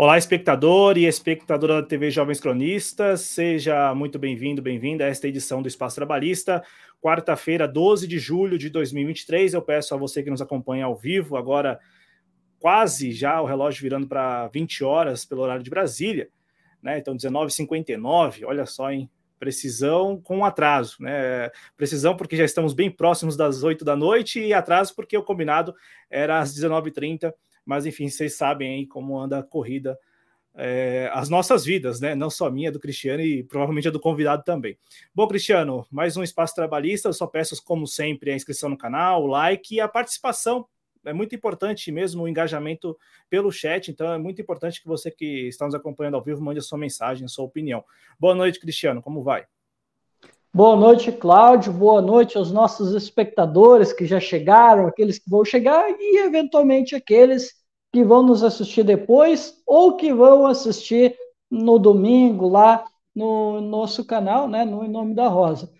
Olá, espectador e espectadora da TV Jovens Cronistas, seja muito bem-vindo, bem-vinda a esta edição do Espaço Trabalhista, quarta-feira, 12 de julho de 2023. Eu peço a você que nos acompanha ao vivo, agora quase já o relógio virando para 20 horas pelo horário de Brasília, né? Então, 19h59, olha só, hein? Precisão com atraso, né? Precisão porque já estamos bem próximos das 8 da noite e atraso porque o combinado era às 19h30 mas enfim, vocês sabem como anda a corrida, é, as nossas vidas, né? Não só a minha, do Cristiano e provavelmente a do convidado também. Bom, Cristiano, mais um espaço trabalhista. Eu só peço, como sempre, a inscrição no canal, o like e a participação. É muito importante mesmo o engajamento pelo chat, então é muito importante que você que está nos acompanhando ao vivo mande a sua mensagem, a sua opinião. Boa noite, Cristiano, como vai? Boa noite, Cláudio. Boa noite aos nossos espectadores que já chegaram, aqueles que vão chegar e, eventualmente, aqueles que vão nos assistir depois ou que vão assistir no domingo lá no nosso canal, né, no Em Nome da Rosa.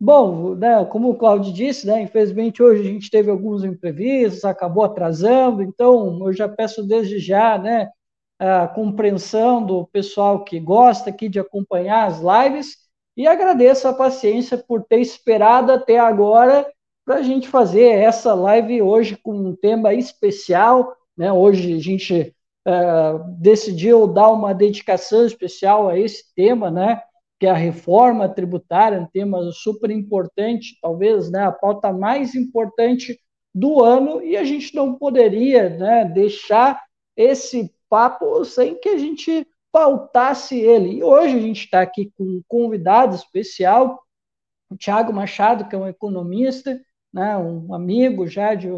Bom, né, como o Cláudio disse, né, infelizmente hoje a gente teve alguns imprevistos, acabou atrasando, então eu já peço desde já, né, a compreensão do pessoal que gosta aqui de acompanhar as lives e agradeço a paciência por ter esperado até agora para a gente fazer essa live hoje com um tema especial. Né? Hoje a gente uh, decidiu dar uma dedicação especial a esse tema, né? que é a reforma tributária, um tema super importante, talvez né, a pauta mais importante do ano, e a gente não poderia né, deixar esse papo sem que a gente pautasse ele. E hoje a gente está aqui com um convidado especial, o Tiago Machado, que é um economista, né, um amigo já de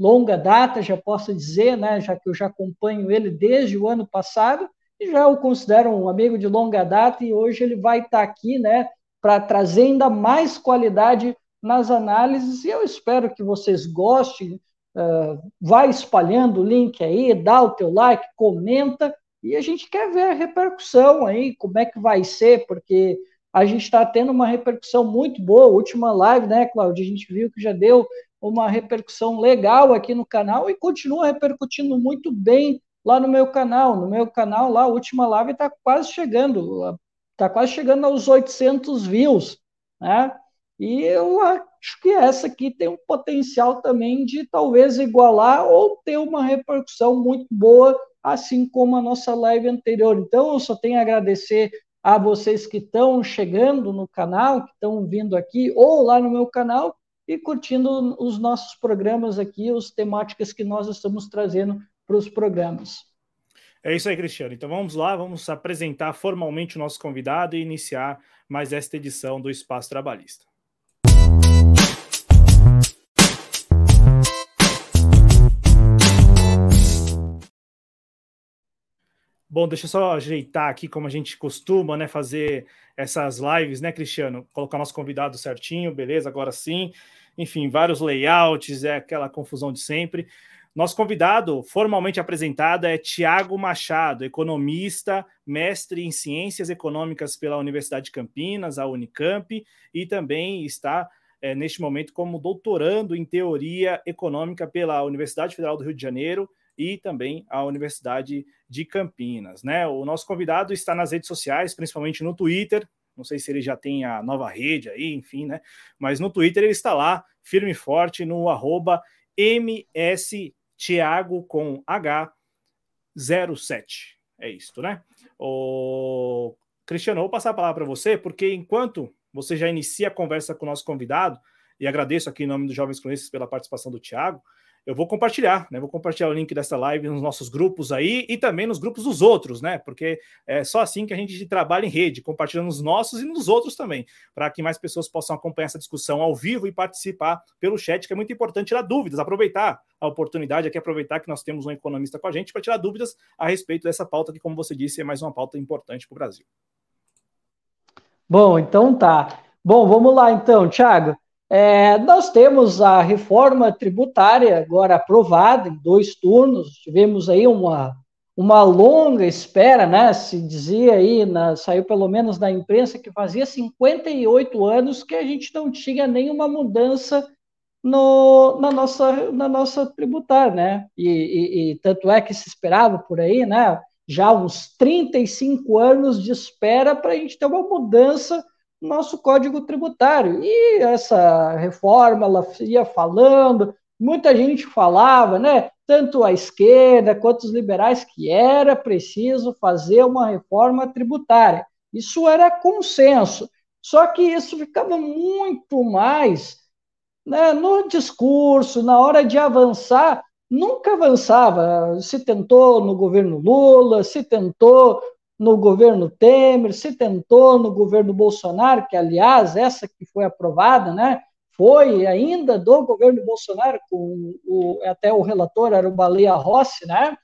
longa data, já posso dizer, né, já que eu já acompanho ele desde o ano passado, e já o considero um amigo de longa data, e hoje ele vai estar tá aqui né, para trazer ainda mais qualidade nas análises, e eu espero que vocês gostem, uh, vai espalhando o link aí, dá o teu like, comenta, e a gente quer ver a repercussão aí, como é que vai ser, porque a gente está tendo uma repercussão muito boa. Última live, né, Cláudia? A gente viu que já deu uma repercussão legal aqui no canal e continua repercutindo muito bem lá no meu canal. No meu canal, lá, a última live está quase chegando, está quase chegando aos 800 views, né? E eu acho que essa aqui tem um potencial também de talvez igualar ou ter uma repercussão muito boa assim como a nossa live anterior. Então, eu só tenho a agradecer a vocês que estão chegando no canal, que estão vindo aqui ou lá no meu canal e curtindo os nossos programas aqui, as temáticas que nós estamos trazendo para os programas. É isso aí, Cristiano. Então vamos lá, vamos apresentar formalmente o nosso convidado e iniciar mais esta edição do Espaço Trabalhista. Bom, deixa eu só ajeitar aqui como a gente costuma, né, fazer essas lives, né, Cristiano? Colocar nosso convidado certinho, beleza? Agora sim. Enfim, vários layouts, é aquela confusão de sempre. Nosso convidado, formalmente apresentado, é Tiago Machado, economista, mestre em Ciências Econômicas pela Universidade de Campinas, a Unicamp, e também está é, neste momento como doutorando em Teoria Econômica pela Universidade Federal do Rio de Janeiro e também a Universidade de Campinas. Né? O nosso convidado está nas redes sociais, principalmente no Twitter. Não sei se ele já tem a nova rede aí, enfim, né? Mas no Twitter ele está lá, firme e forte, no arroba mstiago com H07. É isso, né? O Cristiano, vou passar a palavra para você, porque enquanto você já inicia a conversa com o nosso convidado, e agradeço aqui em nome dos Jovens Cronistas pela participação do Tiago, eu vou compartilhar, né? Vou compartilhar o link dessa live nos nossos grupos aí e também nos grupos dos outros, né? Porque é só assim que a gente trabalha em rede, compartilhando nos nossos e nos outros também, para que mais pessoas possam acompanhar essa discussão ao vivo e participar pelo chat, que é muito importante tirar dúvidas, aproveitar a oportunidade aqui, aproveitar que nós temos um economista com a gente para tirar dúvidas a respeito dessa pauta que, como você disse, é mais uma pauta importante para o Brasil. Bom, então tá. Bom, vamos lá então, Thiago. É, nós temos a reforma tributária agora aprovada em dois turnos, tivemos aí uma, uma longa espera, né? Se dizia aí, na, saiu pelo menos na imprensa que fazia 58 anos que a gente não tinha nenhuma mudança no, na, nossa, na nossa tributária, né? E, e, e tanto é que se esperava por aí, né? já uns 35 anos de espera para a gente ter uma mudança nosso código tributário. E essa reforma, ela ia falando, muita gente falava, né? Tanto a esquerda quanto os liberais, que era preciso fazer uma reforma tributária. Isso era consenso. Só que isso ficava muito mais né, no discurso, na hora de avançar, nunca avançava. Se tentou no governo Lula, se tentou no governo Temer, se tentou no governo Bolsonaro, que, aliás, essa que foi aprovada, né, foi ainda do governo Bolsonaro, com o, até o relator era o Baleia Rossi, né?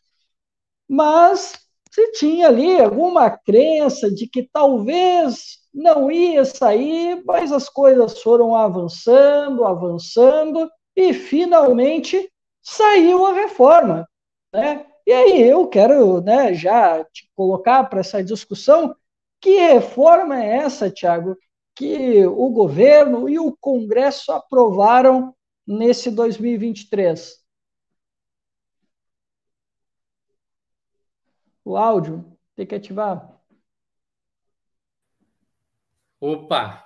Mas se tinha ali alguma crença de que talvez não ia sair, mas as coisas foram avançando, avançando, e finalmente saiu a reforma. Né? E aí eu quero né, já te colocar para essa discussão que reforma é essa, Tiago, que o governo e o Congresso aprovaram nesse 2023? O áudio tem que ativar. Opa!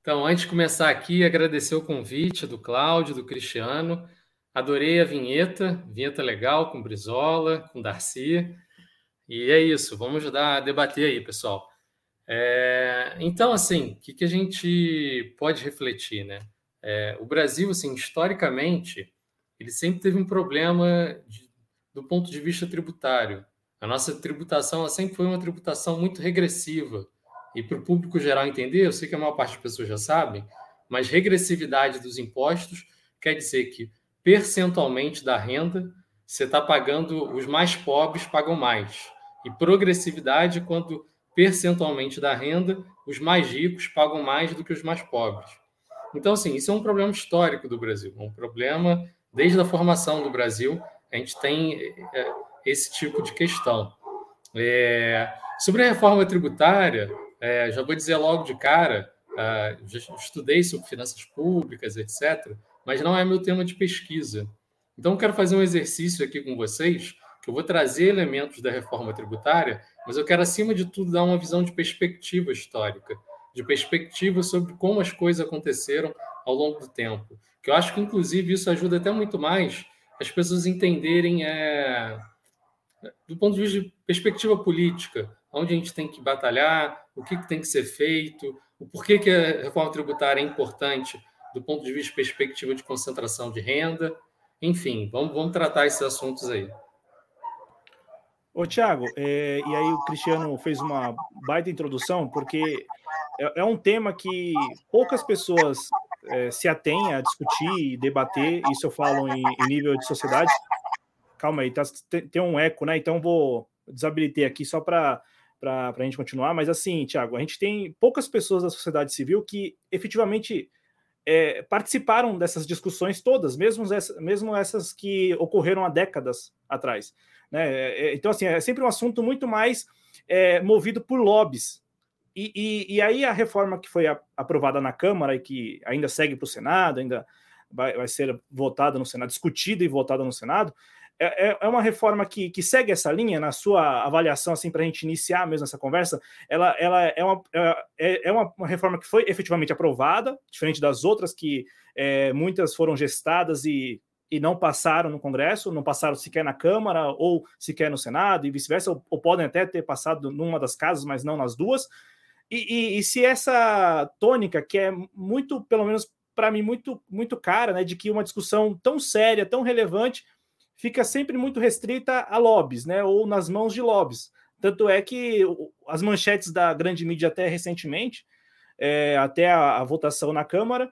Então, antes de começar aqui, agradecer o convite do Cláudio, do Cristiano. Adorei a vinheta, vinheta legal, com Brizola, com Darcy. E é isso, vamos ajudar a debater aí, pessoal. É, então, assim, o que, que, a gente pode refletir, né? É, o Brasil, assim, historicamente, ele sempre teve um problema de, do ponto de vista tributário. A nossa tributação sempre foi uma tributação muito regressiva. E para o público geral entender, eu sei que a maior parte das pessoas já sabem, mas regressividade dos impostos quer dizer que percentualmente da renda, você está pagando, os mais pobres pagam mais. E progressividade, quando percentualmente da renda, os mais ricos pagam mais do que os mais pobres. Então, assim, isso é um problema histórico do Brasil, um problema desde a formação do Brasil, a gente tem é, esse tipo de questão. É, sobre a reforma tributária, é, já vou dizer logo de cara, uh, já estudei sobre finanças públicas, etc., mas não é meu tema de pesquisa. Então, quero fazer um exercício aqui com vocês, que eu vou trazer elementos da reforma tributária, mas eu quero, acima de tudo, dar uma visão de perspectiva histórica, de perspectiva sobre como as coisas aconteceram ao longo do tempo. Que eu acho que, inclusive, isso ajuda até muito mais as pessoas entenderem, é, do ponto de vista de perspectiva política, onde a gente tem que batalhar, o que, tem que ser feito, o porquê que a reforma tributária é importante do ponto de vista de perspectiva de concentração de renda. Enfim, vamos, vamos tratar esses assuntos aí. Ô, Tiago, é, e aí o Cristiano fez uma baita introdução, porque é, é um tema que poucas pessoas é, se atêm a discutir e debater, isso eu falo em, em nível de sociedade. Calma aí, tá, tem, tem um eco, né? Então vou desabilitar aqui só para para a gente continuar, mas assim, Tiago, a gente tem poucas pessoas da sociedade civil que efetivamente é, participaram dessas discussões todas, mesmo, essa, mesmo essas que ocorreram há décadas atrás. Né? É, é então, assim, é sempre um assunto muito mais é, movido por lobbies. E, e, e, aí a reforma que foi aprovada na Câmara e que ainda segue para o Senado, ainda vai, vai ser votada no Senado, discutida e votada no Senado, é, é, é uma reforma que, que segue essa linha na sua avaliação, assim, para a gente iniciar mesmo essa conversa. Ela, ela é, uma, é, é uma, uma, reforma que foi efetivamente aprovada, diferente das outras que é, muitas foram gestadas e, e não passaram no Congresso, não passaram sequer na Câmara ou sequer no Senado e vice-versa, ou, ou, podem até ter passado numa das casas, mas não nas duas. E, e, e se essa tônica, que é muito, pelo menos para mim, muito, muito cara, né, de que uma discussão tão séria, tão relevante fica sempre muito restrita a lobbies, né? Ou nas mãos de lobbies. Tanto é que as manchetes da grande mídia até recentemente, é, até a, a, votação na Câmara,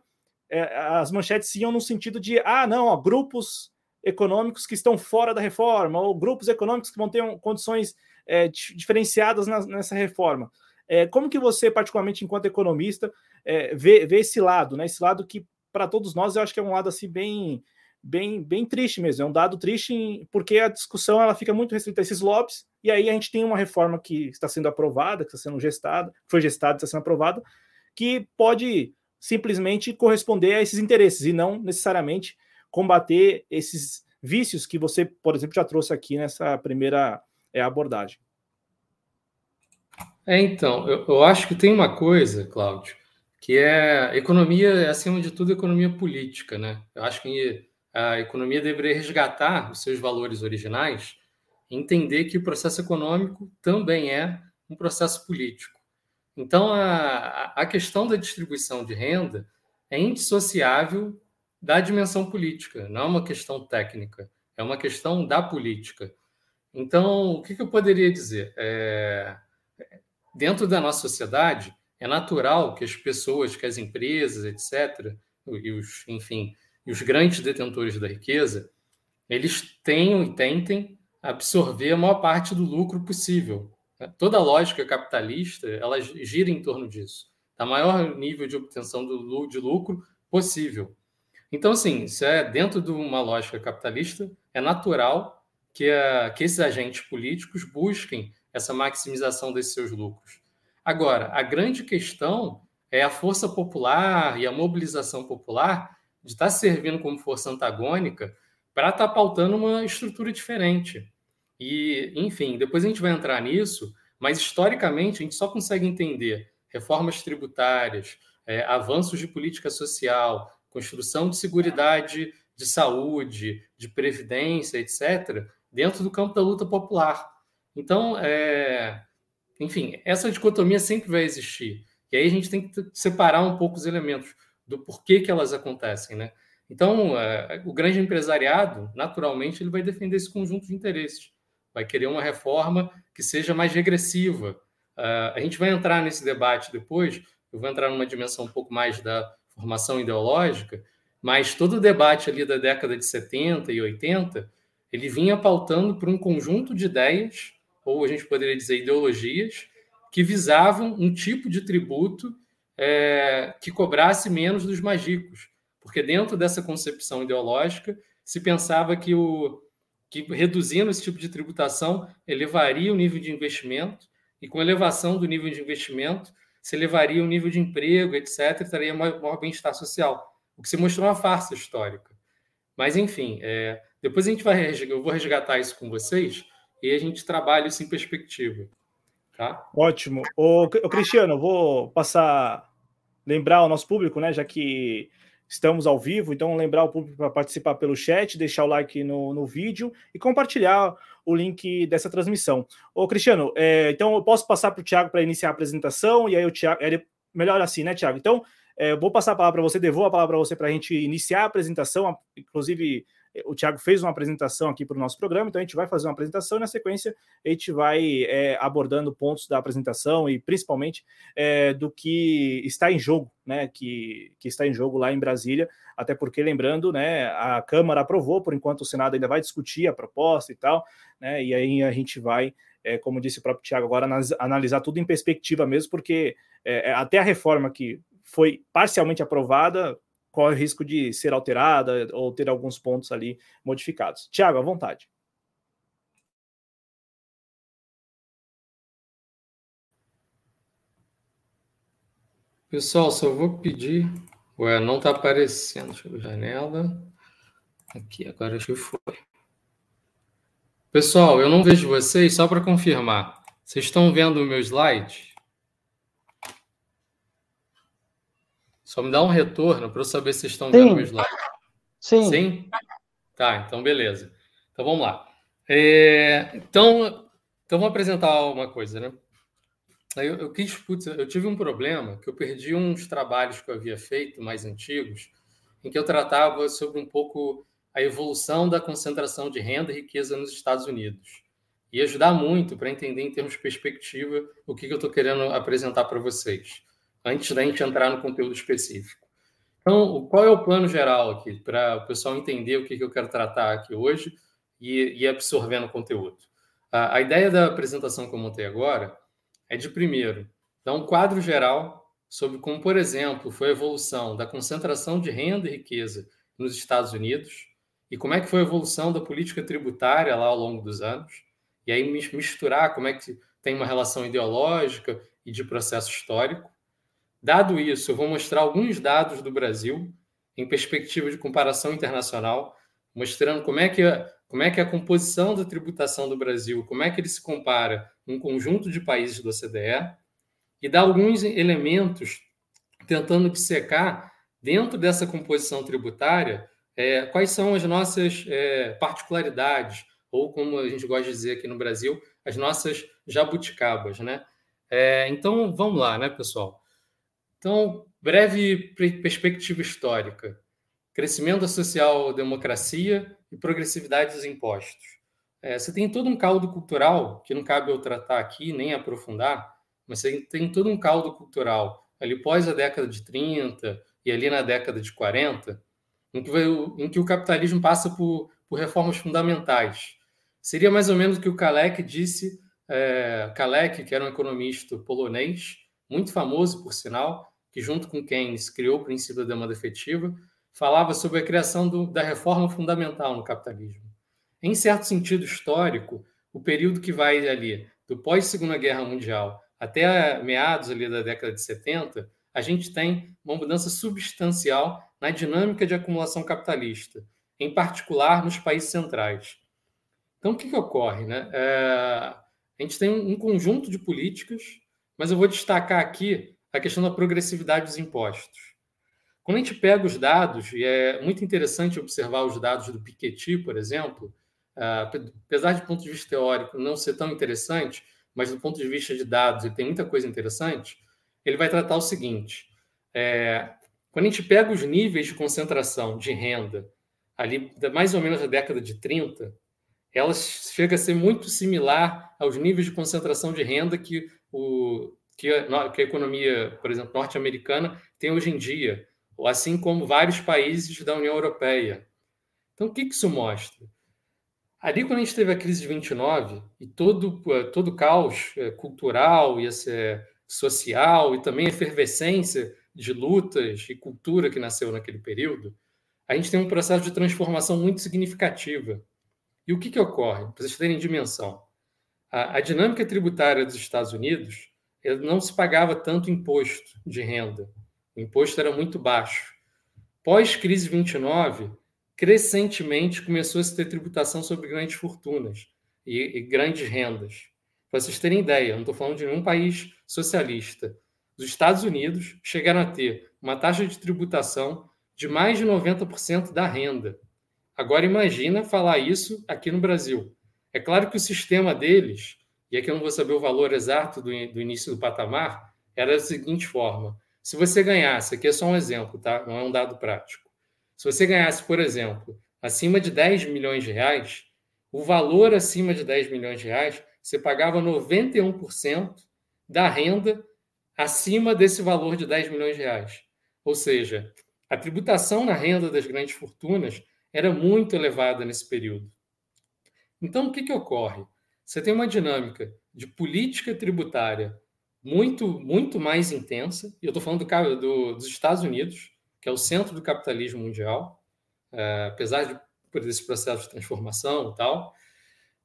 é, as manchetes iam no sentido de ah, não, ó, grupos econômicos que estão fora da reforma, ou grupos econômicos que vão ter condições é, diferenciadas na, nessa reforma. É, como que você, particularmente enquanto economista, é, vê, vê esse lado, né? Esse lado que, para todos nós, eu acho que é um lado assim bem bem, bem triste mesmo. É um dado triste porque a discussão ela fica muito restrita a esses lobbies, e aí a gente tem uma reforma que está sendo aprovada, que está sendo gestada, foi gestada, está sendo aprovada, que pode simplesmente corresponder a esses interesses e não necessariamente combater esses vícios que você, por exemplo, já trouxe aqui nessa primeira é, abordagem. É, então, eu, eu acho que tem uma coisa, Cláudio, que é economia, acima de tudo, economia política, né? Eu acho que a economia deveria resgatar os seus valores originais, entender que o processo econômico também é um processo político. Então, a, a questão da distribuição de renda é indissociável da dimensão política, não é uma questão técnica, é uma questão da política. Então, o que, que eu poderia dizer? É, dentro da nossa sociedade, é natural que as pessoas, que as empresas, etc., e os, enfim, e os grandes detentores da riqueza, eles tenham e tentem absorver a maior parte do lucro possível. Toda lógica capitalista, ela gira em torno disso, da maior nível de obtenção de lucro possível. Então, assim, isso é dentro de uma lógica capitalista, é natural que, a, que esses agentes políticos busquem essa maximização desses seus lucros. Agora, a grande questão é a força popular e a mobilização popular de estar servindo como força antagônica para estar pautando uma estrutura diferente. E, enfim, depois a gente vai entrar nisso, mas historicamente a gente só consegue entender reformas tributárias, é, avanços de política social, construção de segurança de saúde, de previdência, etc., dentro do campo da luta popular. Então, é, enfim, essa dicotomia sempre vai existir. E aí a gente tem que separar um pouco os elementos do porquê que elas acontecem, né? Então, é, o grande empresariado, naturalmente, ele vai defender esse conjunto de interesses. Vai querer uma reforma que seja mais regressiva. Uh, a gente vai entrar nesse debate depois, eu vou entrar numa dimensão um pouco mais da formação ideológica, mas todo o debate ali da década de 70 e 80, ele vinha pautando por um conjunto de ideias ou a gente poderia dizer ideologias, que visavam um tipo de tributo é, que cobrasse menos dos mais ricos, porque dentro dessa concepção ideológica se pensava que, o, que reduzindo esse tipo de tributação elevaria o nível de investimento, e com elevação do nível de investimento se elevaria o nível de emprego, etc., e traria maior, maior bem-estar social, o que se mostrou uma farsa histórica. Mas, enfim, é, depois a gente vai, eu vou resgatar isso com vocês, e a gente trabalha isso em perspectiva. Tá? Ótimo. Ô Cristiano, vou passar, lembrar ao nosso público, né, já que estamos ao vivo, então lembrar o público para participar pelo chat, deixar o like no, no vídeo e compartilhar o link dessa transmissão. Ô, Cristiano, é, então eu posso passar para o Thiago para iniciar a apresentação, e aí o Thiago. É melhor assim, né, Thiago? Então, é, eu vou passar a palavra para você, devolvo a palavra para você para a gente iniciar a apresentação, inclusive o Thiago fez uma apresentação aqui para o nosso programa, então a gente vai fazer uma apresentação e na sequência a gente vai é, abordando pontos da apresentação e principalmente é, do que está em jogo, né? Que, que está em jogo lá em Brasília, até porque, lembrando, né, a Câmara aprovou, por enquanto o Senado ainda vai discutir a proposta e tal, né? E aí a gente vai. É, como disse o próprio Tiago, agora analisar tudo em perspectiva mesmo, porque é, é, até a reforma que foi parcialmente aprovada corre o risco de ser alterada ou ter alguns pontos ali modificados. Tiago, à vontade. Pessoal, só vou pedir. Ué, não está aparecendo. Deixa eu ver janela. Aqui, agora acho que foi. Pessoal, eu não vejo vocês, só para confirmar. Vocês estão vendo o meu slide? Só me dá um retorno para eu saber se estão Sim. vendo o slide. Sim. Sim? Tá, então beleza. Então vamos lá. É, então, então vou apresentar uma coisa, né? Eu, eu quis, putz, eu tive um problema que eu perdi uns trabalhos que eu havia feito mais antigos, em que eu tratava sobre um pouco a evolução da concentração de renda e riqueza nos Estados Unidos. E ajudar muito para entender em termos de perspectiva o que, que eu estou querendo apresentar para vocês antes da gente entrar no conteúdo específico. Então, qual é o plano geral aqui, para o pessoal entender o que, eu quero tratar aqui hoje e, e absorvendo o conteúdo? A, a ideia da apresentação que eu montei agora é de, primeiro, dar um quadro geral sobre como, por exemplo, foi a evolução da concentração de renda e riqueza nos Estados Unidos e como é que foi a evolução da política tributária lá ao longo dos anos, e aí misturar como é que tem uma relação ideológica e de processo histórico. Dado isso, eu vou mostrar alguns dados do Brasil em perspectiva de comparação internacional, mostrando como é que como é que a composição da tributação do Brasil, como é que ele se compara um conjunto de países do OCDE, e dar alguns elementos tentando dissecar, dentro dessa composição tributária, é, quais são as nossas é, particularidades, ou como a gente gosta de dizer aqui no Brasil, as nossas jabuticabas, né? É, então, vamos lá, né, pessoal? Então, breve perspectiva histórica. Crescimento da social-democracia e progressividade dos impostos. É, você tem todo um caldo cultural, que não cabe eu tratar aqui, nem aprofundar, mas você tem todo um caldo cultural ali pós a década de 30 e ali na década de 40, em que, em que o capitalismo passa por, por reformas fundamentais. Seria mais ou menos o que o Kalec disse, é, Kalec, que era um economista polonês, muito famoso, por sinal, que junto com Keynes criou o princípio da demanda efetiva, falava sobre a criação do, da reforma fundamental no capitalismo. Em certo sentido histórico, o período que vai ali do pós-Segunda Guerra Mundial até meados ali da década de 70, a gente tem uma mudança substancial na dinâmica de acumulação capitalista, em particular nos países centrais. Então, o que, que ocorre? Né? É, a gente tem um conjunto de políticas, mas eu vou destacar aqui a questão da progressividade dos impostos. Quando a gente pega os dados, e é muito interessante observar os dados do Piketty, por exemplo, é, apesar de ponto de vista teórico não ser tão interessante, mas do ponto de vista de dados, e tem muita coisa interessante, ele vai tratar o seguinte: é, quando a gente pega os níveis de concentração de renda, ali mais ou menos da década de 30, ela chega a ser muito similar aos níveis de concentração de renda que, o, que, a, que a economia, por exemplo, norte-americana tem hoje em dia, assim como vários países da União Europeia. Então, o que isso mostra? Ali, quando a gente teve a crise de 29 e todo eh, todo o caos eh, cultural e social e também a efervescência de lutas e cultura que nasceu naquele período, a gente tem um processo de transformação muito significativa. E o que, que ocorre? Para vocês terem dimensão. A, a dinâmica tributária dos Estados Unidos não se pagava tanto imposto de renda. O imposto era muito baixo. Pós-crise 29, crescentemente começou a se ter tributação sobre grandes fortunas e, e grandes rendas. Para vocês terem ideia, não estou falando de nenhum país socialista. Os Estados Unidos chegaram a ter uma taxa de tributação de mais de 90% da renda. Agora imagina falar isso aqui no Brasil. É claro que o sistema deles, e aqui eu não vou saber o valor exato do, do início do patamar, era da seguinte forma: se você ganhasse, aqui é só um exemplo, tá? Não é um dado prático. Se você ganhasse, por exemplo, acima de 10 milhões de reais, o valor acima de 10 milhões de reais, você pagava 91% da renda acima desse valor de 10 milhões de reais. Ou seja, a tributação na renda das grandes fortunas era muito elevada nesse período. Então, o que, que ocorre? Você tem uma dinâmica de política tributária muito, muito mais intensa, e eu estou falando do, do, dos Estados Unidos, que é o centro do capitalismo mundial, é, apesar de por esse processo de transformação e tal.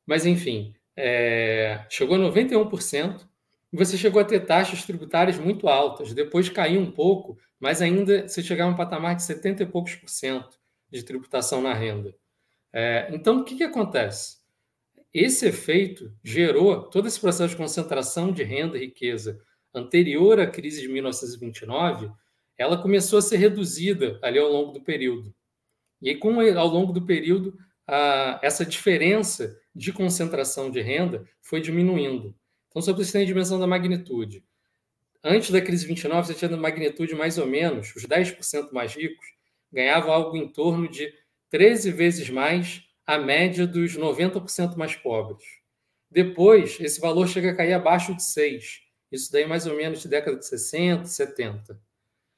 Mas, enfim, é, chegou a 91%, e você chegou a ter taxas tributárias muito altas. Depois caiu um pouco, mas ainda você chegava a um patamar de 70 e poucos por cento de tributação na renda. É, então, o que, que acontece? Esse efeito gerou todo esse processo de concentração de renda e riqueza anterior à crise de 1929 ela começou a ser reduzida ali ao longo do período. E aí, com, ao longo do período, a, essa diferença de concentração de renda foi diminuindo. Então, só para você ter a dimensão da magnitude. Antes da crise 29, você tinha uma magnitude mais ou menos, os 10% mais ricos ganhavam algo em torno de 13 vezes mais a média dos 90% mais pobres. Depois, esse valor chega a cair abaixo de 6. Isso daí mais ou menos de década de 60, 70.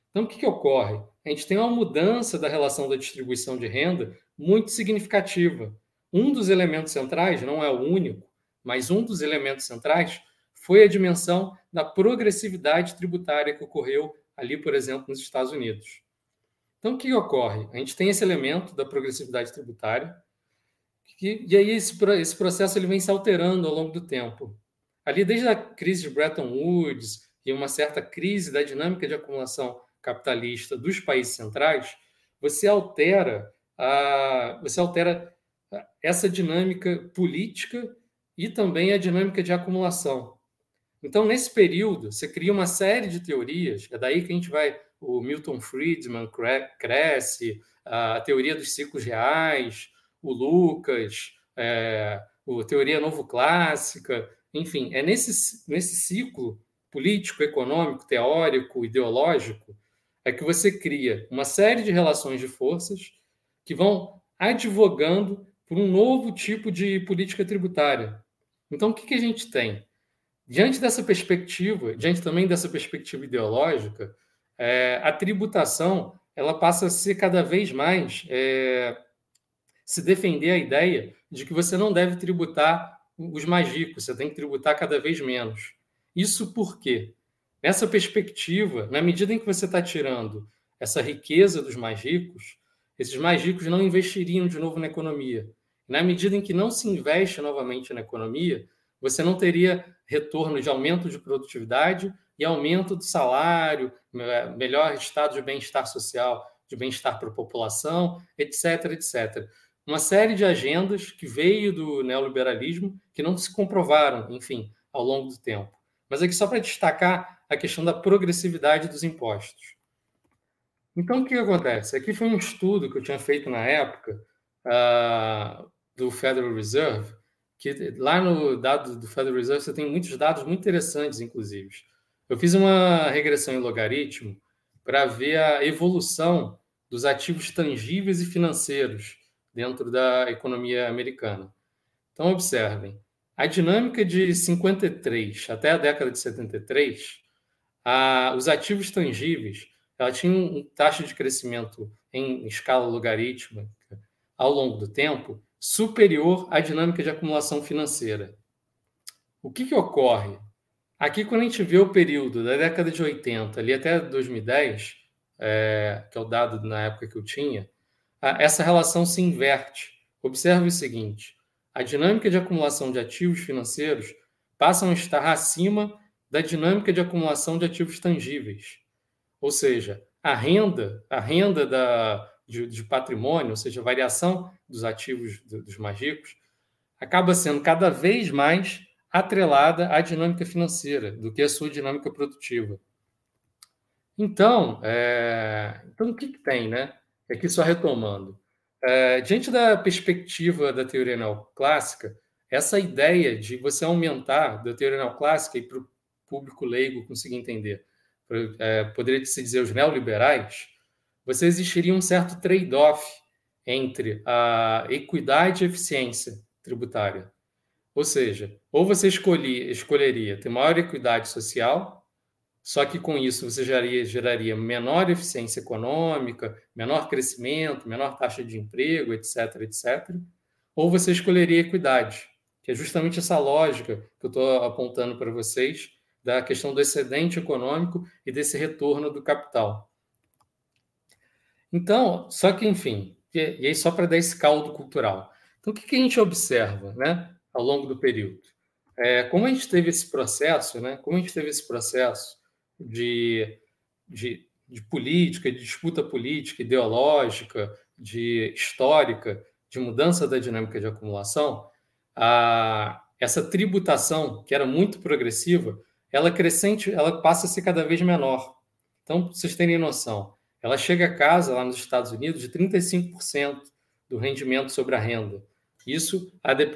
Então, o que, que ocorre? A gente tem uma mudança da relação da distribuição de renda muito significativa. Um dos elementos centrais, não é o único, mas um dos elementos centrais foi a dimensão da progressividade tributária que ocorreu ali, por exemplo, nos Estados Unidos. Então, o que ocorre? A gente tem esse elemento da progressividade tributária, que, e aí esse, esse processo ele vem se alterando ao longo do tempo. Ali, desde a crise de Bretton Woods e uma certa crise da dinâmica de acumulação capitalista dos países centrais, você altera a, você altera essa dinâmica política e também a dinâmica de acumulação. Então, nesse período, você cria uma série de teorias, é daí que a gente vai, o Milton Friedman cresce, a teoria dos ciclos reais, o Lucas, é, a teoria novo clássica, enfim, é nesse, nesse ciclo político, econômico, teórico, ideológico, é que você cria uma série de relações de forças que vão advogando por um novo tipo de política tributária. Então, o que, que a gente tem? Diante dessa perspectiva, diante também dessa perspectiva ideológica, é, a tributação ela passa a ser cada vez mais é, se defender a ideia de que você não deve tributar os mais ricos, você tem que tributar cada vez menos. Isso por quê? Nessa perspectiva, na medida em que você está tirando essa riqueza dos mais ricos, esses mais ricos não investiriam de novo na economia. Na medida em que não se investe novamente na economia, você não teria retorno de aumento de produtividade e aumento do salário, melhor estado de bem-estar social, de bem-estar para a população, etc, etc. Uma série de agendas que veio do neoliberalismo que não se comprovaram, enfim, ao longo do tempo. Mas aqui só para destacar a questão da progressividade dos impostos. Então, o que acontece? Aqui foi um estudo que eu tinha feito na época uh, do Federal Reserve, que lá no dado do Federal Reserve você tem muitos dados muito interessantes, inclusive. Eu fiz uma regressão em logaritmo para ver a evolução dos ativos tangíveis e financeiros dentro da economia americana. Então, observem, a dinâmica de 53 até a década de 73, a, os ativos tangíveis ela tinha um taxa de crescimento em escala logarítmica ao longo do tempo superior à dinâmica de acumulação financeira. O que, que ocorre? Aqui, quando a gente vê o período da década de 80 ali até 2010, é, que é o dado na época que eu tinha, essa relação se inverte. Observe o seguinte: a dinâmica de acumulação de ativos financeiros passam a estar acima da dinâmica de acumulação de ativos tangíveis. Ou seja, a renda, a renda da, de, de patrimônio, ou seja, a variação dos ativos dos mais ricos, acaba sendo cada vez mais atrelada à dinâmica financeira do que à sua dinâmica produtiva. Então, é, então o que, que tem, né? Aqui só retomando. É, diante da perspectiva da teoria neoclássica, essa ideia de você aumentar da teoria neoclássica e para o público leigo conseguir entender, é, poderia se dizer os neoliberais, você existiria um certo trade-off entre a equidade e eficiência tributária. Ou seja, ou você escolhi, escolheria ter maior equidade social, só que com isso você geraria, geraria menor eficiência econômica, menor crescimento, menor taxa de emprego, etc, etc. Ou você escolheria equidade, que é justamente essa lógica que eu estou apontando para vocês da questão do excedente econômico e desse retorno do capital. Então, só que, enfim, e aí só para dar esse caldo cultural. Então, o que, que a gente observa né, ao longo do período? É, como a gente teve esse processo, né, como a gente teve esse processo de, de, de política, de disputa política, ideológica, de histórica, de mudança da dinâmica de acumulação, a, essa tributação, que era muito progressiva, ela crescente, ela passa a ser cada vez menor. Então, vocês terem noção, ela chega a casa lá nos Estados Unidos de 35% do rendimento sobre a renda. Isso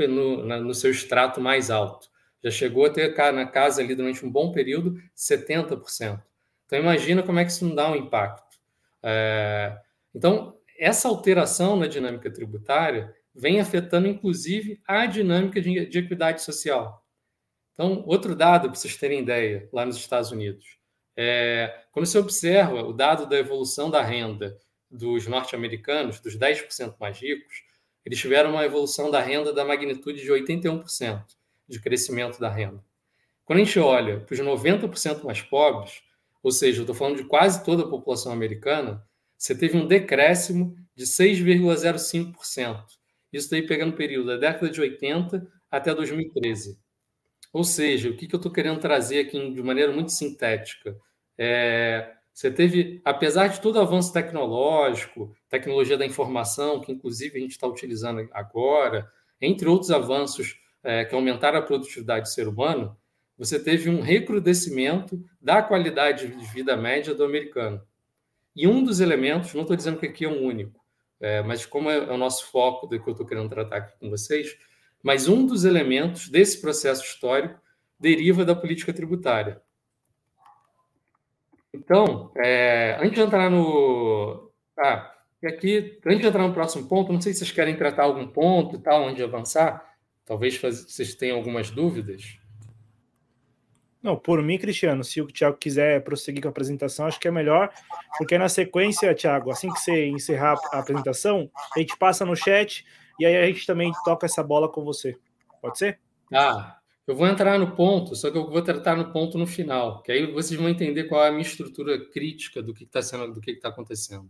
no, no seu extrato mais alto já chegou a ter na casa ali durante um bom período 70%. Então imagina como é que isso não dá um impacto. É, então essa alteração na dinâmica tributária vem afetando inclusive a dinâmica de, de equidade social. Então outro dado para vocês terem ideia lá nos Estados Unidos é, quando você observa o dado da evolução da renda dos norte-americanos, dos 10% mais ricos, eles tiveram uma evolução da renda da magnitude de 81% de crescimento da renda. Quando a gente olha para os 90% mais pobres, ou seja, eu estou falando de quase toda a população americana, você teve um decréscimo de 6,05%. Isso daí pegando o período da década de 80 até 2013. Ou seja, o que, que eu estou querendo trazer aqui de maneira muito sintética? É, Você teve, apesar de todo avanço tecnológico, tecnologia da informação, que inclusive a gente está utilizando agora, entre outros avanços é, que aumentaram a produtividade do ser humano, você teve um recrudescimento da qualidade de vida média do americano. E um dos elementos, não estou dizendo que aqui é um único, é, mas como é, é o nosso foco do que eu estou querendo tratar aqui com vocês, mas um dos elementos desse processo histórico deriva da política tributária. Então, é, antes de entrar no. Ah, e aqui, antes de entrar no próximo ponto, não sei se vocês querem tratar algum ponto e tal, onde avançar. Talvez vocês tenham algumas dúvidas. Não, por mim, Cristiano, se o Thiago quiser prosseguir com a apresentação, acho que é melhor, porque na sequência, Thiago, assim que você encerrar a apresentação, a gente passa no chat e aí a gente também toca essa bola com você. Pode ser? Ah, eu vou entrar no ponto, só que eu vou tratar no ponto no final, que aí vocês vão entender qual é a minha estrutura crítica do que está sendo, do que está acontecendo,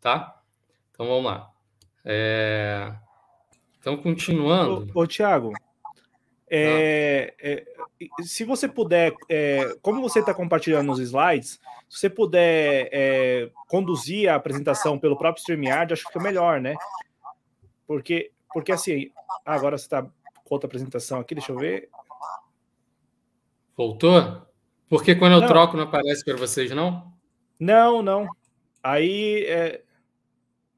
tá? Então vamos lá. É... Então continuando. Ô, ô Thiago, é, é, se você puder, é, como você está compartilhando os slides, se você puder é, conduzir a apresentação pelo próprio StreamYard, acho que fica melhor, né? Porque, porque assim, agora você está com outra apresentação aqui, deixa eu ver. Voltou? Porque quando eu não. troco não aparece para vocês, não? Não, não. Aí, é...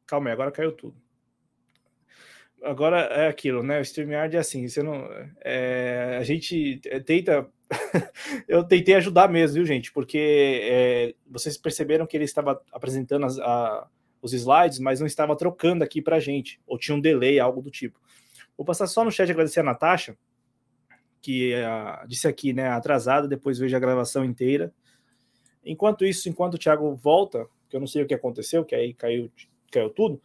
calma aí, agora caiu tudo agora é aquilo, né? O StreamYard é assim, você não. É, a gente tenta. eu tentei ajudar mesmo, viu, gente? Porque é, vocês perceberam que ele estava apresentando as, a, os slides, mas não estava trocando aqui para a gente, ou tinha um delay, algo do tipo. Vou passar só no chat agradecer a Natasha, que é, disse aqui, né, atrasada, depois vejo a gravação inteira. Enquanto isso, enquanto o Thiago volta, que eu não sei o que aconteceu, que aí caiu, caiu tudo,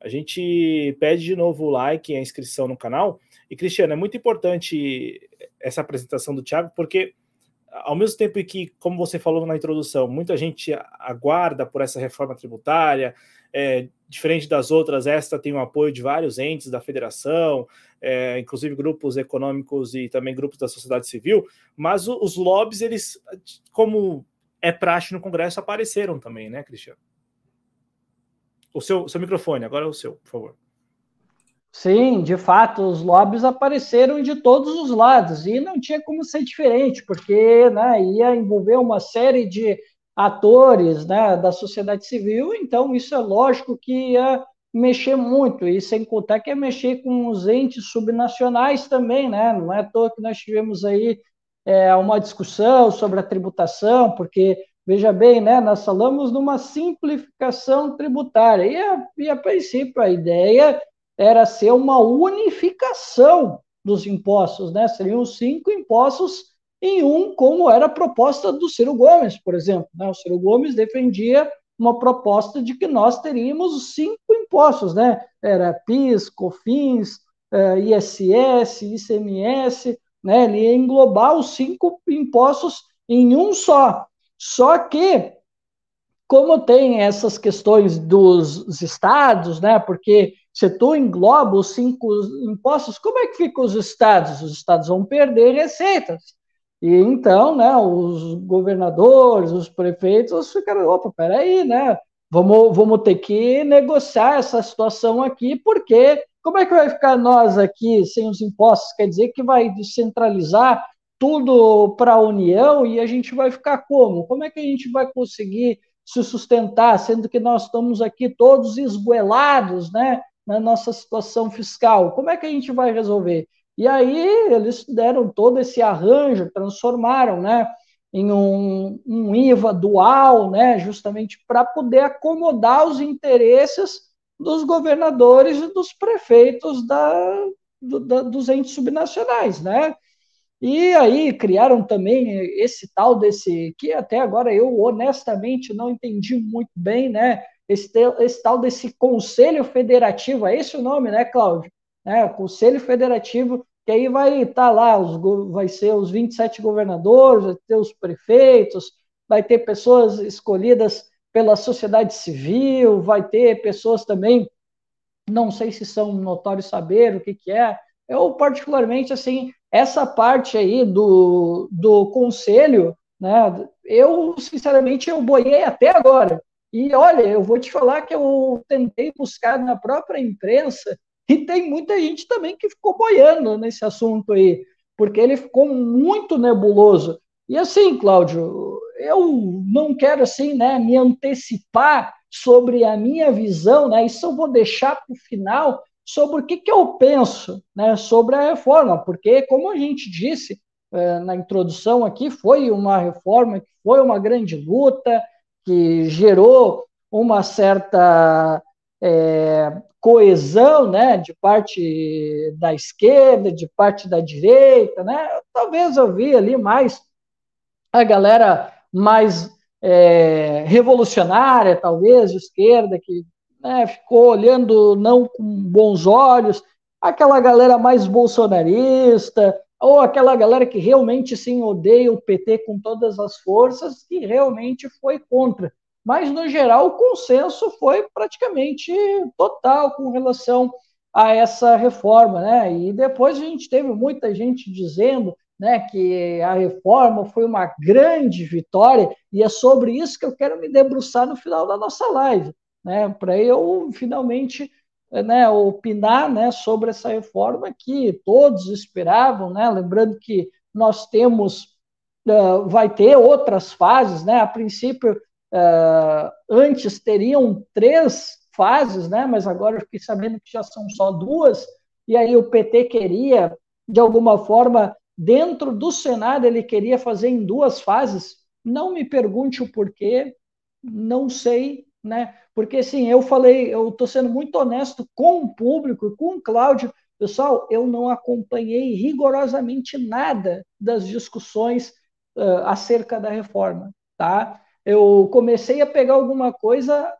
a gente pede de novo o like e a inscrição no canal. E, Cristiano, é muito importante essa apresentação do Thiago, porque ao mesmo tempo que, como você falou na introdução, muita gente aguarda por essa reforma tributária, é, diferente das outras, esta tem o apoio de vários entes da federação, é, inclusive grupos econômicos e também grupos da sociedade civil, mas os lobbies, eles, como é praxe no Congresso, apareceram também, né, Cristiano? O seu, seu microfone, agora é o seu, por favor. Sim, de fato, os lobbies apareceram de todos os lados e não tinha como ser diferente, porque né, ia envolver uma série de atores né, da sociedade civil, então isso é lógico que ia mexer muito, e sem contar que ia mexer com os entes subnacionais também, né? Não é à toa que nós tivemos aí é, uma discussão sobre a tributação, porque Veja bem, né, nós falamos numa simplificação tributária, e a, e a princípio a ideia era ser uma unificação dos impostos, né? Seriam cinco impostos em um, como era a proposta do Ciro Gomes, por exemplo. Né? O Ciro Gomes defendia uma proposta de que nós teríamos cinco impostos, né? Era PIS, COFINS, eh, ISS, ICMS, né? Ele ia englobar os cinco impostos em um só. Só que, como tem essas questões dos estados, né? Porque se tu engloba os cinco impostos, como é que ficam os estados? Os estados vão perder receitas. E então, né, os governadores, os prefeitos ficaram, opa, peraí, né? Vamos, vamos ter que negociar essa situação aqui, porque como é que vai ficar nós aqui sem os impostos? Quer dizer que vai descentralizar tudo para a União e a gente vai ficar como? Como é que a gente vai conseguir se sustentar, sendo que nós estamos aqui todos esguelados, né, na nossa situação fiscal? Como é que a gente vai resolver? E aí eles deram todo esse arranjo, transformaram, né, em um, um IVA dual, né, justamente para poder acomodar os interesses dos governadores e dos prefeitos da, do, da, dos entes subnacionais, né? E aí criaram também esse tal desse, que até agora eu honestamente não entendi muito bem, né? Esse, esse tal desse Conselho Federativo, é esse o nome, né, Cláudio? É, Conselho Federativo, que aí vai estar tá lá, os, vai ser os 27 governadores, vai ter os prefeitos, vai ter pessoas escolhidas pela sociedade civil, vai ter pessoas também, não sei se são notórios saber o que, que é, eu particularmente, assim, essa parte aí do, do conselho, né, eu, sinceramente, eu boiei até agora. E olha, eu vou te falar que eu tentei buscar na própria imprensa e tem muita gente também que ficou boiando nesse assunto aí, porque ele ficou muito nebuloso. E assim, Cláudio, eu não quero assim, né, me antecipar sobre a minha visão, né? Isso eu vou deixar para o final sobre o que, que eu penso, né, sobre a reforma, porque como a gente disse é, na introdução aqui, foi uma reforma que foi uma grande luta, que gerou uma certa é, coesão, né, de parte da esquerda, de parte da direita, né? Talvez eu vi ali mais a galera mais é, revolucionária, talvez, de esquerda, que né, ficou olhando não com bons olhos, aquela galera mais bolsonarista, ou aquela galera que realmente sim odeia o PT com todas as forças, que realmente foi contra. Mas, no geral, o consenso foi praticamente total com relação a essa reforma, né? E depois a gente teve muita gente dizendo né, que a reforma foi uma grande vitória, e é sobre isso que eu quero me debruçar no final da nossa live, né, para eu finalmente né, opinar né, sobre essa reforma que todos esperavam, né, lembrando que nós temos, uh, vai ter outras fases, né, a princípio, uh, antes teriam três fases, né, mas agora eu fiquei sabendo que já são só duas, e aí o PT queria, de alguma forma, Dentro do Senado, ele queria fazer em duas fases. Não me pergunte o porquê, não sei, né? Porque, sim, eu falei, eu estou sendo muito honesto com o público, com o Cláudio. Pessoal, eu não acompanhei rigorosamente nada das discussões uh, acerca da reforma, tá? Eu comecei a pegar alguma coisa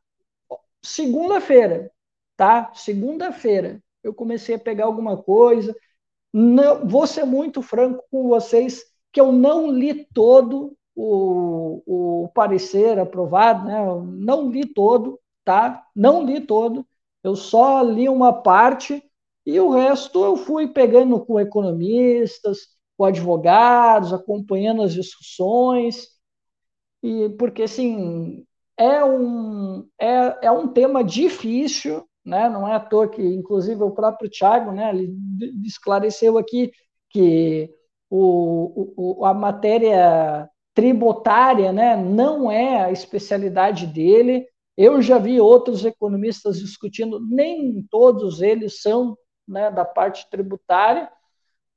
segunda-feira, tá? Segunda-feira eu comecei a pegar alguma coisa, não, vou ser muito franco com vocês que eu não li todo o, o parecer aprovado, né? Não li todo, tá? Não li todo. Eu só li uma parte e o resto eu fui pegando com economistas, com advogados, acompanhando as discussões e porque assim é um é, é um tema difícil né? Não é à toa que, inclusive, o próprio Tiago, né, ele esclareceu aqui que o, o, a matéria tributária, né, não é a especialidade dele. Eu já vi outros economistas discutindo, nem todos eles são né, da parte tributária,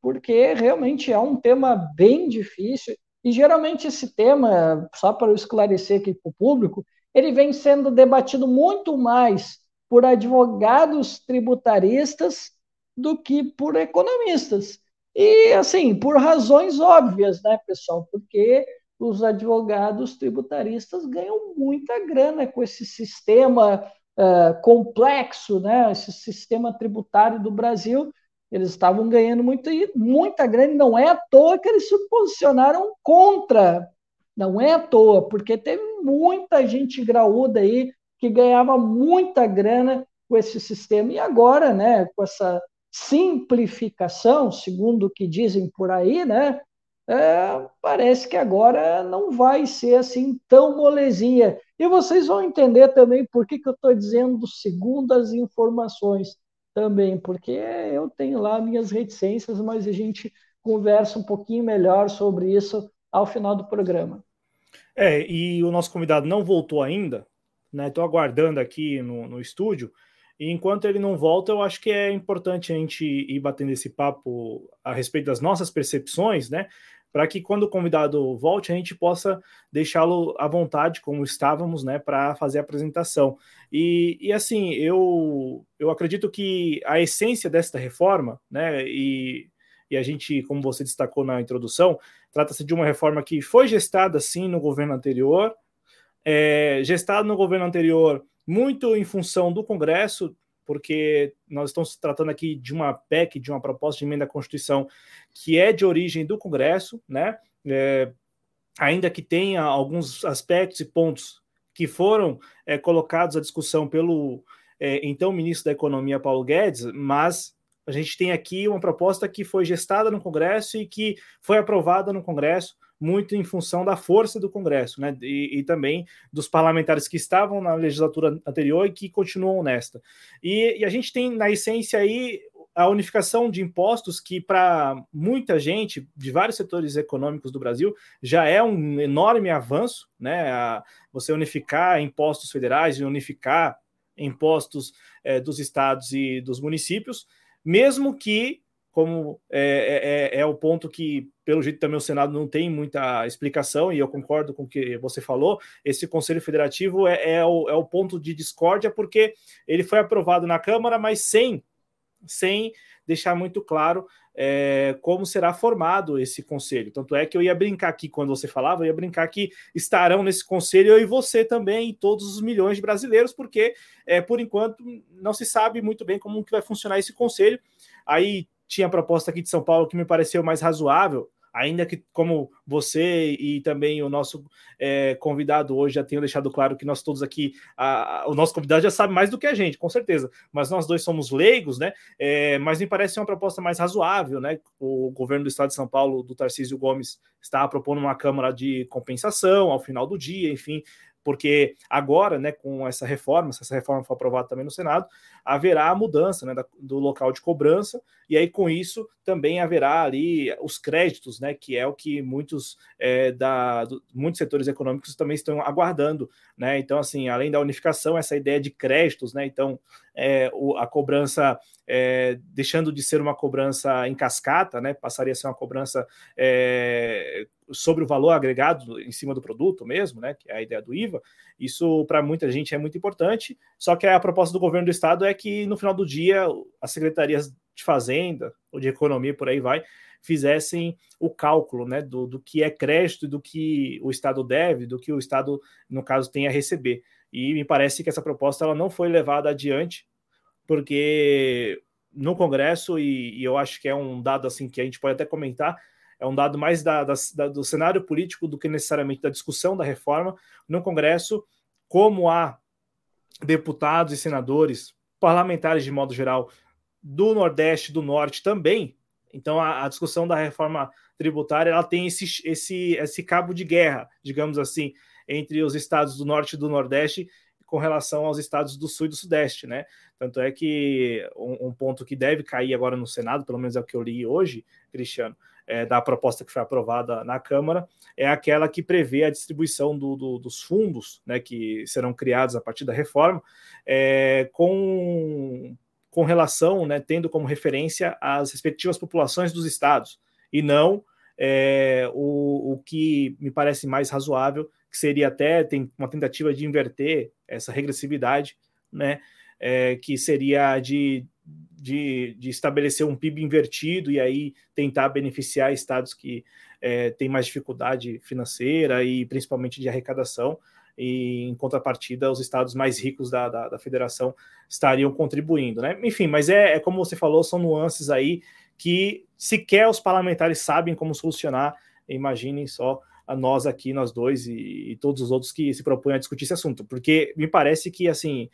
porque realmente é um tema bem difícil. E geralmente esse tema, só para eu esclarecer aqui para o público, ele vem sendo debatido muito mais por advogados tributaristas do que por economistas. E, assim, por razões óbvias, né, pessoal? Porque os advogados tributaristas ganham muita grana com esse sistema uh, complexo, né? Esse sistema tributário do Brasil. Eles estavam ganhando muito, muita grana, não é à toa que eles se posicionaram contra. Não é à toa, porque teve muita gente graúda aí que ganhava muita grana com esse sistema. E agora, né, com essa simplificação, segundo o que dizem por aí, né, é, parece que agora não vai ser assim tão molezinha. E vocês vão entender também por que, que eu estou dizendo segundo as informações também, porque eu tenho lá minhas reticências, mas a gente conversa um pouquinho melhor sobre isso ao final do programa. É, e o nosso convidado não voltou ainda, né? Estou aguardando aqui no, no estúdio. E enquanto ele não volta, eu acho que é importante a gente ir batendo esse papo a respeito das nossas percepções, né? Para que quando o convidado volte, a gente possa deixá-lo à vontade, como estávamos, né? Para fazer a apresentação. E, e assim, eu, eu acredito que a essência desta reforma, né? E, e a gente, como você destacou na introdução, trata-se de uma reforma que foi gestada, sim, no governo anterior, é, gestado no governo anterior, muito em função do Congresso, porque nós estamos tratando aqui de uma PEC, de uma proposta de emenda à Constituição, que é de origem do Congresso, né? É, ainda que tenha alguns aspectos e pontos que foram é, colocados à discussão pelo é, então ministro da Economia, Paulo Guedes, mas a gente tem aqui uma proposta que foi gestada no Congresso e que foi aprovada no Congresso muito em função da força do Congresso, né? E, e, também dos parlamentares que estavam na legislatura anterior e que continuam nesta. E, e a gente tem, na essência, aí a unificação de impostos, que para muita gente de vários setores econômicos do Brasil já é um enorme avanço, né? A, você unificar impostos federais e unificar impostos é, dos estados e dos municípios, mesmo que como é, é, é, é, o ponto que, pelo jeito, também o Senado não tem muita explicação, e eu concordo com o que você falou, esse Conselho Federativo é, é, o, é o ponto de discórdia, porque ele foi aprovado na Câmara, mas sem, sem deixar muito claro é, como será formado esse conselho. Tanto é que eu ia brincar aqui, quando você falava, eu ia brincar que estarão nesse conselho eu e você também, e todos os milhões de brasileiros, porque, por enquanto, não se sabe muito bem como que vai funcionar esse conselho. Aí tinha a proposta aqui de São Paulo que me pareceu mais razoável, ainda que, como você e também o nosso é, convidado hoje já tenham deixado claro que nós todos aqui, a, a, o nosso convidado já sabe mais do que a gente, com certeza, mas nós dois somos leigos, né? É, mas me parece uma proposta mais razoável, né? O governo do estado de São Paulo, do Tarcísio Gomes, está propondo uma Câmara de compensação ao final do dia, enfim, porque agora, né, com essa reforma, se essa reforma for aprovada também no Senado, haverá a mudança né, do local de cobrança, e aí com isso também haverá ali os créditos, né, que é o que muitos, é, da, do, muitos setores econômicos também estão aguardando. Né? Então, assim, além da unificação, essa ideia de créditos, né, então é, o, a cobrança é, deixando de ser uma cobrança em cascata, né, passaria a ser uma cobrança é, sobre o valor agregado em cima do produto mesmo, né, que é a ideia do IVA, isso para muita gente é muito importante, só que a proposta do governo do estado é que no final do dia as secretarias de fazenda ou de economia por aí vai fizessem o cálculo né, do, do que é crédito do que o Estado deve, do que o Estado, no caso, tem a receber. E me parece que essa proposta ela não foi levada adiante, porque no Congresso, e, e eu acho que é um dado assim que a gente pode até comentar, é um dado mais da, da, da, do cenário político do que necessariamente da discussão da reforma. No Congresso, como há deputados e senadores, parlamentares de modo geral, do Nordeste, do Norte também, então a, a discussão da reforma tributária ela tem esse, esse, esse cabo de guerra, digamos assim, entre os estados do Norte e do Nordeste com relação aos estados do Sul e do Sudeste, né? Tanto é que um, um ponto que deve cair agora no Senado, pelo menos é o que eu li hoje, Cristiano, é, da proposta que foi aprovada na Câmara é aquela que prevê a distribuição do, do, dos fundos né, que serão criados a partir da reforma é, com, com relação, né, tendo como referência as respectivas populações dos estados e não é, o, o que me parece mais razoável, que seria até tem uma tentativa de inverter essa regressividade, né, é, que seria de de, de, estabelecer um PIB invertido e aí tentar beneficiar estados que é, têm mais dificuldade financeira e principalmente de arrecadação. E em contrapartida, os estados mais ricos da, da, da federação estariam contribuindo, né? Enfim, mas é, é como você falou, são nuances aí que sequer os parlamentares sabem como solucionar. Imaginem só a nós aqui, nós dois e, e todos os outros que se propõem a discutir esse assunto, porque me parece que assim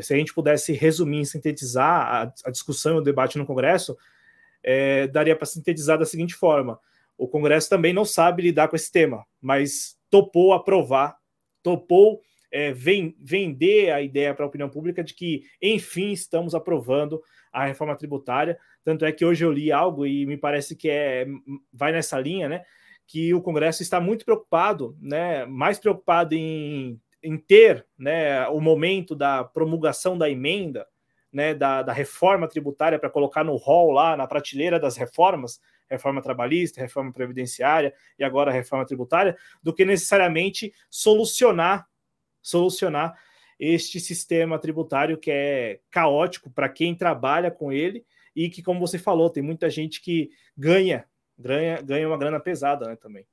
se a gente pudesse resumir, sintetizar a, a discussão e o debate no Congresso, é, daria para sintetizar da seguinte forma: o Congresso também não sabe lidar com esse tema, mas topou aprovar, topou é, vem, vender a ideia para a opinião pública de que, enfim, estamos aprovando a reforma tributária. Tanto é que hoje eu li algo e me parece que é, vai nessa linha, né? Que o Congresso está muito preocupado, né? Mais preocupado em em ter né, o momento da promulgação da emenda, né, da, da reforma tributária para colocar no rol lá, na prateleira das reformas, reforma trabalhista, reforma previdenciária e agora reforma tributária, do que necessariamente solucionar solucionar este sistema tributário que é caótico para quem trabalha com ele e que, como você falou, tem muita gente que ganha, ganha, ganha uma grana pesada né, também.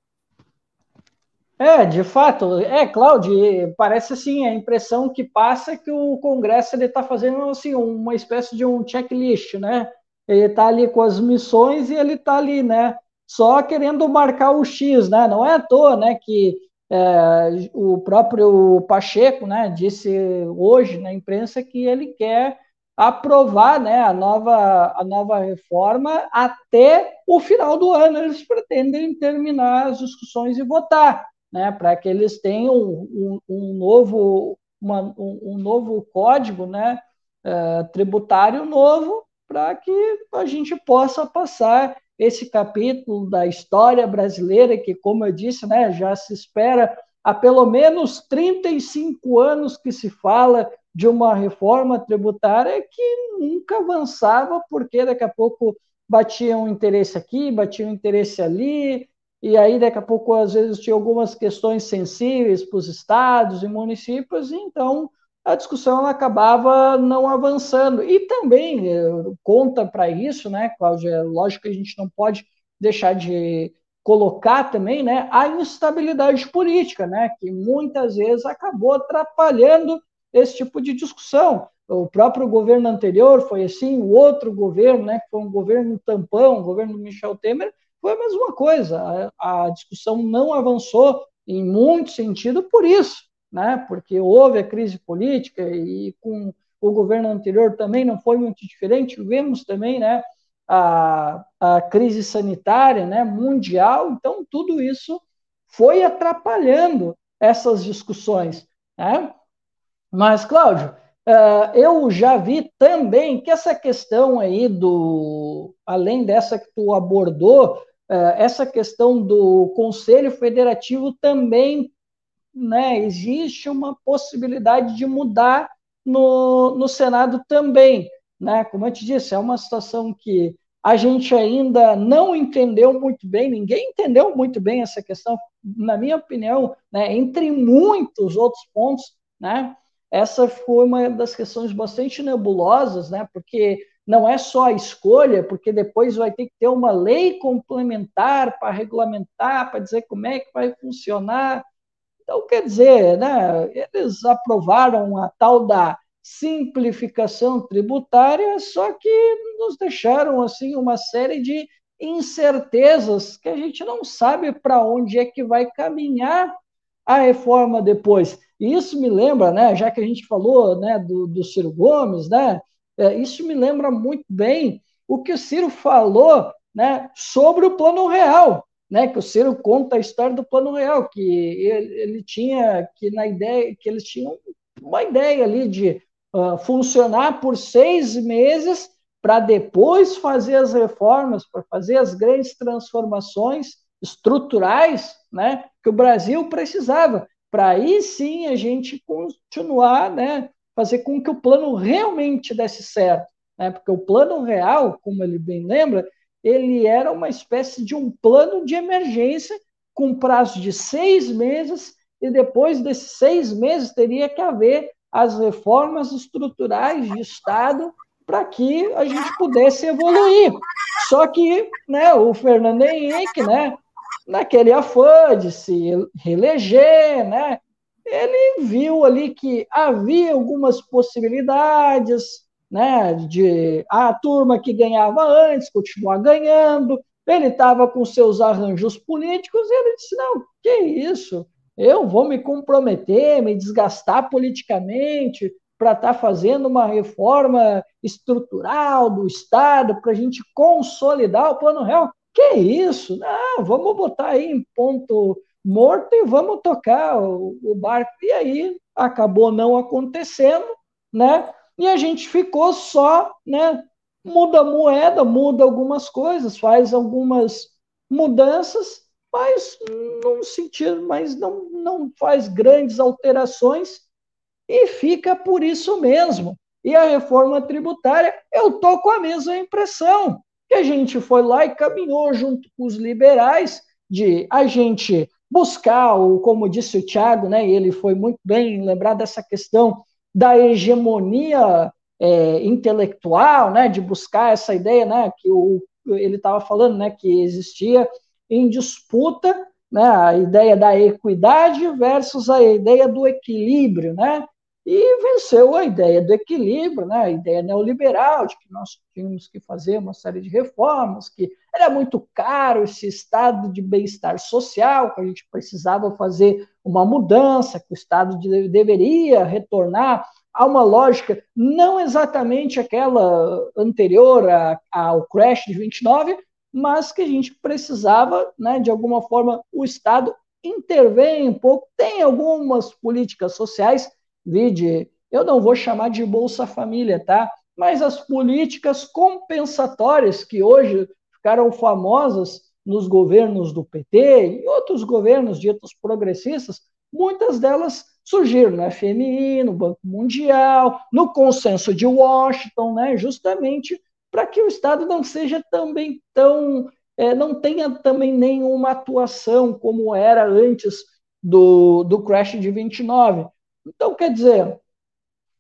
É, de fato, é, Cláudio, parece assim, a impressão que passa é que o Congresso está fazendo assim, uma espécie de um checklist, né? Ele está ali com as missões e ele está ali, né? Só querendo marcar o X, né? Não é à toa, né? Que é, o próprio Pacheco, né? Disse hoje na imprensa que ele quer aprovar né, a, nova, a nova reforma até o final do ano. Eles pretendem terminar as discussões e votar, né, para que eles tenham um, um novo, uma, um, um, novo código né, uh, tributário novo, para que a gente possa passar esse capítulo da história brasileira, que, como eu disse, né, já se espera há pelo menos 35 anos que se fala de uma reforma tributária que nunca avançava, porque daqui a pouco batia um interesse aqui, batia um interesse ali, e aí daqui a pouco, às vezes, tinha algumas questões sensíveis para os estados e municípios, e então a discussão acabava não avançando. E também eh, conta para isso, né, Cláudia? É lógico que a gente não pode deixar de colocar também né, a instabilidade política, né, que muitas vezes acabou atrapalhando esse tipo de discussão. O próprio governo anterior foi assim, o outro governo, né, que foi um governo tampão, o governo Michel Temer, foi a mesma coisa. A, a discussão não avançou em muito sentido por isso, né, porque houve a crise política e com o governo anterior também não foi muito diferente. Vemos também, né, a, a crise sanitária, né, mundial. Então tudo isso foi atrapalhando essas discussões, né? Mas, Cláudio, uh, eu já vi também que essa questão aí do, além dessa que tu abordou, essa questão do Conselho Federativo também, né, existe uma possibilidade de mudar no, no Senado também, né? Como eu te disse, é uma situação que a gente ainda não entendeu muito bem, ninguém entendeu muito bem essa questão, na minha opinião, né, entre muitos outros pontos, né, essa foi uma das questões bastante nebulosas, né? Porque não é só a escolha, porque depois vai ter que ter uma lei complementar para regulamentar, para dizer como é que vai funcionar. Então, quer dizer, né, eles aprovaram a tal da simplificação tributária, só que nos deixaram assim uma série de incertezas que a gente não sabe para onde é que vai caminhar a reforma depois. E isso me lembra, né, já que a gente falou né, do, do Ciro Gomes, né, é, isso me lembra muito bem o que o Ciro falou né, sobre o Plano Real, né, que o Ciro conta a história do Plano Real, que ele, ele tinha, que na ideia, que eles tinham uma ideia ali de uh, funcionar por seis meses para depois fazer as reformas, para fazer as grandes transformações estruturais né, que o Brasil precisava. Para aí sim a gente continuar, né, fazer com que o plano realmente desse certo, né, porque o plano real, como ele bem lembra, ele era uma espécie de um plano de emergência com prazo de seis meses e depois desses seis meses teria que haver as reformas estruturais de Estado para que a gente pudesse evoluir. Só que né, o Fernando Henrique, né, naquele afã de se reeleger, né? Ele viu ali que havia algumas possibilidades, né? De a turma que ganhava antes continuar ganhando. Ele estava com seus arranjos políticos e ele disse: não, que isso? Eu vou me comprometer, me desgastar politicamente para estar tá fazendo uma reforma estrutural do Estado para a gente consolidar o plano real. Que isso? Não, vamos botar aí em ponto morto e vamos tocar o, o barco. E aí acabou não acontecendo, né? E a gente ficou só, né? Muda a moeda, muda algumas coisas, faz algumas mudanças, mas não sentido, mas não, não faz grandes alterações e fica por isso mesmo. E a reforma tributária, eu tô com a mesma impressão que a gente foi lá e caminhou junto com os liberais de a gente buscar, o, como disse o Tiago, né, ele foi muito bem lembrar dessa questão da hegemonia é, intelectual, né, de buscar essa ideia, né, que o, ele estava falando, né, que existia em disputa, né, a ideia da equidade versus a ideia do equilíbrio, né, e venceu a ideia do equilíbrio, né? a ideia neoliberal de que nós tínhamos que fazer uma série de reformas, que era muito caro esse estado de bem-estar social, que a gente precisava fazer uma mudança, que o Estado de, deveria retornar há uma lógica, não exatamente aquela anterior a, ao crash de 29, mas que a gente precisava, né, de alguma forma, o Estado intervém um pouco. Tem algumas políticas sociais, vide, eu não vou chamar de Bolsa Família, tá? Mas as políticas compensatórias que hoje ficaram famosas nos governos do PT e outros governos ditos progressistas, muitas delas surgiram no FMI, no Banco Mundial, no consenso de Washington, né, justamente para que o Estado não seja também tão, é, não tenha também nenhuma atuação como era antes do, do crash de 29. Então, quer dizer,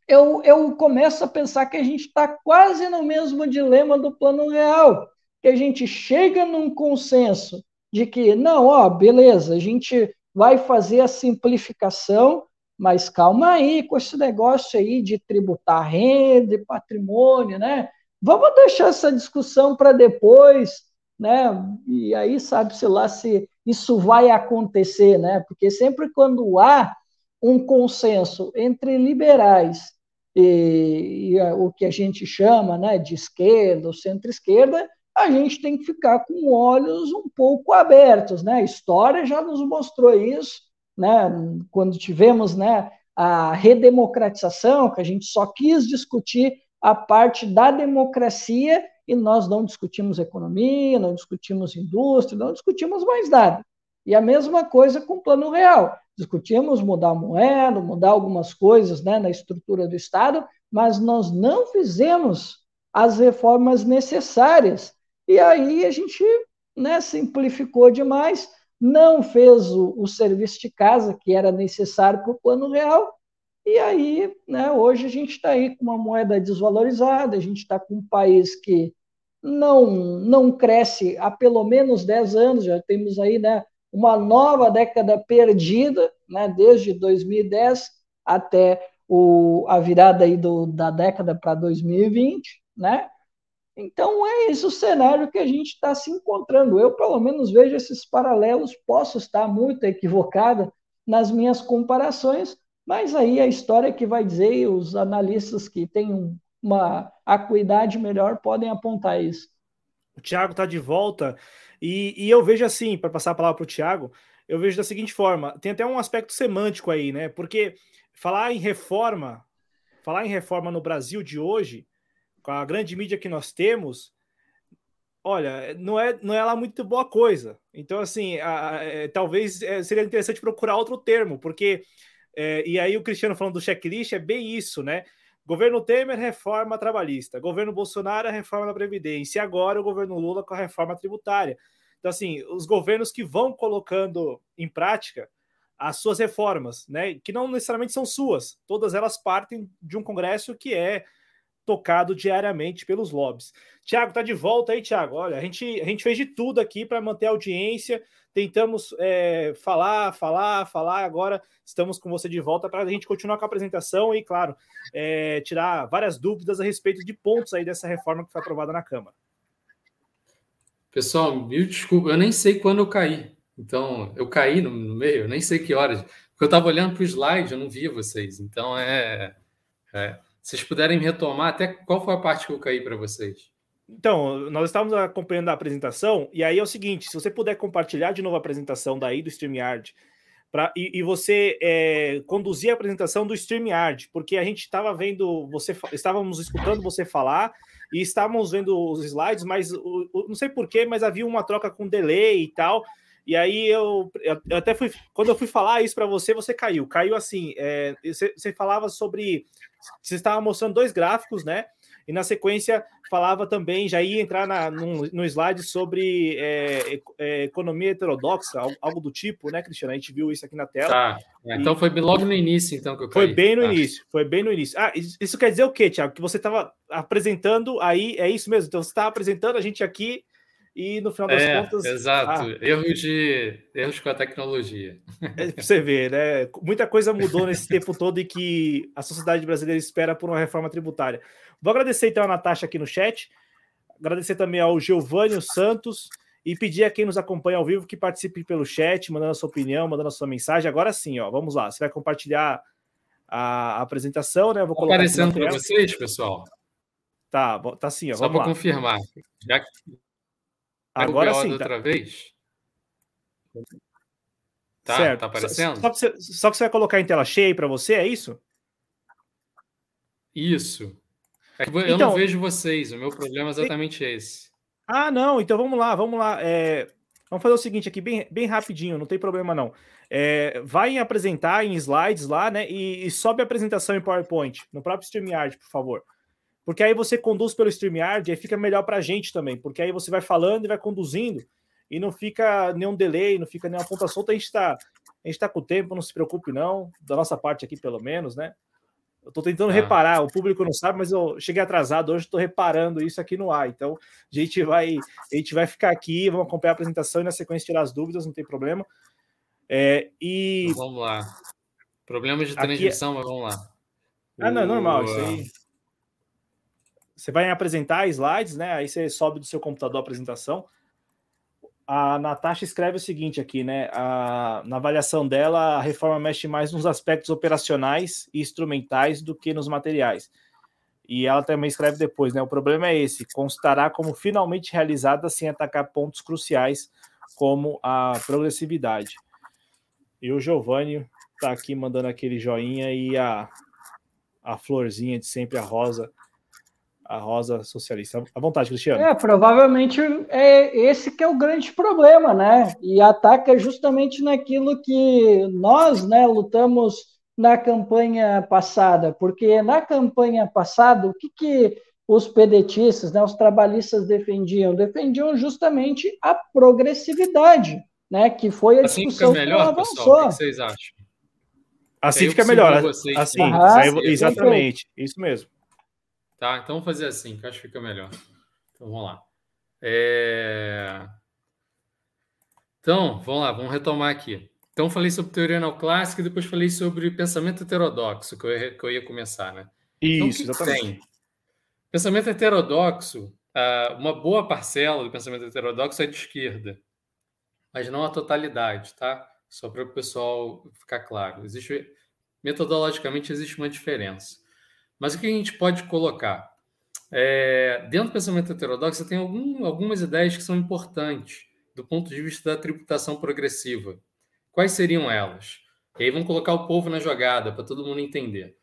eu, eu começo a pensar que a gente está quase no mesmo dilema do plano real, que a gente chega num consenso de que, não, ó, beleza, a gente vai fazer a simplificação, mas calma aí com esse negócio aí de tributar renda e patrimônio, né? Vamos deixar essa discussão para depois, né? E aí sabe-se lá se isso vai acontecer, né? Porque sempre quando há um consenso entre liberais e, e o que a gente chama né, de esquerda ou centro-esquerda, a gente tem que ficar com olhos um pouco abertos, né? A história já nos mostrou isso, né? Quando tivemos, né, a redemocratização, que a gente só quis discutir a parte da democracia e nós não discutimos economia, não discutimos indústria, não discutimos mais nada. E a mesma coisa com o plano real. Discutimos mudar a moeda, mudar algumas coisas né, na estrutura do Estado, mas nós não fizemos as reformas necessárias. E aí a gente né, simplificou demais, não fez o, o serviço de casa que era necessário para o plano real, e aí, né, hoje a gente está aí com uma moeda desvalorizada, a gente está com um país que não, não cresce há pelo menos 10 anos, já temos aí né, uma nova década perdida, né, desde 2010 até o, a virada aí do, da década para 2020, né? Então é esse o cenário que a gente está se encontrando. Eu, pelo menos, vejo esses paralelos, posso estar muito equivocada nas minhas comparações, mas aí a história que vai dizer, e os analistas que têm uma acuidade melhor podem apontar isso. O Tiago está de volta, e, e, eu vejo assim, para passar a palavra para o Tiago, eu vejo da seguinte forma: tem até um aspecto semântico aí, né? Porque falar em reforma, falar em reforma no Brasil de hoje com a grande mídia que nós temos, olha, não é, não é lá muito boa coisa. Então, assim, a, a, é, talvez é, seria interessante procurar outro termo, porque. É, e aí, o Cristiano falando do checklist é bem isso, né? Governo Temer, reforma trabalhista. Governo Bolsonaro, reforma da Previdência. E agora o governo Lula com a reforma tributária. Então, assim, os governos que vão colocando em prática as suas reformas, né? Que não necessariamente são suas, todas elas partem de um Congresso que é tocado diariamente pelos lobbies. Tiago, tá de volta aí, Tiago. Olha, a gente, a gente fez de tudo aqui para manter a audiência, tentamos é, falar, falar, falar. Agora estamos com você de volta para a gente continuar com a apresentação e, claro, é, tirar várias dúvidas a respeito de pontos aí dessa reforma que foi aprovada na Câmara. Pessoal, mil desculpa, eu nem sei quando eu caí. Então, eu caí no, no meio, eu nem sei que horas. Porque eu estava olhando para o slide, eu não via vocês. Então, é, é vocês puderem retomar até qual foi a parte que eu caí para vocês. Então, nós estávamos acompanhando a apresentação, e aí é o seguinte: se você puder compartilhar de novo a apresentação daí do StreamYard, pra, e, e você é, conduzir a apresentação do StreamYard, porque a gente estava vendo, você estávamos escutando você falar e estávamos vendo os slides, mas o, o, não sei porquê, mas havia uma troca com delay e tal. E aí eu, eu até fui. Quando eu fui falar isso para você, você caiu. Caiu assim. É, você, você falava sobre você estava mostrando dois gráficos, né? E na sequência falava também, já ia entrar na, no, no slide sobre é, é, economia heterodoxa, algo do tipo, né, Cristiano? A gente viu isso aqui na tela. Tá. É, então foi logo no início, então, que eu caí. Foi bem no tá. início, foi bem no início. Ah, isso quer dizer o quê, Tiago? Que você estava apresentando aí, é isso mesmo? Então você estava apresentando a gente aqui e no final das é, contas. Exato, ah, erros, de, erros com a tecnologia. É você ver, né? Muita coisa mudou nesse tempo todo e que a sociedade brasileira espera por uma reforma tributária. Vou agradecer então a Natasha aqui no chat, agradecer também ao Giovanni Santos e pedir a quem nos acompanha ao vivo que participe pelo chat, mandando a sua opinião, mandando a sua mensagem. Agora sim, ó, vamos lá. Você vai compartilhar a apresentação, né? Eu vou colocar aparecendo para vocês, pessoal. Tá, tá sim, ó, Só para confirmar. Já agora sim, tá. outra vez. Tá, certo. tá aparecendo? Só, só, que você, só que você vai colocar em tela cheia para você, é isso? Isso. É eu então, não vejo vocês, o meu problema é exatamente esse. Ah, não, então vamos lá, vamos lá. É, vamos fazer o seguinte aqui, bem, bem rapidinho, não tem problema não. É, vai em apresentar em slides lá, né? E, e, sobe a apresentação em PowerPoint, no próprio StreamYard, por favor. Porque aí você conduz pelo StreamYard e fica melhor para a gente também, porque aí você vai falando e vai conduzindo e não fica nenhum delay, não fica nenhuma ponta solta. A gente está tá com o tempo, não se preocupe não, da nossa parte aqui pelo menos, né? Eu estou tentando ah. reparar, o público não sabe, mas eu cheguei atrasado hoje, estou reparando isso aqui no ar. Então, a gente vai, a gente vai ficar aqui, vamos acompanhar a apresentação e na sequência tirar as dúvidas, não tem problema. É, e vamos lá. Problema de transmissão, aqui... mas vamos lá. Ah, não, é normal, isso aí. Você vai apresentar slides, né? Aí você sobe do seu computador a apresentação a Natasha escreve o seguinte aqui, né? A, na avaliação dela, a reforma mexe mais nos aspectos operacionais e instrumentais do que nos materiais. E ela também escreve depois, né? O problema é esse: constará como finalmente realizada sem atacar pontos cruciais como a progressividade. E o Giovanni está aqui mandando aquele joinha e a, a florzinha de sempre, a rosa a Rosa Socialista. À vontade, Cristiano. É, provavelmente é esse que é o grande problema, né? E ataca justamente naquilo que nós, né, lutamos na campanha passada, porque na campanha passada, o que, que os pedetistas, né, os trabalhistas defendiam? Defendiam justamente a progressividade, né, que foi a assim discussão fica melhor, que avançou. Pessoal, o que vocês acham? Assim fica melhor. Assim, ah, exatamente, isso mesmo. Tá? Então vamos fazer assim, que eu acho que fica melhor. Então vamos lá. É... Então, vamos lá, vamos retomar aqui. Então, falei sobre teoria neoclássica e depois falei sobre pensamento heterodoxo, que eu ia, que eu ia começar, né? Isso, então, exatamente. Tem? Pensamento heterodoxo, uma boa parcela do pensamento heterodoxo é de esquerda, mas não a totalidade, tá? Só para o pessoal ficar claro. Existe, metodologicamente, existe uma diferença. Mas o que a gente pode colocar? É, dentro do pensamento heterodoxo, tem algum, algumas ideias que são importantes do ponto de vista da tributação progressiva. Quais seriam elas? E aí vamos colocar o povo na jogada para todo mundo entender.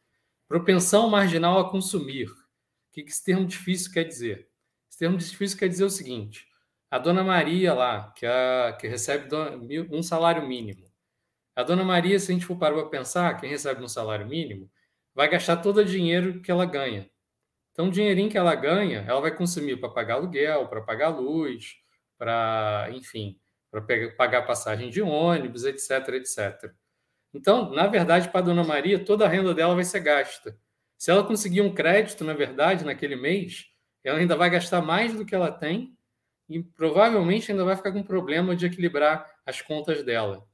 Propensão marginal a consumir. O que esse termo difícil quer dizer? Esse termo difícil quer dizer o seguinte: a dona Maria lá, que, é a, que recebe um salário mínimo. A dona Maria, se a gente for parar para pensar, quem recebe um salário mínimo, vai gastar todo o dinheiro que ela ganha. Então, o dinheirinho que ela ganha, ela vai consumir para pagar aluguel, para pagar luz, para, enfim, para pagar passagem de ônibus, etc, etc. Então, na verdade, para a dona Maria, toda a renda dela vai ser gasta. Se ela conseguir um crédito, na verdade, naquele mês, ela ainda vai gastar mais do que ela tem e provavelmente ainda vai ficar com problema de equilibrar as contas dela.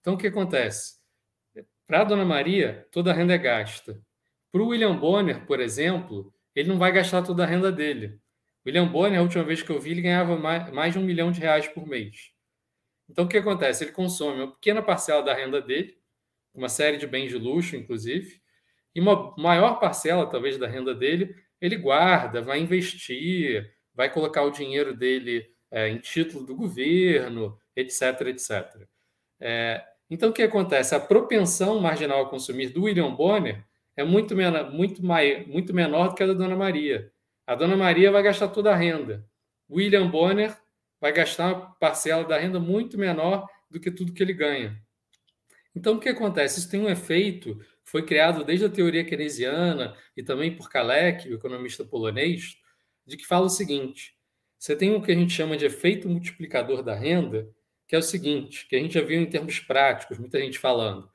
Então, o que acontece? Para a Dona Maria, toda a renda é gasta. Para o William Bonner, por exemplo, ele não vai gastar toda a renda dele. William Bonner, a última vez que eu vi, ele ganhava mais, de um milhão de reais por mês. Então, o que acontece? Ele consome uma pequena parcela da renda dele, uma série de bens de luxo, inclusive, e uma maior parcela, talvez, da renda dele, ele guarda, vai investir, vai colocar o dinheiro dele é, em título do governo, etc, etc. É, então, o que acontece? A propensão marginal a consumir do William Bonner é muito, menor, muito, muito menor do que a da Dona Maria. A Dona Maria vai gastar toda a renda. William Bonner vai gastar uma parcela da renda muito menor do que tudo que ele ganha. Então, o que acontece? Isso tem um efeito foi criado desde a teoria keynesiana e também por Kalec, o economista polonês, de que fala o seguinte: você tem o que a gente chama de efeito multiplicador da renda, que é o seguinte, que a gente já viu em termos práticos, muita gente falando.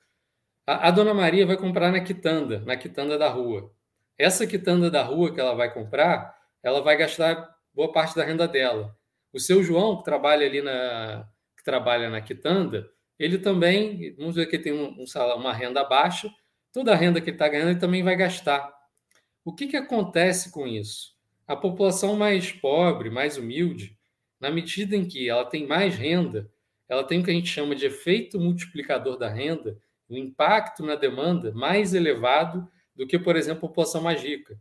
A, a dona Maria vai comprar na quitanda, na quitanda da rua. Essa quitanda da rua que ela vai comprar, ela vai gastar boa parte da renda dela. O seu João, que trabalha ali na, que trabalha na quitanda, ele também, vamos ver que tem um, um, uma renda baixa, toda a renda que ele está ganhando ele também vai gastar. O que, que acontece com isso? A população mais pobre, mais humilde, na medida em que ela tem mais renda, ela tem o que a gente chama de efeito multiplicador da renda, o impacto na demanda mais elevado do que, por exemplo, a população mais rica.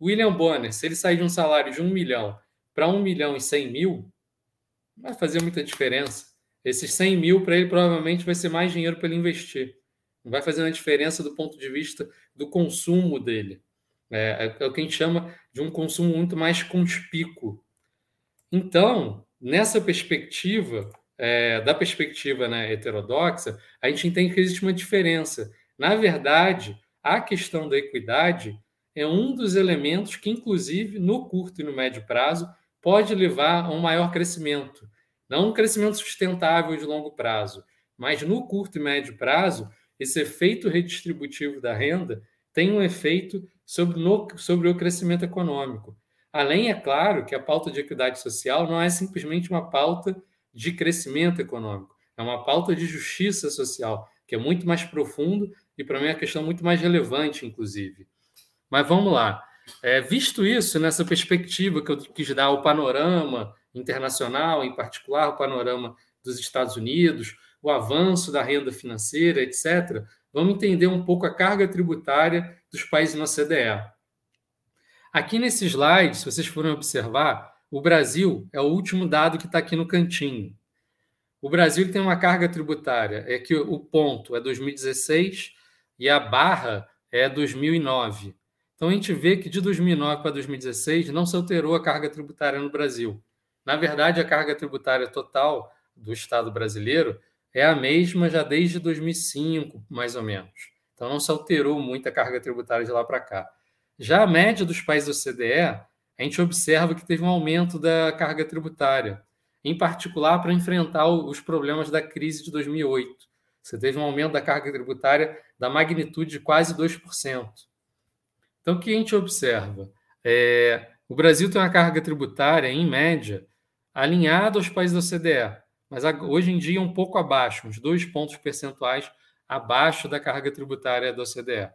William Bonner, se ele sair de um salário de um milhão para um milhão e cem mil, não vai fazer muita diferença. Esses 100 mil para ele provavelmente vai ser mais dinheiro para ele investir. Não vai fazer uma diferença do ponto de vista do consumo dele. É, é, o que a gente chama de um consumo muito mais conspícuo. Então, nessa perspectiva, é, da perspectiva né, heterodoxa, a gente entende que existe uma diferença. Na verdade, a questão da equidade é um dos elementos que, inclusive, no curto e no médio prazo, pode levar a um maior crescimento. Não um crescimento sustentável de longo prazo, mas no curto e médio prazo, esse efeito redistributivo da renda tem um efeito sobre, no, sobre o crescimento econômico. Além, é claro, que a pauta de equidade social não é simplesmente uma pauta de crescimento econômico, é uma pauta de justiça social, que é muito mais profundo e, para mim, é uma questão muito mais relevante, inclusive. Mas vamos lá. É, visto isso, nessa perspectiva que eu quis dar o panorama internacional, em particular o panorama dos Estados Unidos, o avanço da renda financeira, etc., vamos entender um pouco a carga tributária dos países na OCDE. Aqui nesse slide, se vocês forem observar, o Brasil é o último dado que está aqui no cantinho. O Brasil tem uma carga tributária, é que o ponto é 2016 e a barra é 2009. Então a gente vê que de 2009 para 2016 não se alterou a carga tributária no Brasil. Na verdade, a carga tributária total do Estado brasileiro é a mesma já desde 2005, mais ou menos. Então não se alterou muito a carga tributária de lá para cá. Já a média dos países da OCDE, a gente observa que teve um aumento da carga tributária, em particular para enfrentar os problemas da crise de 2008. Você teve um aumento da carga tributária da magnitude de quase 2%. Então, o que a gente observa? É, o Brasil tem uma carga tributária, em média, alinhada aos países da OCDE, mas hoje em dia um pouco abaixo, uns dois pontos percentuais abaixo da carga tributária da OCDE.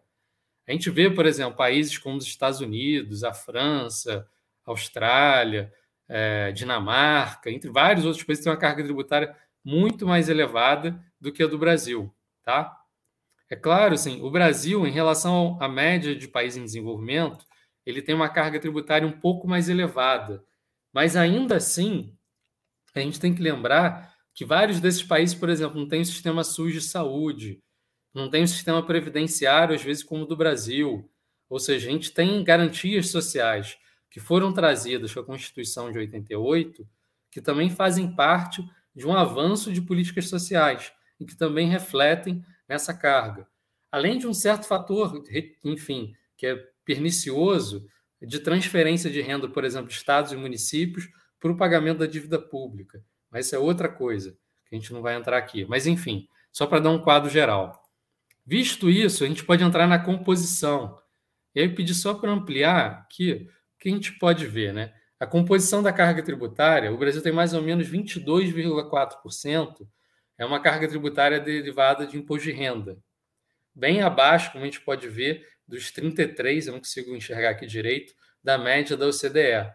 A gente vê, por exemplo, países como os Estados Unidos, a França, a Austrália, é, Dinamarca, entre vários outros países, têm uma carga tributária muito mais elevada do que a do Brasil. Tá? É claro, assim, o Brasil, em relação à média de países em desenvolvimento, ele tem uma carga tributária um pouco mais elevada. Mas ainda assim, a gente tem que lembrar que vários desses países, por exemplo, não têm um sistema SUS de saúde, não tem um sistema previdenciário, às vezes, como o do Brasil. Ou seja, a gente tem garantias sociais que foram trazidas com a Constituição de 88, que também fazem parte de um avanço de políticas sociais e que também refletem nessa carga. Além de um certo fator, enfim, que é pernicioso, de transferência de renda, por exemplo, de estados e municípios para o pagamento da dívida pública. Mas isso é outra coisa, que a gente não vai entrar aqui. Mas, enfim, só para dar um quadro geral. Visto isso, a gente pode entrar na composição. E aí eu pedi só para ampliar aqui o que a gente pode ver, né? A composição da carga tributária, o Brasil tem mais ou menos 22,4% é uma carga tributária derivada de imposto de renda. Bem abaixo, como a gente pode ver, dos 33, eu não consigo enxergar aqui direito, da média da OCDE.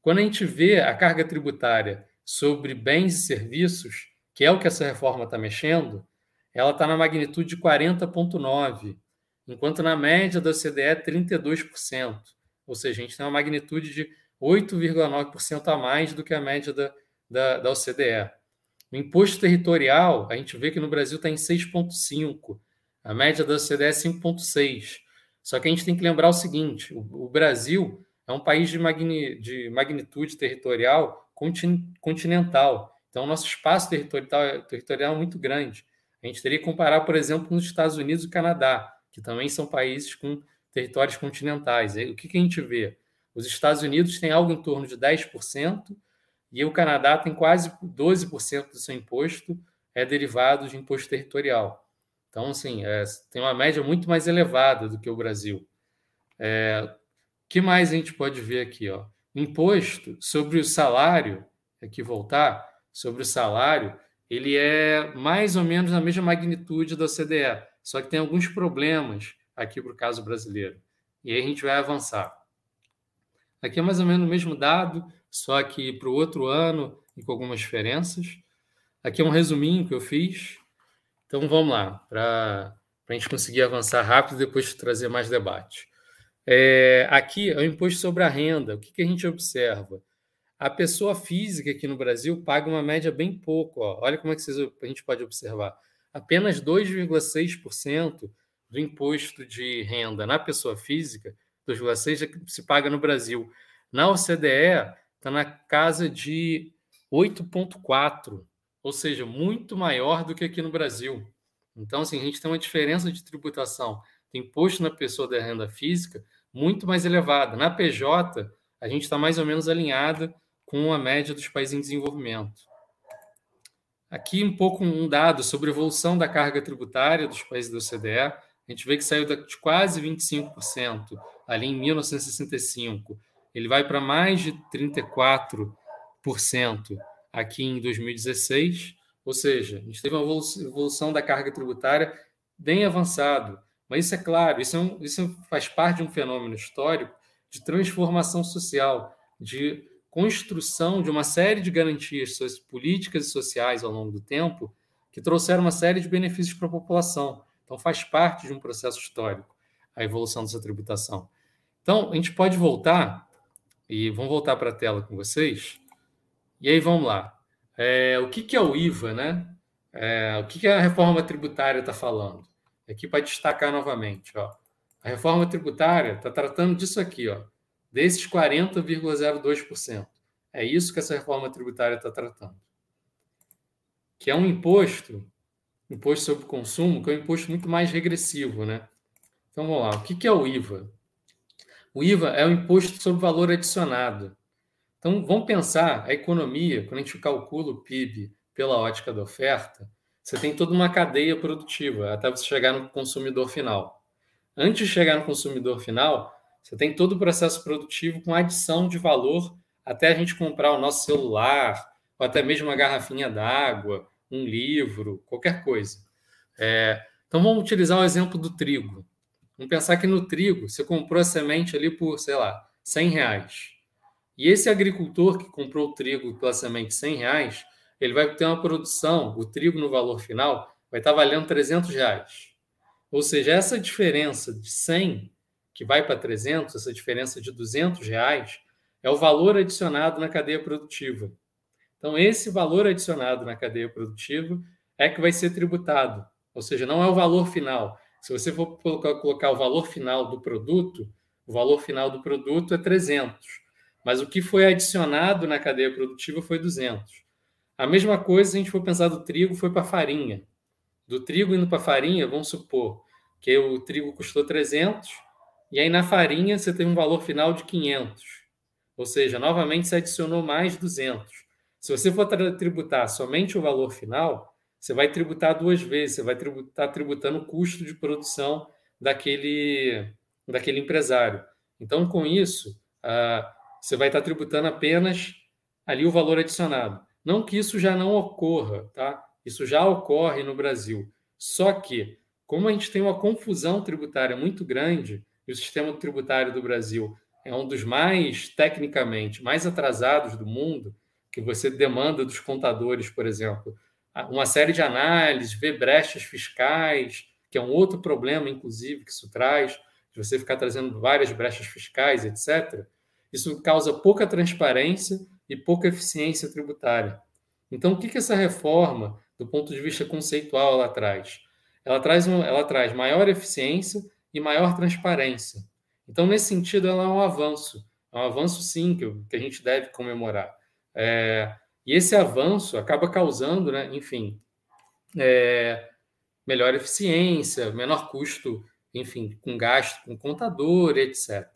Quando a gente vê a carga tributária sobre bens e serviços, que é o que essa reforma está mexendo, ela está na magnitude de 40,9%, enquanto na média da OCDE é 32%. Ou seja, a gente tem uma magnitude de 8,9% a mais do que a média da, da, da OCDE. O imposto territorial, a gente vê que no Brasil está em 6,5%. A média da OCDE é 5,6%. Só que a gente tem que lembrar o seguinte: o, o Brasil é um país de, magni, de magnitude territorial continental. Então, nosso espaço territorial, territorial é muito grande. A gente teria que comparar, por exemplo, com os Estados Unidos e Canadá, que também são países com territórios continentais. O que, que a gente vê? Os Estados Unidos têm algo em torno de 10%, e o Canadá tem quase 12% do seu imposto é derivado de imposto territorial. Então, assim, é, tem uma média muito mais elevada do que o Brasil. É, que mais a gente pode ver aqui? Ó? Imposto sobre o salário, aqui voltar, sobre o salário, ele é mais ou menos na mesma magnitude da OCDE, só que tem alguns problemas aqui para o caso brasileiro. E aí a gente vai avançar. Aqui é mais ou menos o mesmo dado, só que para o outro ano e com algumas diferenças. Aqui é um resuminho que eu fiz. Então vamos lá, para a gente conseguir avançar rápido e depois trazer mais debate. É, aqui é o imposto sobre a renda. O que, que, a gente observa? A pessoa física aqui no Brasil paga uma média bem pouco. Ó. Olha como é que vocês, a gente pode observar. Apenas 2,6% do imposto de renda na pessoa física, 2,6% é se paga no Brasil. Na OCDE, está na casa de 8,4%, ou seja, muito maior do que aqui no Brasil. Então, assim, a gente tem uma diferença de tributação do imposto na pessoa da renda física muito mais elevada. Na PJ, a gente está mais ou menos alinhada com a média dos países em desenvolvimento. Aqui um pouco um dado sobre a evolução da carga tributária dos países da OCDE. A gente vê que saiu de quase 25% ali em 1965. Ele vai para mais de 34% aqui em 2016 ou seja, a gente teve uma evolução da carga tributária bem avançado. Mas isso é claro, isso, é um, isso faz parte de um fenômeno histórico de transformação social, de construção de uma série de garantias políticas e sociais ao longo do tempo que trouxeram uma série de benefícios para a população. Então, faz parte de um processo histórico a evolução dessa tributação. Então, a gente pode voltar, e vamos voltar para a tela com vocês, e aí vamos lá. É, o que, que é o IVA, né? É, o que, que a reforma tributária está falando? Aqui para destacar novamente, ó. A reforma tributária está tratando disso aqui, ó, desses 40,02%. É isso que essa reforma tributária está tratando. Que é um imposto, imposto sobre consumo, que é um imposto muito mais regressivo, né? Então vamos lá, o que é o IVA? O IVA é o imposto sobre valor adicionado. Então, vamos pensar a economia, quando a gente calcula o PIB pela ótica da oferta, você tem toda uma cadeia produtiva até você chegar no consumidor final. Antes de chegar no consumidor final, você tem todo o processo produtivo com adição de valor até a gente comprar o nosso celular, ou até mesmo uma garrafinha d'água, um livro, qualquer coisa. É, então vamos utilizar o exemplo do trigo. Vamos pensar que no trigo você comprou a semente ali por, sei lá, 100 reais. E esse agricultor que comprou o trigo pela semente 100 reais, ele vai ter uma produção, o trigo no valor final vai estar valendo 300 reais. Ou seja, essa diferença de 100 que vai para 300, essa diferença de 200 reais, é o valor adicionado na cadeia produtiva. Então, esse valor adicionado na cadeia produtiva é que vai ser tributado. Ou seja, não é o valor final. Se você for colocar o valor final do produto, o valor final do produto é 300 mas o que foi adicionado na cadeia produtiva foi 200. A mesma coisa, se a gente for pensar do trigo, foi para a farinha. Do trigo indo para a farinha, vamos supor que o trigo custou 300 e aí na farinha você teve um valor final de 500. Ou seja, novamente você adicionou mais 200. Se você for tributar somente o valor final, você vai tributar duas vezes, você vai estar tributando o custo de produção daquele, daquele empresário. Então, com isso, ah, você vai estar tributando apenas ali o valor adicionado. Não que isso já não ocorra, tá? Isso já ocorre no Brasil. Só que, como a gente tem uma confusão tributária muito grande, e o sistema tributário do Brasil é um dos mais, tecnicamente, mais atrasados do mundo, que você demanda dos contadores, por exemplo, uma série de análises, ver brechas fiscais, que é um outro problema, inclusive, que isso traz, de você ficar trazendo várias brechas fiscais, etc. Isso causa pouca transparência e pouca eficiência tributária. Então, o que, que essa reforma, do ponto de vista conceitual, ela traz? Ela traz, ela traz maior eficiência e maior transparência. Então, nesse sentido, ela é um avanço. É um avanço, sim, que, que a gente deve comemorar. É, e esse avanço acaba causando, né, enfim, é, melhor eficiência, menor custo, enfim, com gasto com contador, etc.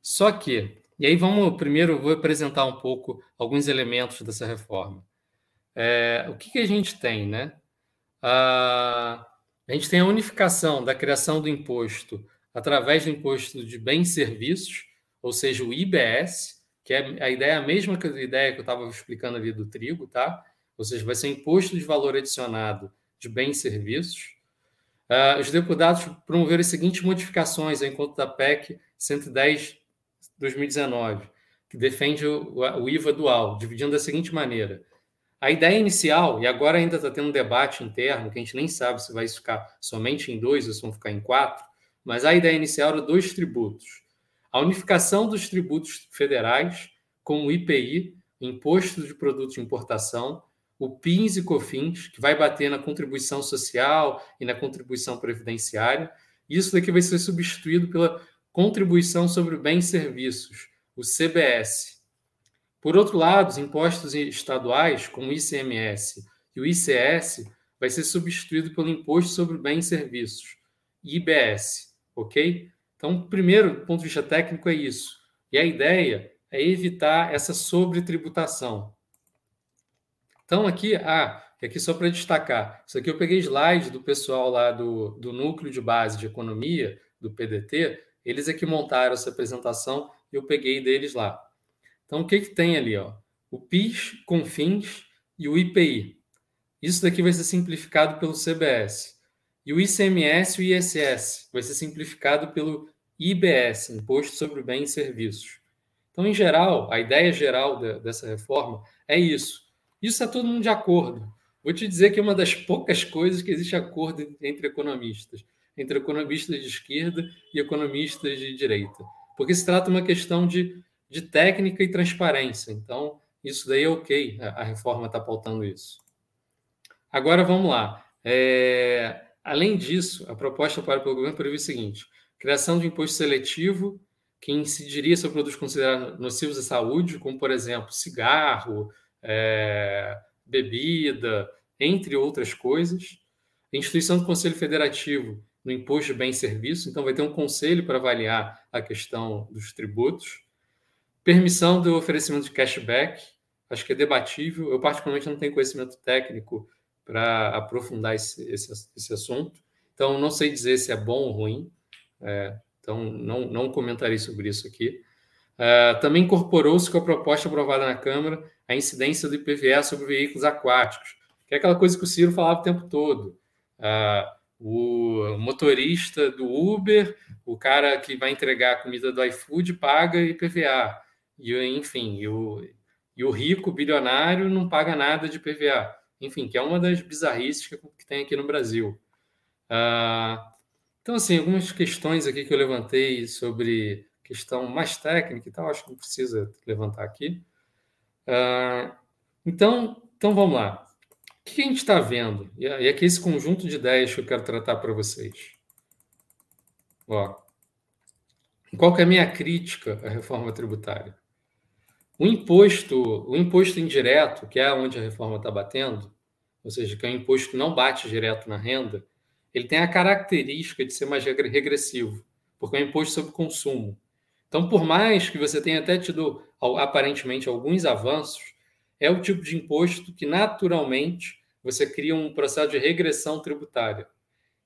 Só que, e aí vamos primeiro, vou apresentar um pouco alguns elementos dessa reforma. É, o que, que, a gente tem, né? A, a gente tem a unificação da criação do imposto através do imposto de bens e serviços, ou seja, o IBS, que é a ideia a mesma que a ideia que eu estava explicando ali do trigo, tá? Ou seja, vai ser imposto de valor adicionado de bens e serviços. Uh, os deputados promoveram as seguintes modificações ao encontro da PEC 110 2019, que defende o, o IVA dual, dividindo da seguinte maneira: A ideia inicial, e agora ainda está tendo um debate interno, que a gente nem sabe se vai ficar somente em dois ou se vão ficar em quatro, mas a ideia inicial era dois tributos. A unificação dos tributos federais, como o IPI, Imposto de Produtos de Importação, o PINS e COFINS, que vai bater na contribuição social e na contribuição previdenciária. Isso daqui vai ser substituído pela Contribuição sobre Bens e Serviços, o CBS. Por outro lado, os impostos estaduais, como o ICMS e o ICS, vai ser substituído pelo Imposto sobre Bens e Serviços, IBS, ok? Então, primeiro, do ponto de vista técnico, é isso. E a ideia é evitar essa sobretributação. Então, aqui, ah, aqui só para destacar, isso aqui eu peguei slides do pessoal lá do, do Núcleo de Base de Economia, do PDT, eles é que montaram essa apresentação e eu peguei deles lá. Então, o que, que tem ali? Ó? O PIS, CONFINS e o IPI. Isso daqui vai ser simplificado pelo CBS. E o ICMS e o ISS vai ser simplificado pelo IBS, Imposto sobre Bens e Serviços. Então, em geral, a ideia geral de, dessa reforma é isso. Isso é todo mundo de acordo. Vou te dizer que é uma das poucas coisas que existe acordo entre economistas, entre economistas de esquerda e economistas de direita, porque se trata uma questão de, de técnica e transparência. Então, isso daí é ok, a reforma está pautando isso. Agora vamos lá. É, além disso, a proposta para o governo prevê o seguinte: criação de imposto seletivo que incidiria sobre produtos considerados nocivos à saúde, como, por exemplo, cigarro, é, bebida, entre outras coisas. A instituição do Conselho Federativo no imposto de bem e serviço, então vai ter um conselho para avaliar a questão dos tributos. Permissão do oferecimento de cashback, acho que é debatível. Eu, particularmente, não tenho conhecimento técnico para aprofundar esse, esse, esse, assunto, então não sei dizer se é bom ou ruim, é, então não, não comentarei sobre isso aqui. Uh, também incorporou-se com a proposta aprovada na Câmara a incidência do IPVA sobre veículos aquáticos, que é aquela coisa que o Ciro falava o tempo todo. Uh, o motorista do Uber, o cara que vai entregar a comida do iFood paga IPVA. E, enfim, e o, e o rico, bilionário, não paga nada de IPVA. Enfim, que é uma das bizarrices que, que tem aqui no Brasil. Uh, então, assim, algumas questões aqui que eu levantei sobre questão mais técnica e tal, acho que não precisa levantar aqui. Uh, então, então, vamos lá. O que a gente está vendo? E aqui esse conjunto de ideias que eu quero tratar para vocês. Ó, qual que é a minha crítica à reforma tributária? O imposto, o imposto indireto, que é onde a reforma está batendo, ou seja, que é um imposto que não bate direto na renda, ele tem a característica de ser mais regressivo, porque é um imposto sobre consumo. Então, por mais que você tenha até tido aparentemente alguns avanços, é o tipo de imposto que naturalmente você cria um processo de regressão tributária.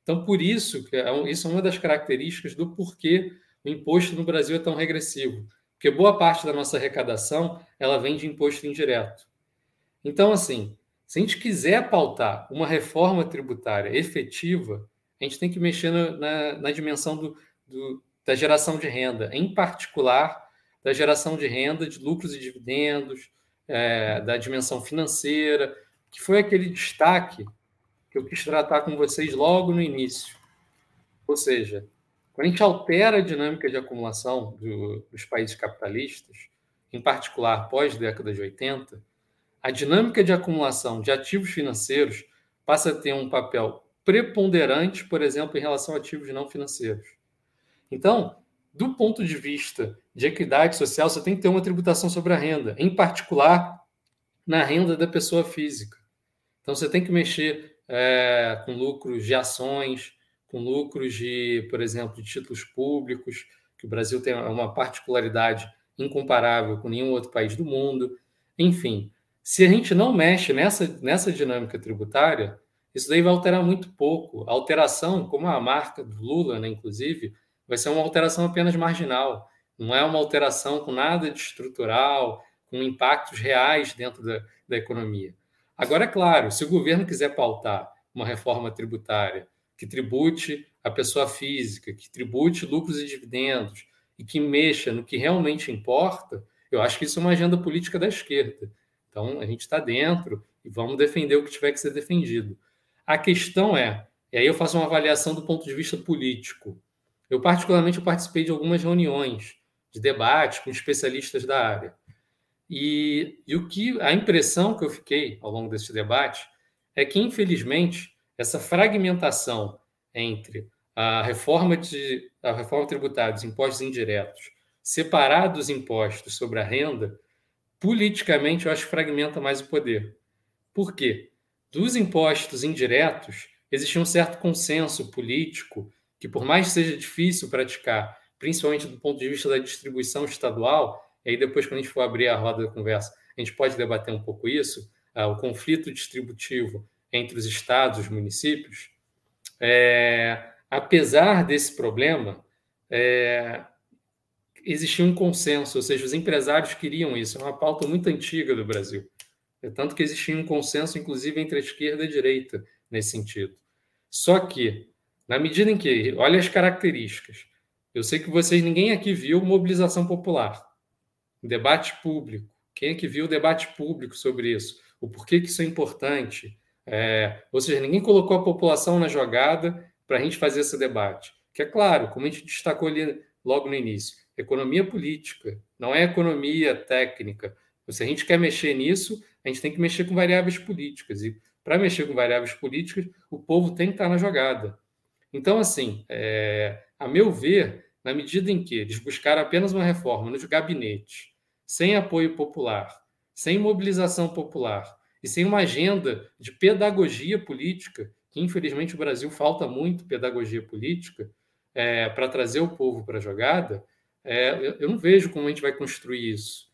Então, por isso, é isso é uma das características do porquê o imposto no Brasil é tão regressivo, porque boa parte da nossa arrecadação ela vem de imposto indireto. Então, assim, se a gente quiser pautar uma reforma tributária efetiva, a gente tem que mexer na, na, na dimensão do, do, da geração de renda, em particular da geração de renda de lucros e dividendos, é, da dimensão financeira, que foi aquele destaque que eu quis tratar com vocês logo no início. Ou seja, quando a gente altera a dinâmica de acumulação do, dos países capitalistas, em particular pós-década de 80, a dinâmica de acumulação de ativos financeiros passa a ter um papel preponderante, por exemplo, em relação a ativos não financeiros. Então, do ponto de vista de equidade social, você tem que ter uma tributação sobre a renda, em particular na renda da pessoa física. Então, você tem que mexer é, com lucros de ações, com lucros de, por exemplo, de títulos públicos, que o Brasil tem uma particularidade incomparável com nenhum outro país do mundo. Enfim, se a gente não mexe nessa, nessa dinâmica tributária, isso daí vai alterar muito pouco. A alteração, como a marca do Lula, né, inclusive, vai ser uma alteração apenas marginal. Não é uma alteração com nada de estrutural, com impactos reais dentro da, da economia. Agora, é claro, se o governo quiser pautar uma reforma tributária que tribute a pessoa física, que tribute lucros e dividendos e que mexa no que realmente importa, eu acho que isso é uma agenda política da esquerda. Então, a gente está dentro, e vamos defender o que tiver que ser defendido. A questão é, e aí eu faço uma avaliação do ponto de vista político. Eu, particularmente, eu participei de algumas reuniões de debate com especialistas da área. E, e o que a impressão que eu fiquei ao longo desse debate é que, infelizmente, essa fragmentação entre a reforma, de, a reforma tributária dos impostos indiretos, separado dos impostos sobre a renda, politicamente eu acho que fragmenta mais o poder. Por quê? Dos impostos indiretos, existia um certo consenso político que, por mais que seja difícil praticar, principalmente do ponto de vista da distribuição estadual, e aí depois, quando a gente for abrir a roda da conversa, a gente pode debater um pouco isso, uh, o conflito distributivo entre os estados e os municípios, é, apesar desse problema, é, existia um consenso, ou seja, os empresários queriam isso, é uma pauta muito antiga do Brasil. É tanto que existia um consenso, inclusive, entre a esquerda e a direita nesse sentido. Só que, na medida em que, olha as características, eu sei que vocês, ninguém aqui viu mobilização popular, debate público. Quem é que viu o debate público sobre isso? O porquê que isso é importante? É, ou seja, ninguém colocou a população na jogada para a gente fazer esse debate. Que é claro, como a gente destacou ali logo no início, economia política, não é economia técnica. Se a gente quer mexer nisso, a gente tem que mexer com variáveis políticas. E para mexer com variáveis políticas, o povo tem que estar na jogada. Então, assim, é, a meu ver, na medida em que eles buscaram apenas uma reforma nos gabinetes, sem apoio popular, sem mobilização popular e sem uma agenda de pedagogia política, que infelizmente o Brasil falta muito pedagogia política, é, para trazer o povo para a jogada, é, eu, eu não vejo como a gente vai construir isso.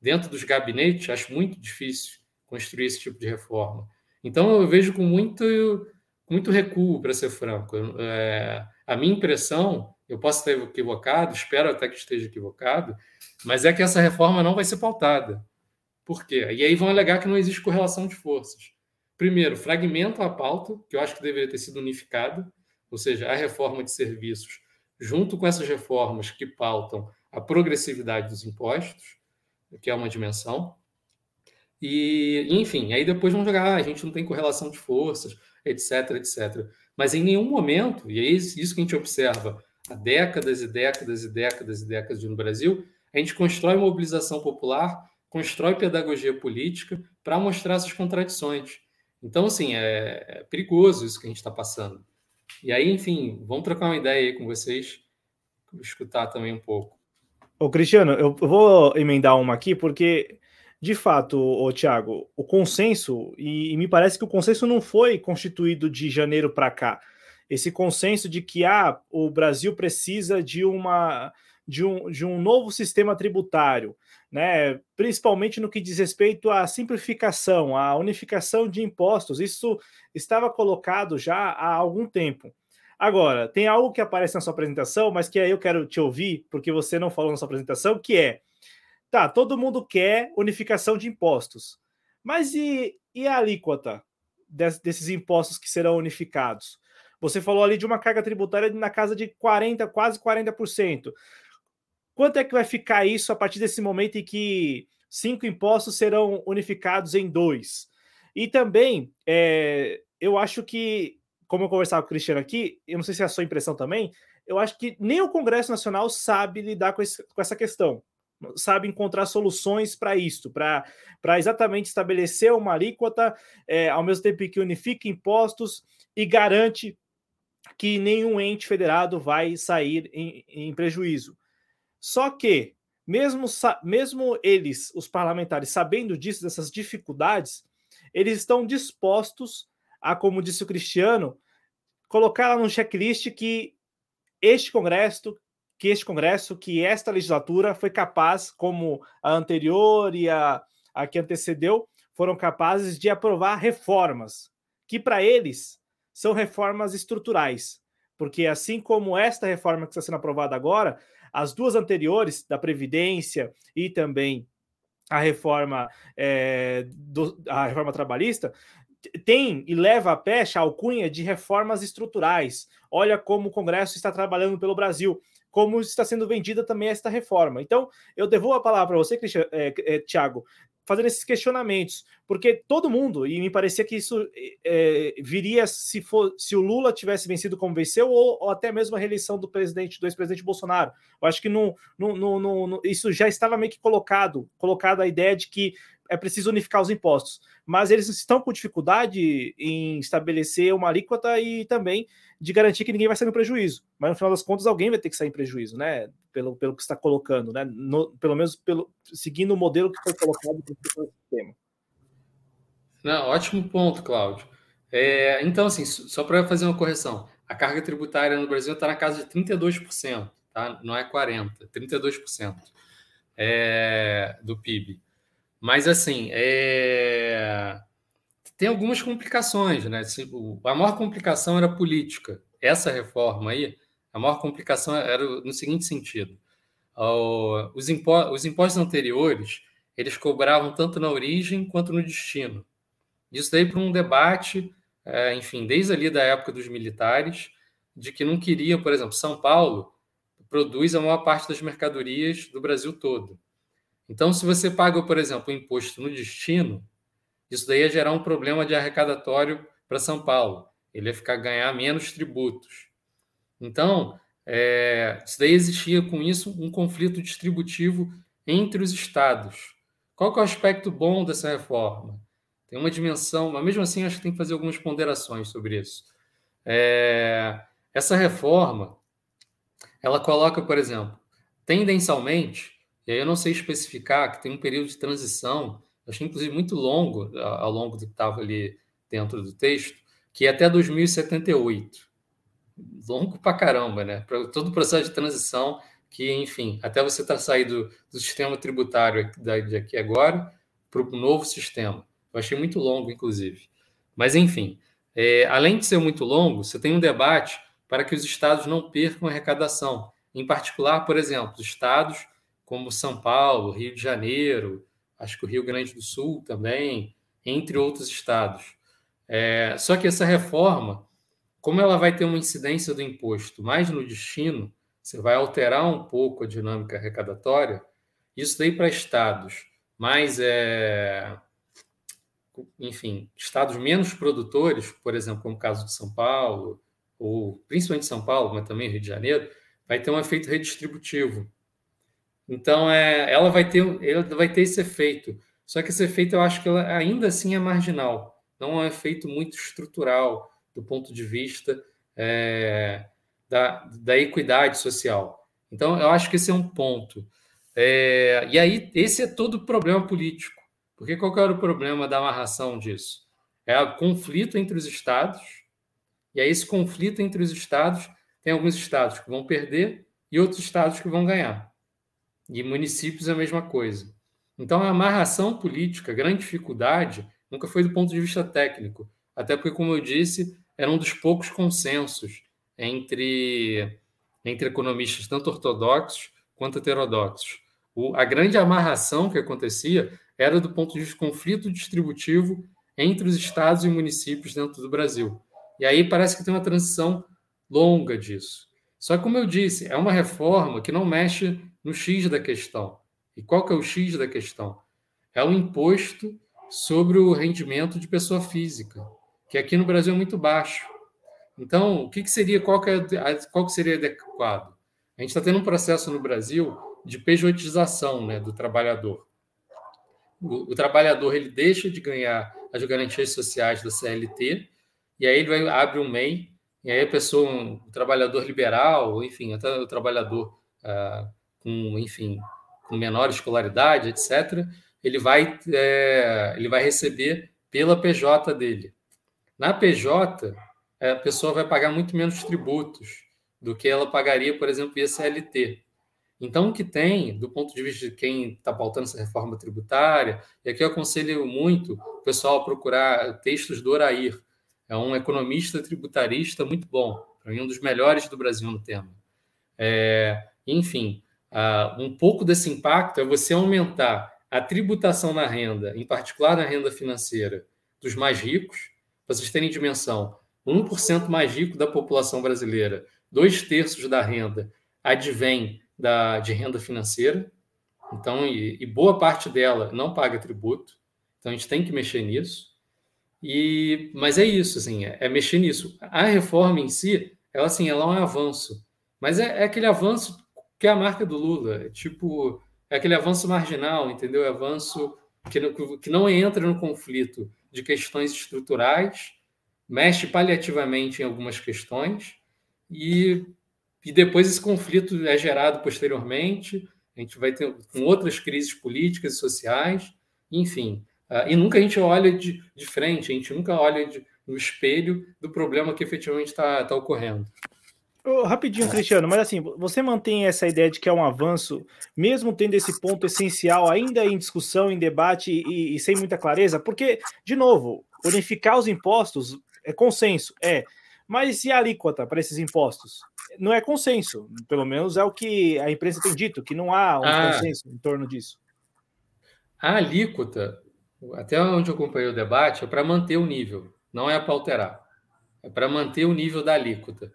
Dentro dos gabinetes, acho muito difícil construir esse tipo de reforma. Então, eu vejo com muito, muito recuo, para ser franco. É, a minha impressão, eu posso estar equivocado, espero até que esteja equivocado, mas é que essa reforma não vai ser pautada. Por quê? E aí vão alegar que não existe correlação de forças. Primeiro, fragmenta a pauta, que eu acho que deveria ter sido unificada, ou seja, a reforma de serviços, junto com essas reformas que pautam a progressividade dos impostos, que é uma dimensão. E, enfim, aí depois vão jogar, ah, a gente não tem correlação de forças, etc, etc. Mas em nenhum momento, e é isso que a gente observa há décadas e décadas e décadas e décadas no Brasil, a gente constrói mobilização popular, constrói pedagogia política para mostrar essas contradições. Então, assim, é, é perigoso isso que a gente está passando. E aí, enfim, vamos trocar uma ideia aí com vocês, escutar também um pouco. Ô, Cristiano, eu vou emendar uma aqui, porque, de fato, o Tiago, o consenso, e, e, me parece que o consenso não foi constituído de janeiro para cá. Esse consenso de que ah, o Brasil precisa de uma de um, de um novo sistema tributário, né? principalmente no que diz respeito à simplificação, à unificação de impostos. Isso estava colocado já há algum tempo. Agora, tem algo que aparece na sua apresentação, mas que aí eu quero te ouvir, porque você não falou na sua apresentação, que é: tá, todo mundo quer unificação de impostos, mas e, e a alíquota desses impostos que serão unificados? Você falou ali de uma carga tributária na casa de 40, quase 40%. Quanto é que vai ficar isso a partir desse momento em que cinco impostos serão unificados em dois? E também, é, eu acho que como eu conversava com o Cristiano aqui, eu não sei se é a sua impressão também, eu acho que nem o Congresso Nacional sabe lidar com, esse, com essa questão, sabe encontrar soluções para isso, para exatamente estabelecer uma alíquota, é, ao mesmo tempo que unifica impostos e garante que nenhum ente federado vai sair em, em prejuízo. Só que, mesmo, mesmo eles, os parlamentares, sabendo disso, dessas dificuldades, eles estão dispostos a, como disse o Cristiano, colocar ela num checklist que este Congresso, que este Congresso, que esta legislatura foi capaz, como a anterior e a, a que antecedeu, foram capazes de aprovar reformas, que para eles são reformas estruturais, porque assim como esta reforma que está sendo aprovada agora, as duas anteriores, da Previdência e também a reforma, é, do, a reforma trabalhista, tem e leva a pecha a alcunha de reformas estruturais. Olha como o Congresso está trabalhando pelo Brasil, como está sendo vendida também esta reforma. Então, eu devolvo a palavra para você, Cristian, é, é, Tiago. fazendo esses questionamentos, porque todo mundo, e me parecia que isso é, viria se, for, se o Lula tivesse vencido como venceu, ou, ou até mesmo a reeleição do presidente, do ex-presidente Bolsonaro. Eu acho que no, no, no, no, isso já estava meio que colocado, colocado a ideia de que é preciso unificar os impostos. Mas eles estão com dificuldade em estabelecer uma alíquota e também de garantir que ninguém vai sair no prejuízo. Mas no final das contas, alguém vai ter que sair em prejuízo, né? Pelo, pelo que está colocando, né? No, pelo menos pelo, seguindo o modelo que foi colocado pelo sistema. Não, ótimo ponto, Cláudio. É, então, assim, só para fazer uma correção, a carga tributária no Brasil está na casa de 32%, tá? não é 40%, 32% é, do PIB. Mas, assim, é... tem algumas complicações, né? A maior complicação era política. Essa reforma aí, a maior complicação era no seguinte sentido. Os impostos anteriores, eles cobravam tanto na origem quanto no destino. Isso daí para um debate, é, enfim, desde ali da época dos militares, de que não queriam, por exemplo, São Paulo produz a maior parte das mercadorias do Brasil todo. Então, se você paga, por exemplo, o imposto no destino, isso daí ia gerar um problema de arrecadatório para São Paulo. Ele ia ficar ganhar menos tributos. Então, é, isso daí existia com isso um conflito distributivo entre os estados. Qual é o aspecto bom dessa reforma? Tem uma dimensão, mas mesmo assim acho que tem que fazer algumas ponderações sobre isso. É, essa reforma, ela coloca, por exemplo, tendencialmente, e aí eu não sei especificar que tem um período de transição, achei inclusive muito longo ao longo do que estava ali dentro do texto, que é até 2078. Longo pra caramba, né? Para todo o processo de transição, que, enfim, até você estar tá saindo do sistema tributário de aqui agora para o novo sistema. Eu achei muito longo, inclusive. Mas, enfim, é, além de ser muito longo, você tem um debate para que os estados não percam arrecadação. Em particular, por exemplo, os estados como São Paulo, Rio de Janeiro, acho que o Rio Grande do Sul também, entre outros estados. É, só que essa reforma, como ela vai ter uma incidência do imposto mais no destino, você vai alterar um pouco a dinâmica arrecadatória. Isso daí para estados mais, é, enfim, estados menos produtores, por exemplo, como o caso de São Paulo, ou principalmente São Paulo, mas também Rio de Janeiro, vai ter um efeito redistributivo. Então, é, ela vai ter, ela vai ter esse efeito. Só que esse efeito eu acho que ela, ainda assim é marginal. Não é um efeito muito estrutural do ponto de vista é, da, da equidade social. Então, eu acho que esse é um ponto. É, e aí, esse é todo o problema político. Porque qual era o problema da amarração disso? É o conflito entre os estados, e aí esse conflito entre os estados tem alguns estados que vão perder e outros estados que vão ganhar. E municípios é a mesma coisa. Então, a amarração política, a grande dificuldade, nunca foi do ponto de vista técnico. Até porque, como eu disse, era um dos poucos consensos entre, entre economistas, tanto ortodoxos quanto heterodoxos. O, a grande amarração que acontecia era do ponto de vista conflito distributivo entre os estados e municípios dentro do Brasil. E aí parece que tem uma transição longa disso. Só que, como eu disse, é uma reforma que não mexe no X da questão. E qual que é o X da questão? É o imposto sobre o rendimento de pessoa física, que aqui no Brasil é muito baixo. Então, o que, que seria, qual que, é, qual que seria adequado? A gente está tendo um processo no Brasil de pejotização né, do trabalhador. O, o, trabalhador ele deixa de ganhar as garantias sociais da CLT e aí ele vai, abre um MEI e aí a pessoa, um, o trabalhador liberal, enfim, até o trabalhador ah, com, enfim, com menor escolaridade, etc., ele vai, é, ele vai receber pela PJ dele. Na PJ, a pessoa vai pagar muito menos tributos do que ela pagaria, por exemplo, via CLT. Então, o que tem, do ponto de vista de quem está pautando essa reforma tributária, e aqui eu aconselho muito o pessoal a procurar textos do Orair, é um economista tributarista muito bom, para mim, um dos melhores do Brasil no tema. É, enfim, Uh, um pouco desse impacto é você aumentar a tributação na renda, em particular na renda financeira, dos mais ricos. Para vocês terem dimensão, 1% mais rico da população brasileira, dois terços da renda advém da, de renda financeira. Então, e, e, boa parte dela não paga tributo. Então, a gente tem que mexer nisso. E, mas é isso, assim, é, é mexer nisso. A reforma em si, ela, assim, ela é um avanço. Mas é, é aquele avanço que é a marca do Lula. É tipo, é aquele avanço marginal, entendeu? É avanço que não, que não entra no conflito de questões estruturais, mexe paliativamente em algumas questões e, e depois esse conflito é gerado posteriormente. A gente vai ter com outras crises políticas e sociais, enfim. Uh, e nunca a gente olha de, de frente, a gente nunca olha de, no espelho do problema que efetivamente está tá ocorrendo. Oh, rapidinho, Cristiano, mas assim, você mantém essa ideia de que é um avanço, mesmo tendo esse ponto essencial ainda em discussão, em debate e, e sem muita clareza? Porque, de novo, unificar os impostos é consenso, é. Mas e a alíquota para esses impostos? Não é consenso, pelo menos é o que a imprensa tem dito, que não há um ah, consenso em torno disso. A alíquota, até onde eu acompanhei o debate, é para manter o nível, não é para alterar. É para manter o nível da alíquota.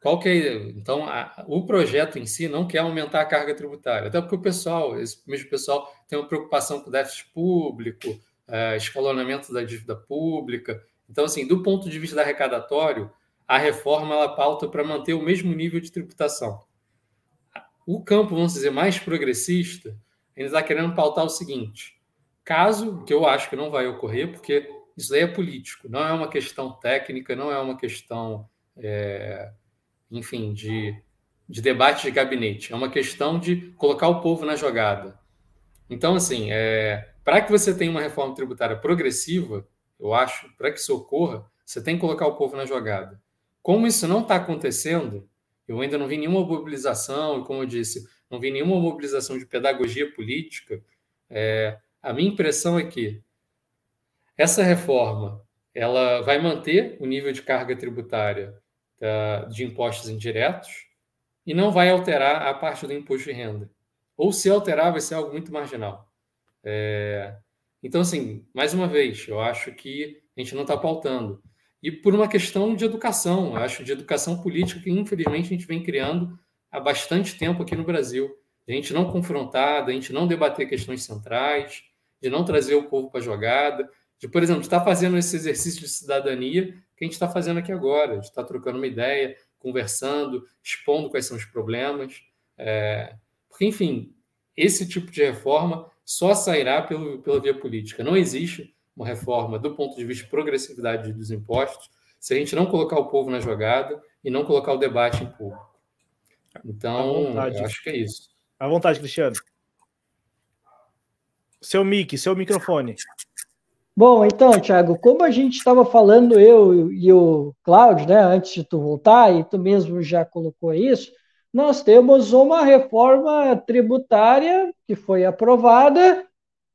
Qual que é, então, a, o projeto em si não quer aumentar a carga tributária, até porque o pessoal, esse mesmo pessoal, tem uma preocupação com déficit público, é, escalonamento da dívida pública. Então, assim, do ponto de vista arrecadatório, a reforma ela pauta para manter o mesmo nível de tributação. O campo, vamos dizer, mais progressista, ele está querendo pautar o seguinte: caso, que eu acho que não vai ocorrer, porque isso daí é político, não é uma questão técnica, não é uma questão. É, enfim, de, de debate de gabinete. É uma questão de colocar o povo na jogada. Então, assim, é, para que você tenha uma reforma tributária progressiva, eu acho, para que isso ocorra, você tem que colocar o povo na jogada. Como isso não está acontecendo, eu ainda não vi nenhuma mobilização, como eu disse, não vi nenhuma mobilização de pedagogia política. É, a minha impressão é que essa reforma ela vai manter o nível de carga tributária de impostos indiretos e não vai alterar a parte do imposto de renda. Ou se alterar, vai ser algo muito marginal. É... Então, assim, mais uma vez, eu acho que a gente não está pautando. E por uma questão de educação, acho de educação política que, infelizmente, a gente vem criando há bastante tempo aqui no Brasil. A gente não confrontar, a gente não debater questões centrais, de não trazer o povo para a jogada, de, por exemplo, estar tá fazendo esse exercício de cidadania que a gente está fazendo aqui agora. A gente está trocando uma ideia, conversando, expondo quais são os problemas. É... Porque, enfim, esse tipo de reforma só sairá pelo, pela via política. Não existe uma reforma do ponto de vista de progressividade dos impostos se a gente não colocar o povo na jogada e não colocar o debate em público. Então, acho que é isso. À vontade, Cristiano. Seu mic, seu microfone. Bom, então, Thiago, como a gente estava falando, eu e o Cláudio, né, antes de tu voltar, e tu mesmo já colocou isso, nós temos uma reforma tributária que foi aprovada,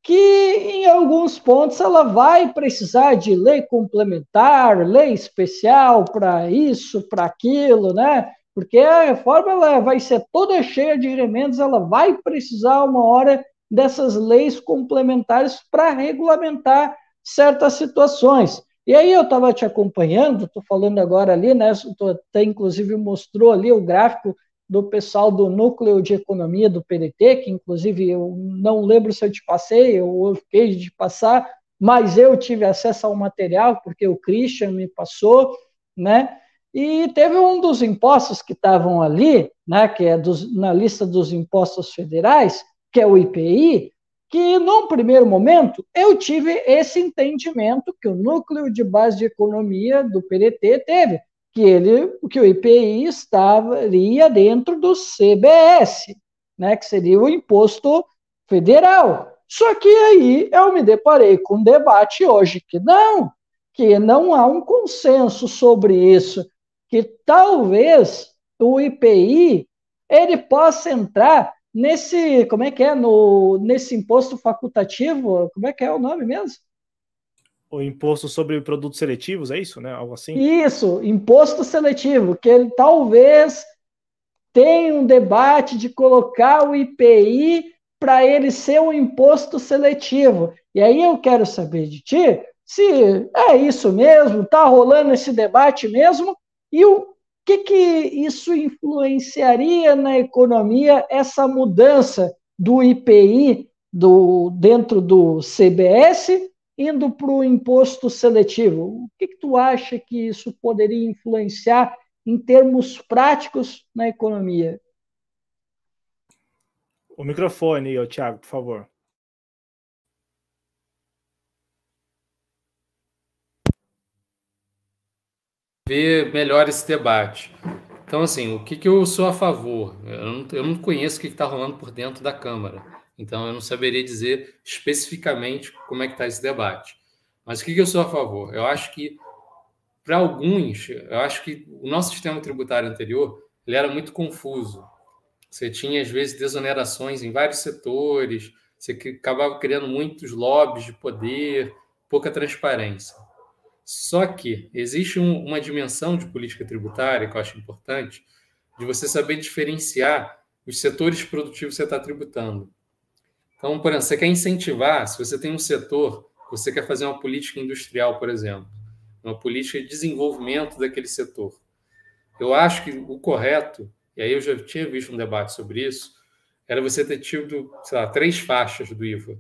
que em alguns pontos ela vai precisar de lei complementar, lei especial para isso, para aquilo, né? Porque a reforma ela vai ser toda cheia de elementos, ela vai precisar uma hora dessas leis complementares para regulamentar certas situações. E aí eu estava te acompanhando, estou falando agora ali, né? Tu até inclusive mostrou ali o gráfico do pessoal do núcleo de economia do PDT, que inclusive eu não lembro se eu te passei, eu fiquei de passar, mas eu tive acesso ao material porque o Christian me passou, né? E teve um dos impostos que estavam ali, né, que é dos, na lista dos impostos federais, que é o IPI, que, num primeiro momento, eu tive esse entendimento que o núcleo de base de economia do PDT teve, que ele, que o IPI estaria dentro do CBS, né, que seria o imposto federal. Só que aí eu me deparei com um debate hoje que não, que não há um consenso sobre isso, que talvez o IPI ele possa entrar Nesse, como é que é, no, nesse imposto facultativo, como é que é o nome mesmo? O imposto sobre produtos seletivos, é isso, né? Algo assim? Isso, imposto seletivo, que ele talvez tenha um debate de colocar o IPI para ele ser um imposto seletivo. E aí eu quero saber de ti se é isso mesmo, está rolando esse debate mesmo, e o que, que isso influenciaria na economia, essa mudança do IPI do, dentro do CBS, indo para o imposto seletivo. O que, que tu acha que isso poderia influenciar em termos práticos na economia? O microfone, ô, Thiago, por favor. Ver melhor esse debate. Então, assim, o que, que eu sou a favor? Eu não, eu não conheço o que está rolando por dentro da Câmara, então eu não saberia dizer especificamente como é que está esse debate. Mas o que, que eu sou a favor? Eu acho que, para alguns, eu acho que o nosso sistema tributário anterior ele era muito confuso. Você tinha, às vezes, desonerações em vários setores, você acabava criando muitos lobbies de poder, pouca transparência. Só que existe um, uma dimensão de política tributária que eu acho importante, de você saber diferenciar os setores produtivos que você está tributando. Então, por exemplo, você quer incentivar, se você tem um setor, você quer fazer uma política industrial, por exemplo, uma política de desenvolvimento daquele setor. Eu acho que o correto e aí eu já tinha visto um debate sobre isso, era você ter tido, sei lá, três faixas do IVA.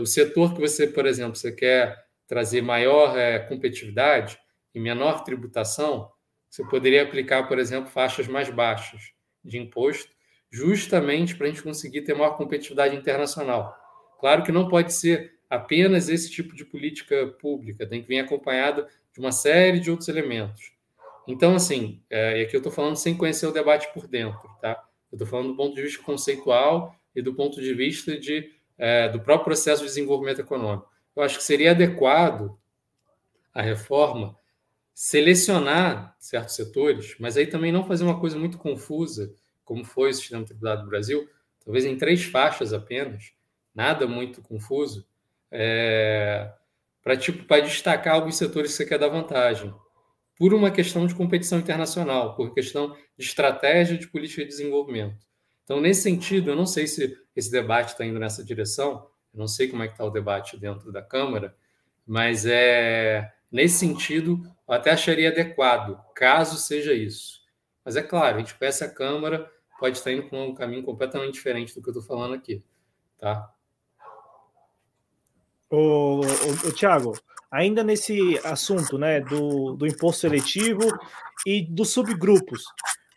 O setor que você, por exemplo, você quer trazer maior é, competitividade e menor tributação, você poderia aplicar, por exemplo, faixas mais baixas de imposto, justamente para a gente conseguir ter maior competitividade internacional. Claro que não pode ser apenas esse tipo de política pública, tem que vir acompanhado de uma série de outros elementos. Então, assim, é, e aqui eu estou falando sem conhecer o debate por dentro, tá? Eu estou falando do ponto de vista conceitual e do ponto de vista de, é, do próprio processo de desenvolvimento econômico. Eu acho que seria adequado a reforma selecionar certos setores, mas aí também não fazer uma coisa muito confusa, como foi o sistema tributário do Brasil, talvez em três faixas apenas, nada muito confuso, é, para tipo, destacar alguns setores que você quer dar vantagem por uma questão de competição internacional, por questão de estratégia de política de desenvolvimento. Então, nesse sentido, eu não sei se esse debate está indo nessa direção, não sei como é que está o debate dentro da Câmara, mas é nesse sentido, eu até acharia adequado, caso seja isso. Mas é claro, a gente peça a Câmara, pode estar indo por um caminho completamente diferente do que eu estou falando aqui, tá? O, o, o Tiago, ainda nesse assunto né, do, do imposto seletivo e dos subgrupos.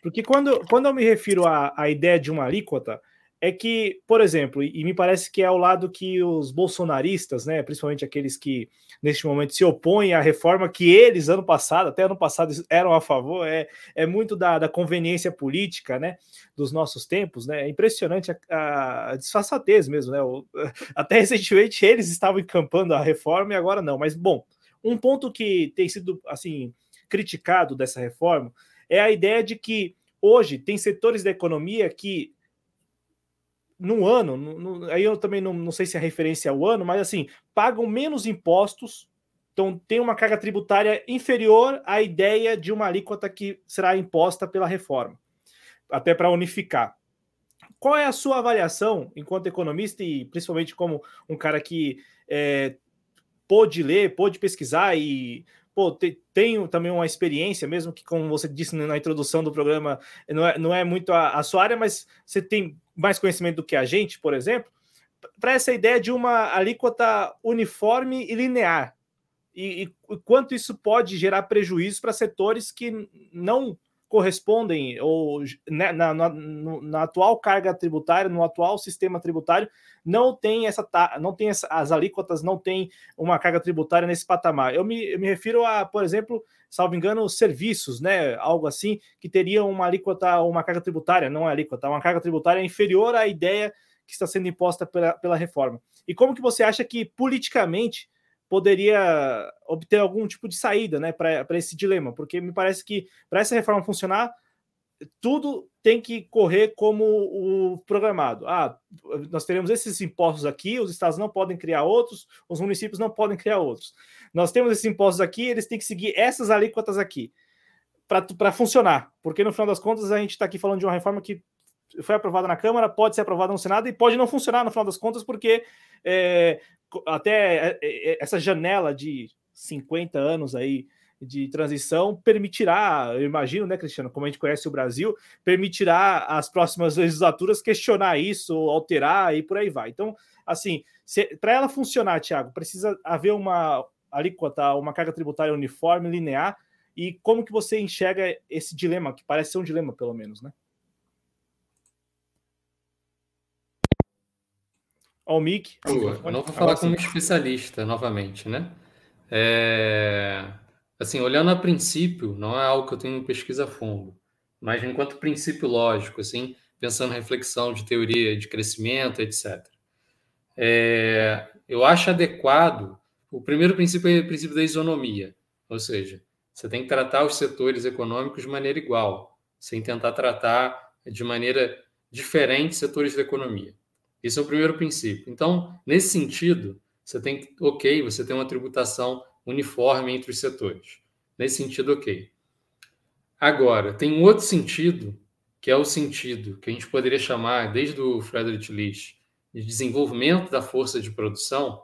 Porque quando, quando eu me refiro à, à ideia de uma alíquota, é que, por exemplo, e me parece que é ao lado que os bolsonaristas, né, principalmente aqueles que neste momento se opõem à reforma que eles, ano passado, até ano passado, eram a favor, é, é muito da, da conveniência política né, dos nossos tempos, né? É impressionante a, a disfarçatez mesmo, né? O, até recentemente eles estavam encampando a reforma e agora não. Mas, bom, um ponto que tem sido assim criticado dessa reforma é a ideia de que hoje tem setores da economia que no ano, no, no, aí eu também não, não sei se a referência é o ano, mas assim, pagam menos impostos, então tem uma carga tributária inferior à ideia de uma alíquota que será imposta pela reforma, até para unificar. Qual é a sua avaliação enquanto economista e principalmente como um cara que é, pôde ler, pôde pesquisar e pô, te, tenho também uma experiência, mesmo que, como você disse na introdução do programa, não é, não é muito a, a sua área, mas você tem mais conhecimento do que a gente, por exemplo, para essa ideia de uma alíquota uniforme e linear. E, e quanto isso pode gerar prejuízo para setores que não correspondem ou né, na, na, na, atual carga tributária, no atual sistema tributário, não tem essa não tem essa, as alíquotas, não tem uma carga tributária nesse patamar. Eu me, eu me refiro a, por exemplo, salvo engano, serviços, né? Algo assim, que teria uma alíquota, uma carga tributária, não é alíquota, uma carga tributária inferior à ideia que está sendo imposta pela, pela reforma. E como que você acha que politicamente poderia obter algum tipo de saída né, para esse dilema, porque me parece que para essa reforma funcionar, tudo tem que correr como o programado. Ah, nós teremos esses impostos aqui, os estados não podem criar outros, os municípios não podem criar outros. Nós temos esses impostos aqui, eles têm que seguir essas alíquotas aqui para funcionar, porque no final das contas a gente está aqui falando de uma reforma que foi aprovada na Câmara, pode ser aprovada no Senado e pode não funcionar no final das contas, porque é, até é, é, essa janela de 50 anos aí de transição permitirá, eu imagino, né, Cristiano, como a gente conhece o Brasil, permitirá as próximas legislaturas questionar isso, alterar e por aí vai. Então, assim, para ela funcionar, Tiago, precisa haver uma alíquota, uma carga tributária uniforme, linear, e como que você enxerga esse dilema, que parece ser um dilema, pelo menos, né? Ao Mic. Eu não vou falar como especialista novamente, né? É... Assim, olhando a princípio, não é algo que eu tenho pesquisa a fundo, mas enquanto princípio lógico, assim, pensando em reflexão de teoria de crescimento, etc. É... Eu acho adequado. O primeiro princípio é o princípio da isonomia, ou seja, você tem que tratar os setores econômicos de maneira igual, sem tentar tratar de maneira diferente setores da economia. Esse é o primeiro princípio. Então, nesse sentido, você tem, ok, você tem uma tributação uniforme entre os setores. Nesse sentido, ok. Agora, tem um outro sentido, que é o sentido que a gente poderia chamar, desde o Friedrich List, de desenvolvimento da força de produção,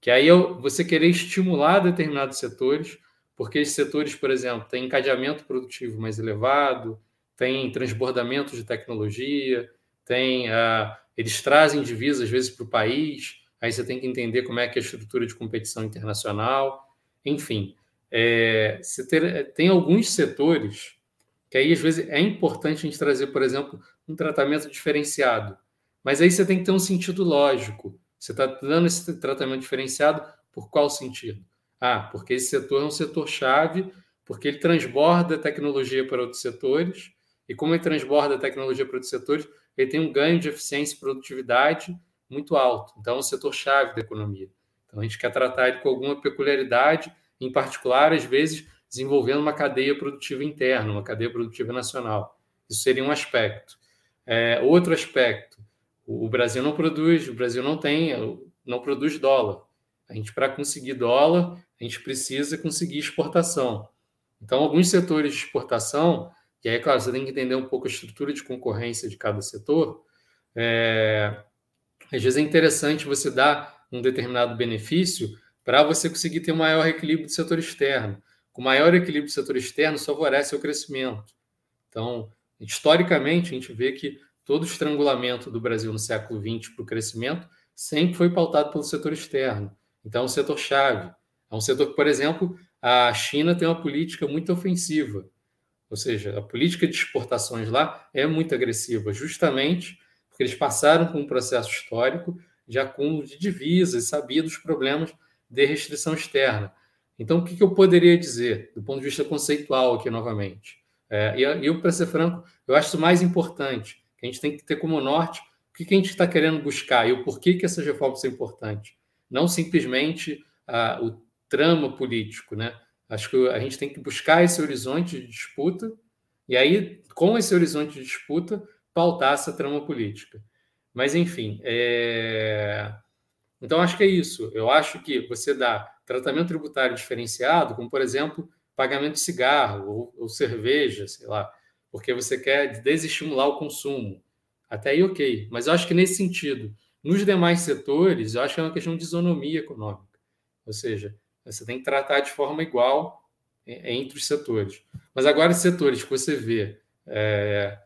que aí é você querer estimular determinados setores, porque esses setores, por exemplo, têm encadeamento produtivo mais elevado, tem transbordamento de tecnologia, tem uh, eles trazem divisas, às vezes, para o país, aí você tem que entender como é que é a estrutura de competição internacional, enfim. É, ter, tem alguns setores que aí, às vezes, é importante a gente trazer, por exemplo, um tratamento diferenciado. Mas aí você tem que ter um sentido lógico. Você está dando esse tratamento diferenciado por qual sentido? Ah, porque esse setor é um setor-chave, porque ele transborda tecnologia para outros setores, e como ele transborda tecnologia para outros setores, ele tem um ganho de eficiência e produtividade muito alto. Então, é um setor-chave da economia. Então, a gente quer tratar ele com alguma peculiaridade, em particular, às vezes, desenvolvendo uma cadeia produtiva interna, uma cadeia produtiva nacional. Isso seria um aspecto. É, outro aspecto, o Brasil não produz, o Brasil não tem, não produz dólar. A gente, para conseguir dólar, a gente precisa conseguir exportação. Então, alguns setores de exportação e aí, claro, você tem que entender um pouco a estrutura de concorrência de cada setor. É, às vezes é interessante você dar um determinado benefício para você conseguir ter um maior equilíbrio do setor externo. Com maior equilíbrio do setor externo, favorece o crescimento. Então, historicamente, a gente vê que todo o estrangulamento do Brasil no século XX para o crescimento sempre foi pautado pelo setor externo. Então, é um setor-chave. É um setor que, por exemplo, a China tem uma política muito ofensiva ou seja, a política de exportações lá é muito agressiva, justamente porque eles passaram por um processo histórico de acúmulo de divisas, sabidos dos problemas de restrição externa. Então, o que, eu poderia dizer, do ponto de vista conceitual aqui novamente? É, e eu, para ser franco, eu acho isso mais importante, que a gente tem que ter como norte o que, que a gente está querendo buscar e o porquê que essas reformas são importantes. Não simplesmente ah, o trama político, né? Acho que a gente tem que buscar esse horizonte de disputa e aí, com esse horizonte de disputa, pautar essa trama política. Mas, enfim, é... então acho que é isso. Eu acho que você dá tratamento tributário diferenciado, como, por exemplo, pagamento de cigarro ou, ou cerveja, sei lá, porque você quer desestimular o consumo. Até aí, ok. Mas eu acho que nesse sentido, nos demais setores, eu acho que é uma questão de isonomia econômica. Ou seja, você tem que tratar de forma igual entre os setores. Mas agora, os setores que você vê é,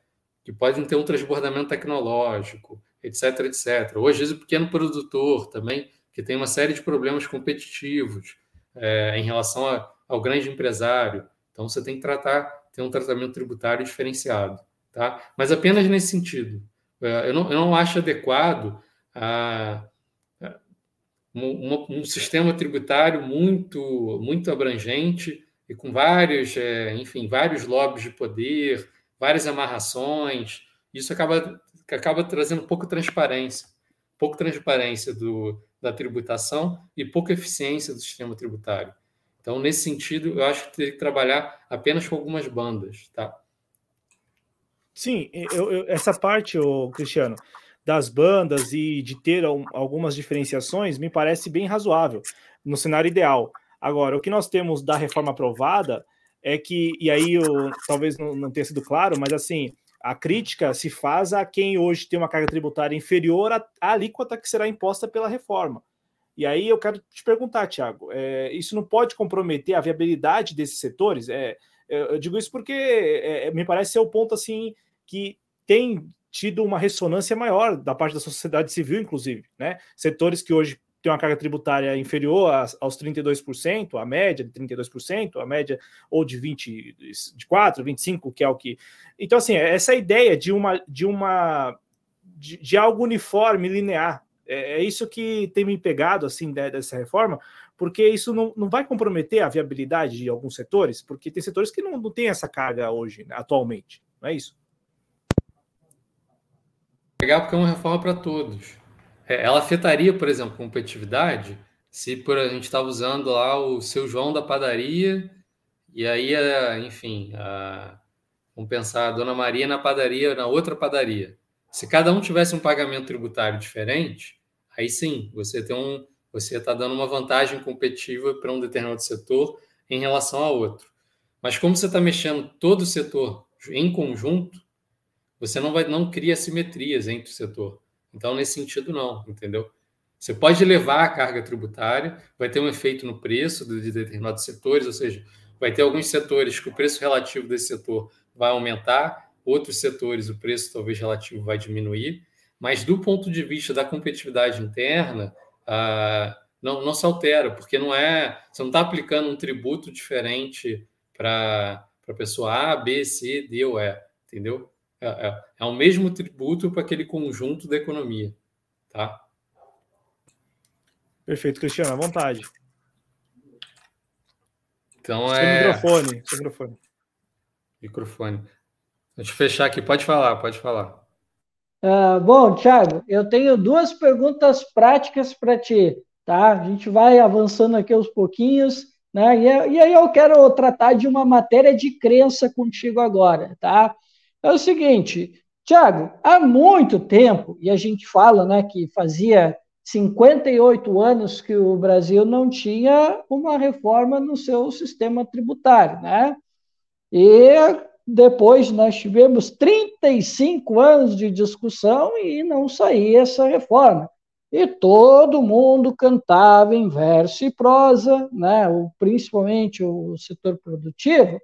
que podem ter um transbordamento tecnológico, etc, etc. Vezes o pequeno produtor também, que tem uma série de problemas competitivos é, em relação a, ao grande empresário. Então você tem que tratar, ter um tratamento tributário diferenciado. Tá? Mas apenas nesse sentido. É, eu, não, eu não acho adequado a, um, um, sistema tributário muito, muito abrangente e com vários, é, enfim, vários lobbies de poder, várias amarrações. Isso acaba, acaba trazendo pouca transparência, pouca transparência do, da tributação e pouca eficiência do sistema tributário. Então, nesse sentido, eu acho que tem que trabalhar apenas com algumas bandas, tá? Sim, eu, eu, essa parte, o Cristiano, das bandas e de ter algumas diferenciações me parece bem razoável no cenário ideal. Agora, o que nós temos da reforma aprovada é que, e aí eu, talvez não, não tenha sido claro, mas assim, a crítica se faz a quem hoje tem uma carga tributária inferior à, à alíquota que será imposta pela reforma. E aí eu quero te perguntar, Tiago, é, isso não pode comprometer a viabilidade desses setores? É, eu digo isso porque é, é, me parece ser o ponto assim que tem tido uma ressonância maior da parte da sociedade civil, inclusive, né? Setores que hoje têm uma carga tributária inferior aos 32%, a média de 32%, a média ou de 20, de 4, 25, que é o que. Então, assim, essa ideia de uma de uma de, de algo uniforme, linear, é, é, isso que tem me pegado assim dessa reforma, porque isso não, não vai comprometer a viabilidade de alguns setores, porque tem setores que não, não têm essa carga hoje, atualmente, não é isso? Legal porque é uma reforma para todos. É, ela afetaria, por exemplo, competitividade se por a gente estava usando lá o seu João da padaria e aí, enfim, a, vamos pensar a Dona Maria na padaria, na outra padaria. Se cada um tivesse um pagamento tributário diferente, aí sim, você tem um, você está dando uma vantagem competitiva para um determinado setor em relação a outro. Mas como você está mexendo todo o setor em conjunto, você não vai não cria simetrias entre o setor. Então, nesse sentido, não, entendeu? Você pode levar a carga tributária, vai ter um efeito no preço de determinados setores, ou seja, vai ter alguns setores que o preço relativo desse setor vai aumentar, outros setores o preço talvez relativo vai diminuir, mas do ponto de vista da competitividade interna, ah, não, não se altera, porque não é. Você não está aplicando um tributo diferente para a pessoa A, B, C, D ou E, entendeu? É, é, é o mesmo tributo para aquele conjunto da economia, tá? Perfeito, Cristiano, à vontade. Então seu é. Microfone, seu microfone. Microfone. Deixa eu fechar aqui, pode falar, pode falar. Uh, bom, Thiago, eu tenho duas perguntas práticas para ti, tá? A gente vai avançando aqui aos pouquinhos, né? E, e, aí eu quero tratar de uma matéria de crença contigo agora, tá? É o seguinte, Thiago, há muito tempo, e a gente fala, né, que fazia 58 anos que o Brasil não tinha uma reforma no seu sistema tributário, né? E depois nós tivemos 35 anos de discussão e não saía essa reforma. E todo mundo cantava em verso e prosa, né, principalmente o setor produtivo,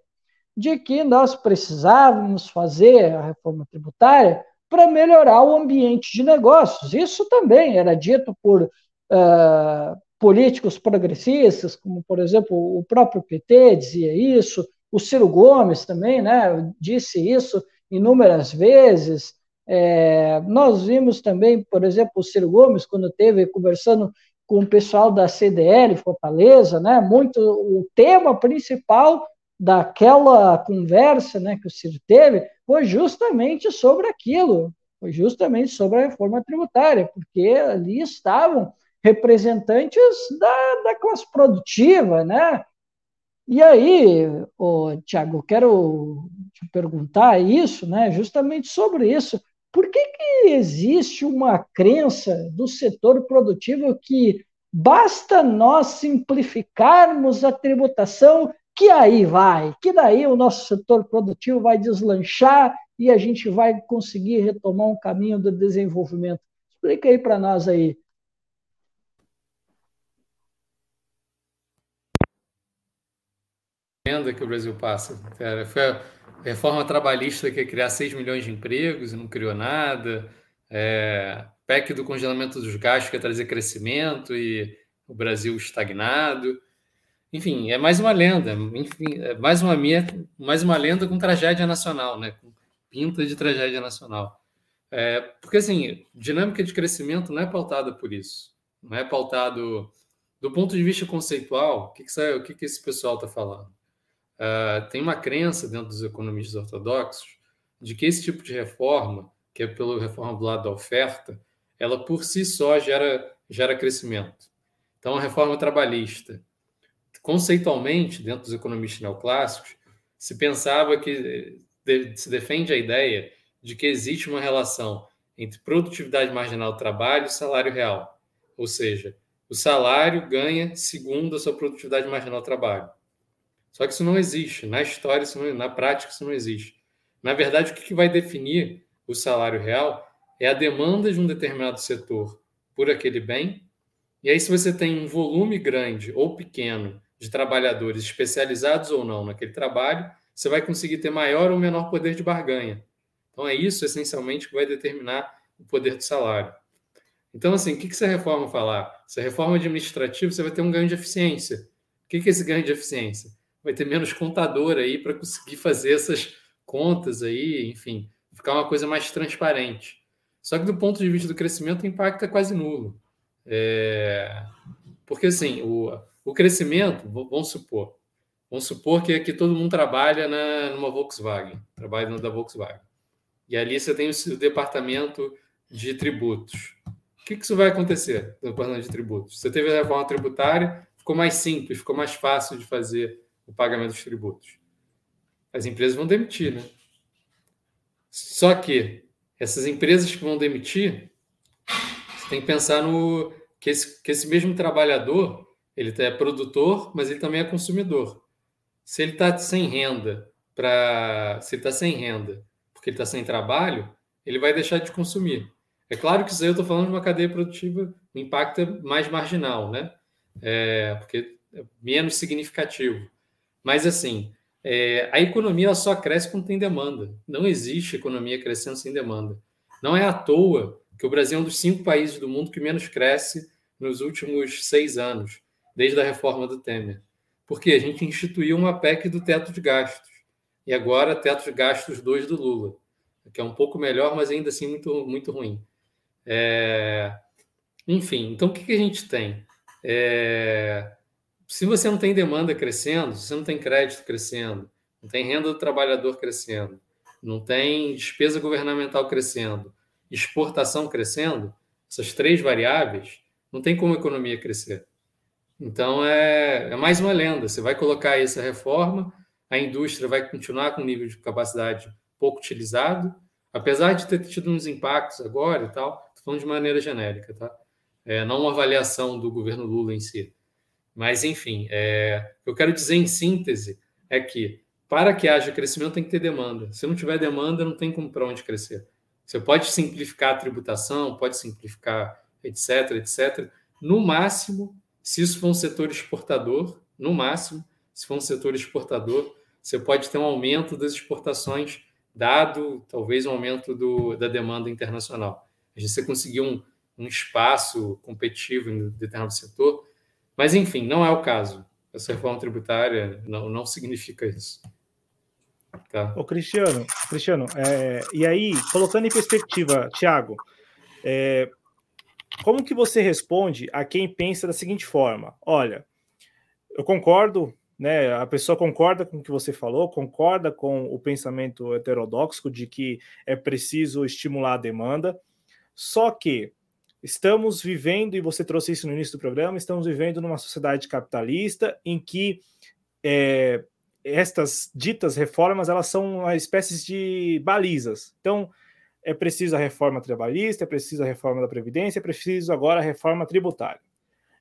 de que nós precisávamos fazer a reforma tributária para melhorar o ambiente de negócios. Isso também era dito por uh, políticos progressistas, como, por exemplo, o próprio PT dizia isso, o Ciro Gomes também né, disse isso inúmeras vezes. É, nós vimos também, por exemplo, o Ciro Gomes, quando esteve conversando com o pessoal da CDL Fortaleza, né, muito o tema principal daquela conversa né, que o Ciro teve foi justamente sobre aquilo, foi justamente sobre a reforma tributária, porque ali estavam representantes da, da classe produtiva, né, e aí, Tiago, quero te perguntar isso, né, justamente sobre isso. Por que, que existe uma crença do setor produtivo que basta nós simplificarmos a tributação que aí vai, que daí o nosso setor produtivo vai deslanchar e a gente vai conseguir retomar um caminho do desenvolvimento? Explica aí para nós aí. renda que o Brasil passa. Foi a reforma trabalhista que ia criar 6 milhões de empregos e não criou nada. É, PEC do congelamento dos gastos que ia trazer crescimento e o Brasil estagnado. Enfim, é mais uma lenda. Enfim, é mais uma minha, mais uma lenda com tragédia nacional, né? Com pinta de tragédia nacional. É, porque assim, dinâmica de crescimento não é pautada por isso. Não é pautado do ponto de vista conceitual. O que, que, o que, que esse pessoal está falando? uh, tem uma crença dentro dos economistas ortodoxos de que esse tipo de reforma, que é pela reforma do lado da oferta, ela por si só gera, gera crescimento. Então, a reforma trabalhista, conceitualmente, dentro dos economistas neoclássicos, se pensava que se defende a ideia de que existe uma relação entre produtividade marginal do trabalho e salário real. Ou seja, o salário ganha segundo a sua produtividade marginal do trabalho. Só que isso não existe. Na história, não, na prática, isso não existe. Na verdade, o que vai definir o salário real é a demanda de um determinado setor por aquele bem E aí, se você tem um volume grande ou pequeno de trabalhadores especializados ou não naquele trabalho, você vai conseguir ter maior ou menor poder de barganha. Então, é isso essencialmente que vai determinar o poder do salário. Então, assim, o que essa reforma falar? Se a reforma administrativa, você vai ter um ganho de eficiência. O que é esse ganho de eficiência? Vai ter menos contador aí para conseguir fazer essas contas aí, enfim, ficar uma coisa mais transparente. Só que do ponto de vista do crescimento, o impacto é quase nulo. É... Porque, assim, o, o crescimento, vamos supor, vamos supor que aqui todo mundo trabalha na, numa Volkswagen, trabalha na da Volkswagen. E ali você tem o departamento de tributos. O que, que isso vai acontecer no departamento de tributos? Você teve a reforma tributária, ficou mais simples, ficou mais fácil de fazer o pagamento dos tributos. As empresas vão demitir, né? Só que essas empresas que vão demitir, você tem que pensar no que esse, que esse mesmo trabalhador ele é produtor, mas ele também é consumidor. Se ele está sem renda para, se está sem renda porque ele está sem trabalho, ele vai deixar de consumir. É claro que isso aí eu estou falando de uma cadeia produtiva, o impacto é mais marginal, né? É, porque é menos significativo. Mas assim, é, a economia só cresce quando tem demanda. Não existe economia crescendo sem demanda. Não é à toa que o Brasil é um dos cinco países do mundo que menos cresce nos últimos seis anos, desde a reforma do Temer. Porque a gente instituiu uma PEC do teto de gastos. E agora, teto de gastos 2 do Lula, que é um pouco melhor, mas ainda assim muito, muito ruim. É... Enfim, então o que, a gente tem? É se você não tem demanda crescendo, se você não tem crédito crescendo, não tem renda do trabalhador crescendo, não tem despesa governamental crescendo, exportação crescendo, essas três variáveis, não tem como a economia crescer. Então é, é mais uma lenda. Você vai colocar essa reforma, a indústria vai continuar com nível de capacidade pouco utilizado, apesar de ter tido uns impactos agora e tal, estou falando de maneira genérica, tá? É, não uma avaliação do governo Lula em si. Mas, enfim, é, eu quero dizer em síntese é que para que haja crescimento tem que ter demanda. Se não tiver demanda, não tem como para onde crescer. Você pode simplificar a tributação, pode simplificar, etc, etc. No máximo, se isso for um setor exportador, no máximo, se for um setor exportador, você pode ter um aumento das exportações, dado talvez um aumento do, da demanda internacional. Você conseguir um, um espaço competitivo em determinado setor, mas, enfim, não é o caso. Essa reforma tributária não, não significa isso. Tá. Ô, Cristiano, Cristiano é, e aí, colocando em perspectiva, Tiago, é, como que você responde a quem pensa da seguinte forma? Olha, eu concordo, né? A pessoa concorda com o que você falou, concorda com o pensamento heterodoxo de que é preciso estimular a demanda, só que Estamos vivendo, e você trouxe isso no início do programa, estamos vivendo numa sociedade capitalista em que é, estas ditas reformas elas são uma espécie de balizas. Então, é preciso a reforma trabalhista, é preciso a reforma da Previdência, é preciso agora a reforma tributária.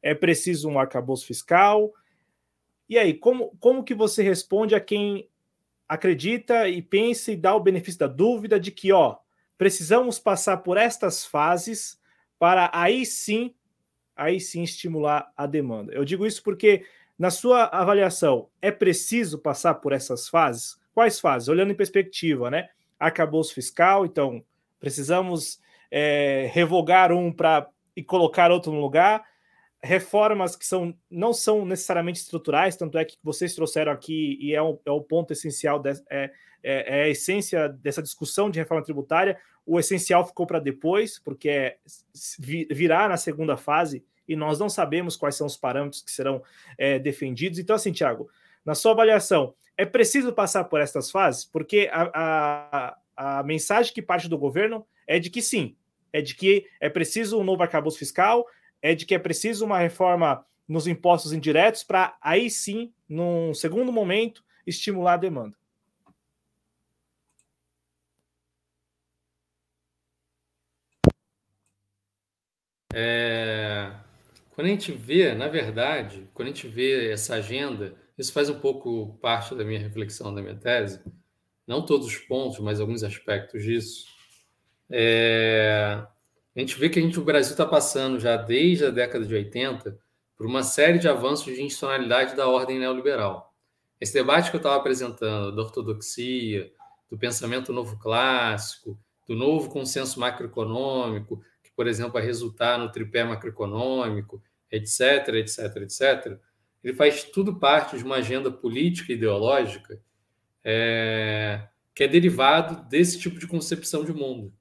É preciso um arcabouço fiscal. E aí, como, como que você responde a quem acredita e pensa e dá o benefício da dúvida de que, ó, precisamos passar por estas fases para aí sim, aí sim estimular a demanda. Eu digo isso porque na sua avaliação é preciso passar por essas fases? Quais fases? Olhando em perspectiva, né? Arcabouço fiscal, então precisamos é, revogar um para e colocar outro no lugar. Reformas que são, não são necessariamente estruturais, tanto é que vocês trouxeram aqui, e é o, é o ponto essencial, de, é, é, é a essência dessa discussão de reforma tributária, o essencial ficou para depois, porque é virá na segunda fase e nós não sabemos quais são os parâmetros que serão é, defendidos. Então, assim, Tiago, na sua avaliação, é preciso passar por estas fases? Porque a, a, a mensagem que parte do governo é de que sim, é de que é preciso um novo arcabouço fiscal, é de que é preciso uma reforma nos impostos indiretos para aí sim, num segundo momento, estimular a demanda. É, quando a gente vê, na verdade, quando a gente vê essa agenda, isso faz um pouco parte da minha reflexão, da minha tese, não todos os pontos, mas alguns aspectos disso. É, a gente vê que a gente, o Brasil está passando já desde a década de 80 por uma série de avanços de institucionalidade da ordem neoliberal. Esse debate que eu estava apresentando, da ortodoxia, do pensamento novo clássico, do novo consenso macroeconômico, que, por exemplo, vai resultar no tripé macroeconômico, etc., etc., etc., ele faz tudo parte de uma agenda política e ideológica é, que é derivado desse tipo de concepção de mundo,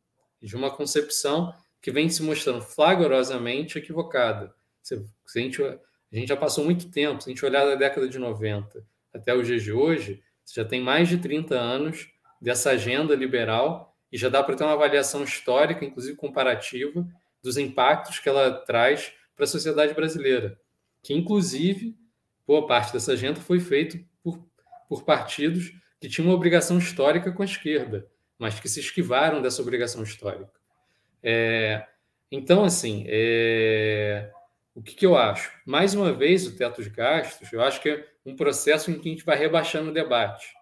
de uma concepção que vem se mostrando flagrosamente equivocada. Se, se a, gente, a gente já passou muito tempo, se a gente olhar da década de 90 até os dias de hoje, já tem mais de 30 anos dessa agenda liberal e já dá para ter uma avaliação histórica, inclusive comparativa, dos impactos que ela traz para a sociedade brasileira, que inclusive boa parte dessa agenda foi feita por, por partidos que tinham uma obrigação histórica com a esquerda, mas que se esquivaram dessa obrigação histórica. É, então, assim, é, o que, que, eu acho? Mais uma vez, o teto de gastos, eu acho que é um processo em que a gente vai rebaixando o debate.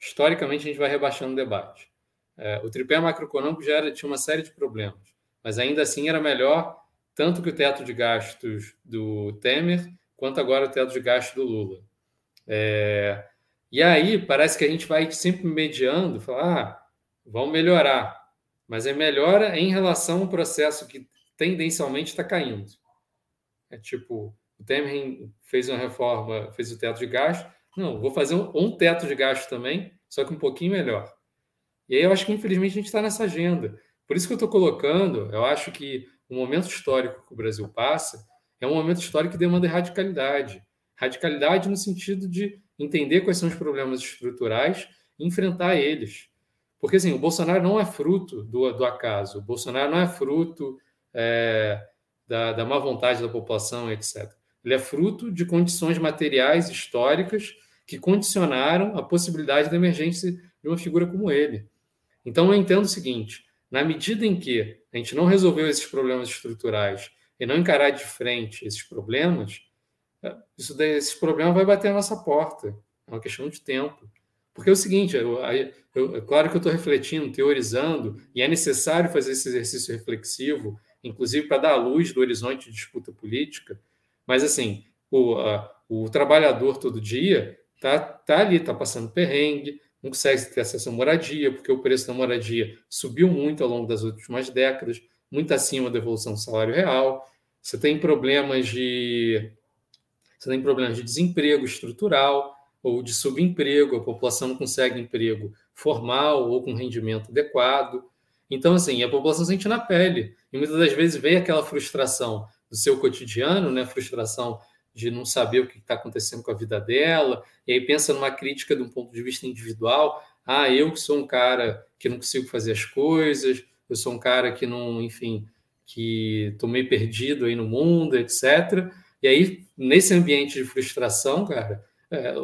Historicamente, a gente vai rebaixando o debate. É, o tripé macroeconômico já era, tinha uma série de problemas, mas ainda assim era melhor tanto que o teto de gastos do Temer quanto agora o teto de gasto do Lula. É, e aí parece que a gente vai sempre mediando, falar, ah, vamos melhorar, mas é melhora em relação ao processo que tendencialmente está caindo. É tipo, o Temer fez uma reforma, fez o teto de gasto, não, vou fazer um, um teto de gasto também, só que um pouquinho melhor. E aí eu acho que infelizmente a gente está nessa agenda. Por isso que eu estou colocando, eu acho que o momento histórico que o Brasil passa é um momento histórico que demanda radicalidade. Radicalidade no sentido de entender quais são os problemas estruturais e enfrentar eles. Porque assim, o Bolsonaro não é fruto do, do acaso, o Bolsonaro não é fruto é, da, da má vontade da população, etc. Ele é fruto de condições materiais históricas que condicionaram a possibilidade da emergência de uma figura como ele. Então, eu entendo o seguinte: na medida em que a gente não resolveu esses problemas estruturais e não encarar de frente esses problemas, isso daí, esses problemas vai bater a nossa porta. É uma questão de tempo. Porque é o seguinte, eu, eu, é claro que eu estou refletindo, teorizando, e é necessário fazer esse exercício reflexivo, inclusive para dar a luz do horizonte de disputa política, mas assim, o, a, o trabalhador todo dia está tá ali, está passando perrengue, não consegue ter acesso à moradia, porque o preço da moradia subiu muito ao longo das últimas décadas, muito acima da evolução do salário real. Você tem problemas de você tem problemas de desemprego estrutural ou de subemprego, a população não consegue emprego formal ou com rendimento adequado. Então, assim, a população sente na pele. E muitas das vezes vem aquela frustração do seu cotidiano, né? Frustração de não saber o que está acontecendo com a vida dela, e aí pensa numa crítica de um ponto de vista individual. Ah, eu que sou um cara que não consigo fazer as coisas, eu sou um cara que não, enfim, que estou meio perdido aí no mundo, etc. E aí, nesse ambiente de frustração, cara, é,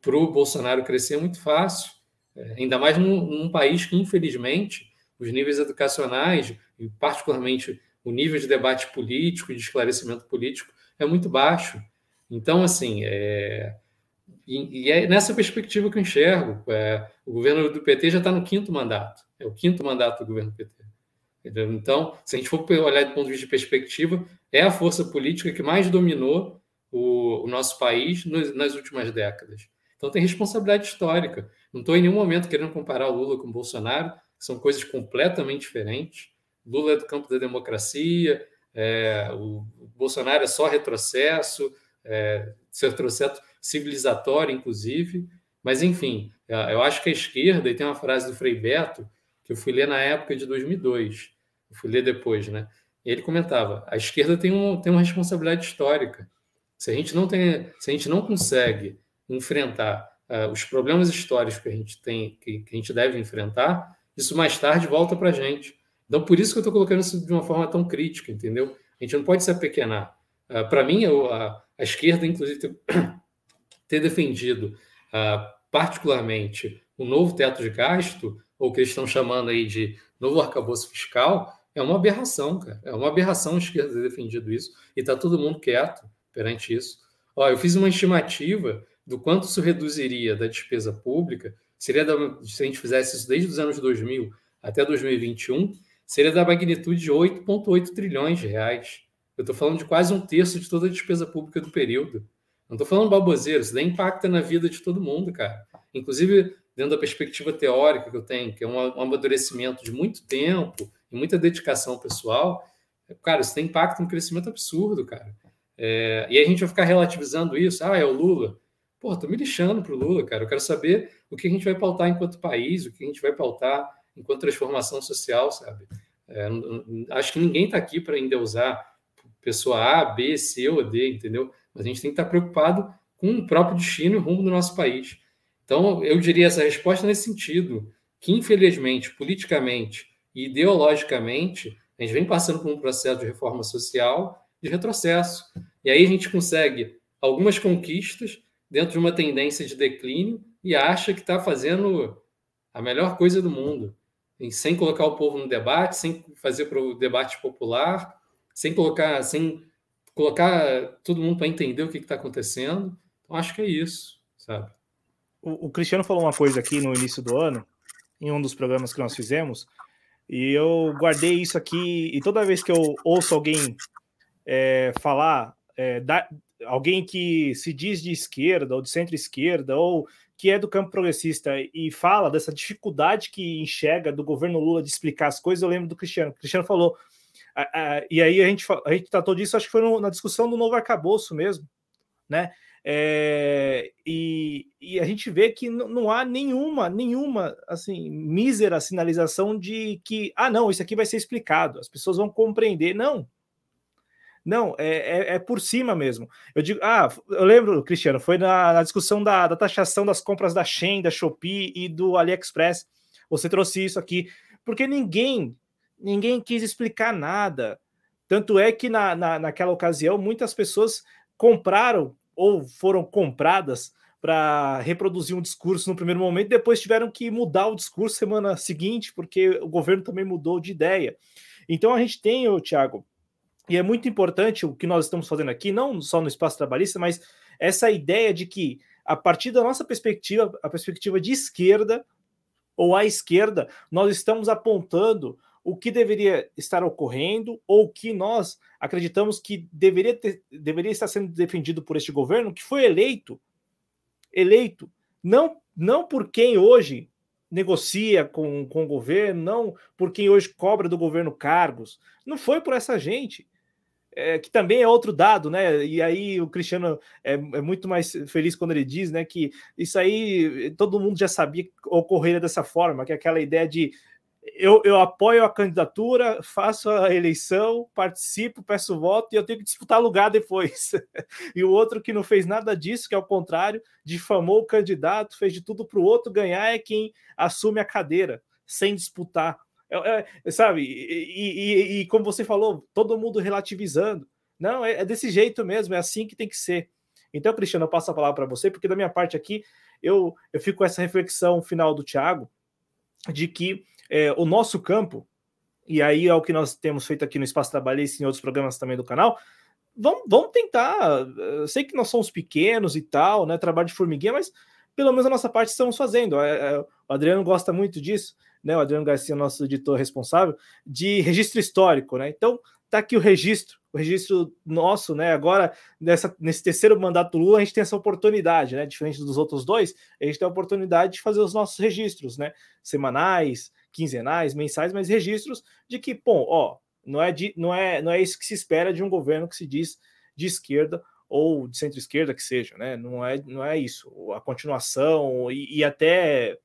para o Bolsonaro crescer é muito fácil, é, ainda mais num, num, país que, infelizmente, os níveis educacionais, e particularmente o nível de debate político e de esclarecimento político, é muito baixo. Então, assim, é, e, e, é nessa perspectiva que eu enxergo. É, o governo do PT já está no quinto mandato, é o quinto mandato do governo do PT. Entendeu? Então, se a gente for olhar do ponto de vista de perspectiva, é a força política que mais dominou o, o nosso país nos, nas últimas décadas. Então, tem responsabilidade histórica. Não estou em nenhum momento querendo comparar o Lula com o Bolsonaro, são coisas completamente diferentes. Lula é do campo da democracia, é, o, Bolsonaro é só retrocesso, é, retrocesso civilizatório, inclusive. Mas, enfim, eu acho que a esquerda, e tem uma frase do Frei Beto, que eu fui ler na época de 2002, eu fui ler depois, né? E ele comentava: a esquerda tem, um, tem uma responsabilidade histórica. Se a gente não tem, se a gente não consegue enfrentar uh, os problemas históricos que a gente tem, que, que, a gente deve enfrentar, isso mais tarde volta para a gente. Então, por isso que eu estou colocando isso de uma forma tão crítica, entendeu? A gente não pode se apequenar. Uh, para mim, eu, a, a, esquerda, inclusive, ter, ter defendido uh, particularmente o novo teto de gasto, ou que eles estão chamando aí de novo arcabouço fiscal, é uma aberração, cara. É uma aberração a esquerda ter defendido isso e está todo mundo quieto perante isso. Ó, eu fiz uma estimativa do quanto isso reduziria da despesa pública, seria da, se a gente fizesse isso desde os anos 2000 até 2021, seria da magnitude de 8,8 trilhões de reais. Eu estou falando de quase um terço de toda a despesa pública do período. Não estou falando baboseiro, isso daí impacta na vida de todo mundo, cara. Inclusive, dentro da perspectiva teórica que eu tenho, que é um amadurecimento de muito tempo e muita dedicação pessoal, cara, isso tem impacto no crescimento absurdo, cara. É, e aí a gente vai ficar relativizando isso. Ah, é o Lula. Pô, tô me lixando pro Lula, cara. Eu quero saber o que a gente vai pautar enquanto país, o que a gente vai pautar enquanto transformação social, sabe? É, acho que ninguém está aqui para endeusar pessoa A, B, C ou D, entendeu? Mas a gente tem que estar tá preocupado com o próprio destino e o rumo do nosso país. Então, eu diria essa resposta nesse sentido, que infelizmente, politicamente e ideologicamente, a gente vem passando por um processo de reforma social de retrocesso. E aí a gente consegue algumas conquistas dentro de uma tendência de declínio e acha que está fazendo a melhor coisa do mundo, sem colocar o povo no debate, sem fazer para o debate popular, sem colocar, sem colocar todo mundo para entender o que está acontecendo. Então, acho que é isso, sabe? O, Cristiano falou uma coisa aqui no início do ano, em um dos programas que nós fizemos, e eu guardei isso aqui, e toda vez que eu ouço alguém é, falar, é, da, alguém que se diz de esquerda ou de centro-esquerda, ou que é do campo progressista e fala dessa dificuldade que enxerga do governo Lula de explicar as coisas, eu lembro do Cristiano. O Cristiano falou e aí a gente, a gente tratou disso, acho que foi no, na discussão do novo arcabouço mesmo, né? É, e, e, a gente vê que não há nenhuma, nenhuma, assim, mísera sinalização de que, ah, não, isso aqui vai ser explicado, as pessoas vão compreender. Não, não, é, é, é, por cima mesmo. Eu digo, ah, eu lembro, Cristiano, foi na, na discussão da, da, taxação das compras da Shein, da Shopee e do AliExpress. Você trouxe isso aqui, porque ninguém ninguém quis explicar nada. Tanto é que na, na, naquela ocasião muitas pessoas compraram ou foram compradas para reproduzir um discurso no primeiro momento, depois tiveram que mudar o discurso semana seguinte, porque o governo também mudou de ideia. Então a gente tem, Tiago, e é muito importante o que nós estamos fazendo aqui, não só no espaço trabalhista, mas essa ideia de que, a partir da nossa perspectiva, a perspectiva de esquerda ou à esquerda, nós estamos apontando o que deveria estar ocorrendo ou que nós acreditamos que deveria, ter, deveria estar sendo defendido por este governo que foi eleito, eleito, não, não por quem hoje negocia com, com o governo, não por quem hoje cobra do governo cargos, não foi por essa gente. É, que também é outro dado, né? E aí o Cristiano é, é, muito mais feliz quando ele diz, né, que isso aí todo mundo já sabia ocorrer dessa forma, que aquela ideia de eu, eu apoio a candidatura, faço a eleição, participo, peço voto e eu tenho que disputar lugar depois. e o outro que não fez nada disso, que é o contrário, difamou o candidato, fez de tudo para o outro ganhar, é quem assume a cadeira, sem disputar. É, é, sabe? E, e, e, como você falou, todo mundo relativizando. Não, é, é desse jeito mesmo, é assim que tem que ser. Então, Cristiano, eu passo a palavra para você, porque da minha parte aqui, eu, eu fico com essa reflexão final do Thiago, de que é, o nosso campo, e aí é o que nós temos feito aqui no Espaço Trabalhista e em outros programas também do canal, vamos, vamos tentar. Eu sei que nós somos pequenos e tal, né? Trabalho de formiguinha, mas pelo menos a nossa parte estamos fazendo. É, é, o Adriano gosta muito disso, né? O Adriano Garcia, nosso editor responsável, de registro histórico, né? Então, tá aqui o registro, o registro nosso, né? Agora, nessa, nesse terceiro mandato do Lula, a gente tem essa oportunidade, né? Diferente dos outros dois, a gente tem a oportunidade de fazer os nossos registros, né? Semanais, quinzenais, mensais, mas registros de que, bom, ó, não é, de, não é, não é isso que se espera de um governo que se diz de esquerda ou de centro-esquerda que seja, né? Não é, não é isso. A continuação e, e, até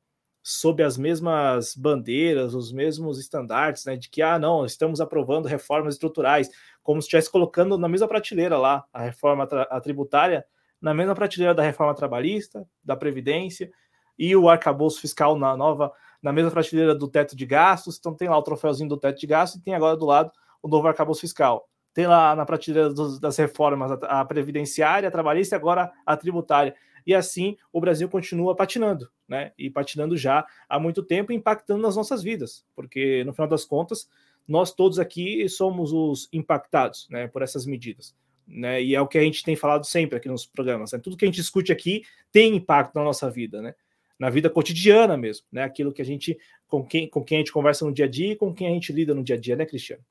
sob as mesmas bandeiras, os mesmos estandartes, né? De que, ah, não, estamos aprovando reformas estruturais, como se estivesse colocando na mesma prateleira lá a reforma a tributária, na mesma prateleira da reforma trabalhista, da Previdência e o arcabouço fiscal na nova na mesma prateleira do teto de gastos, então tem lá o troféuzinho do teto de gastos e tem agora do lado o novo arcabouço fiscal. Tem lá na prateleira dos, das reformas a, a previdenciária, a trabalhista e agora a tributária. E assim o Brasil continua patinando, né? E patinando já há muito tempo, impactando nas nossas vidas, porque no final das contas, nós todos aqui somos os impactados, né, por essas medidas. Né, e é o que a gente tem falado sempre aqui nos programas. Né? Tudo que a gente discute aqui tem impacto na nossa vida, né? Na vida cotidiana mesmo, né? Aquilo que a gente com quem com quem a gente conversa no dia a dia e com quem a gente lida no dia a dia, né, Cristiano?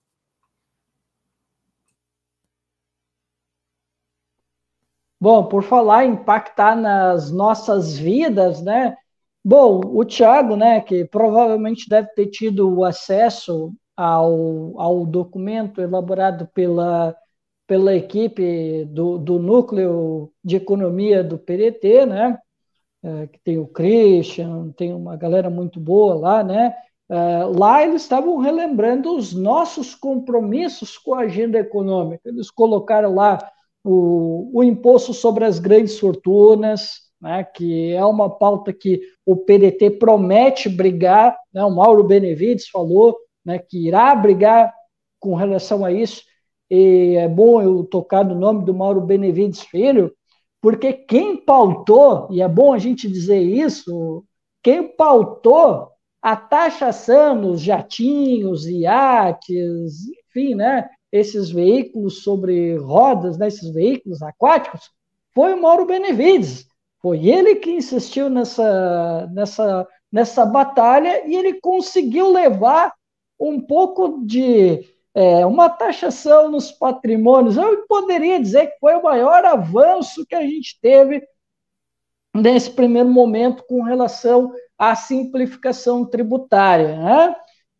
Bom, por falar impactar nas nossas vidas, né? Bom, o Thiago, né, que provavelmente deve ter tido acesso ao, ao documento elaborado pela, pela equipe do, do núcleo de economia do PDT, né? É, que tem o Christian, tem uma galera muito boa lá, né? É, lá eles estavam relembrando os nossos compromissos com a agenda econômica. Eles colocaram lá o, o imposto sobre as grandes fortunas, né, que é uma pauta que o PDT promete brigar, né, o Mauro Benevides falou né, que irá brigar com relação a isso, e é bom eu tocar no nome do Mauro Benevides Filho, porque quem pautou, e é bom a gente dizer isso, quem pautou a taxação nos jatinhos, iates, enfim, né, esses veículos sobre rodas, né, esses veículos aquáticos, foi o Mauro Benevides. Foi ele que insistiu nessa, nessa, nessa batalha e ele conseguiu levar um pouco de é, uma taxação nos patrimônios. Eu poderia dizer que foi o maior avanço que a gente teve nesse primeiro momento com relação à simplificação tributária. Né?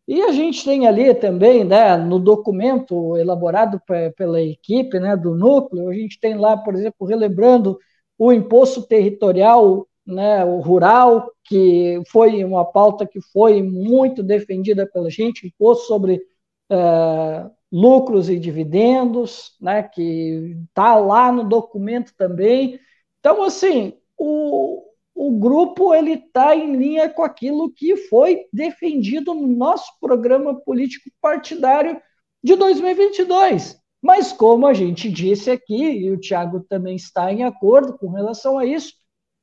E a gente tem ali também, né, no documento elaborado pela equipe né, do núcleo, a gente tem lá, por exemplo, relembrando o imposto territorial né, o rural, que foi uma pauta que foi muito defendida pela gente, imposto sobre é, lucros e dividendos, né, que está lá no documento também. Então, assim, o, o grupo ele está em linha com aquilo que foi defendido no nosso programa político partidário de 2022. Mas como a gente disse aqui, e o Tiago também está em acordo com relação a isso,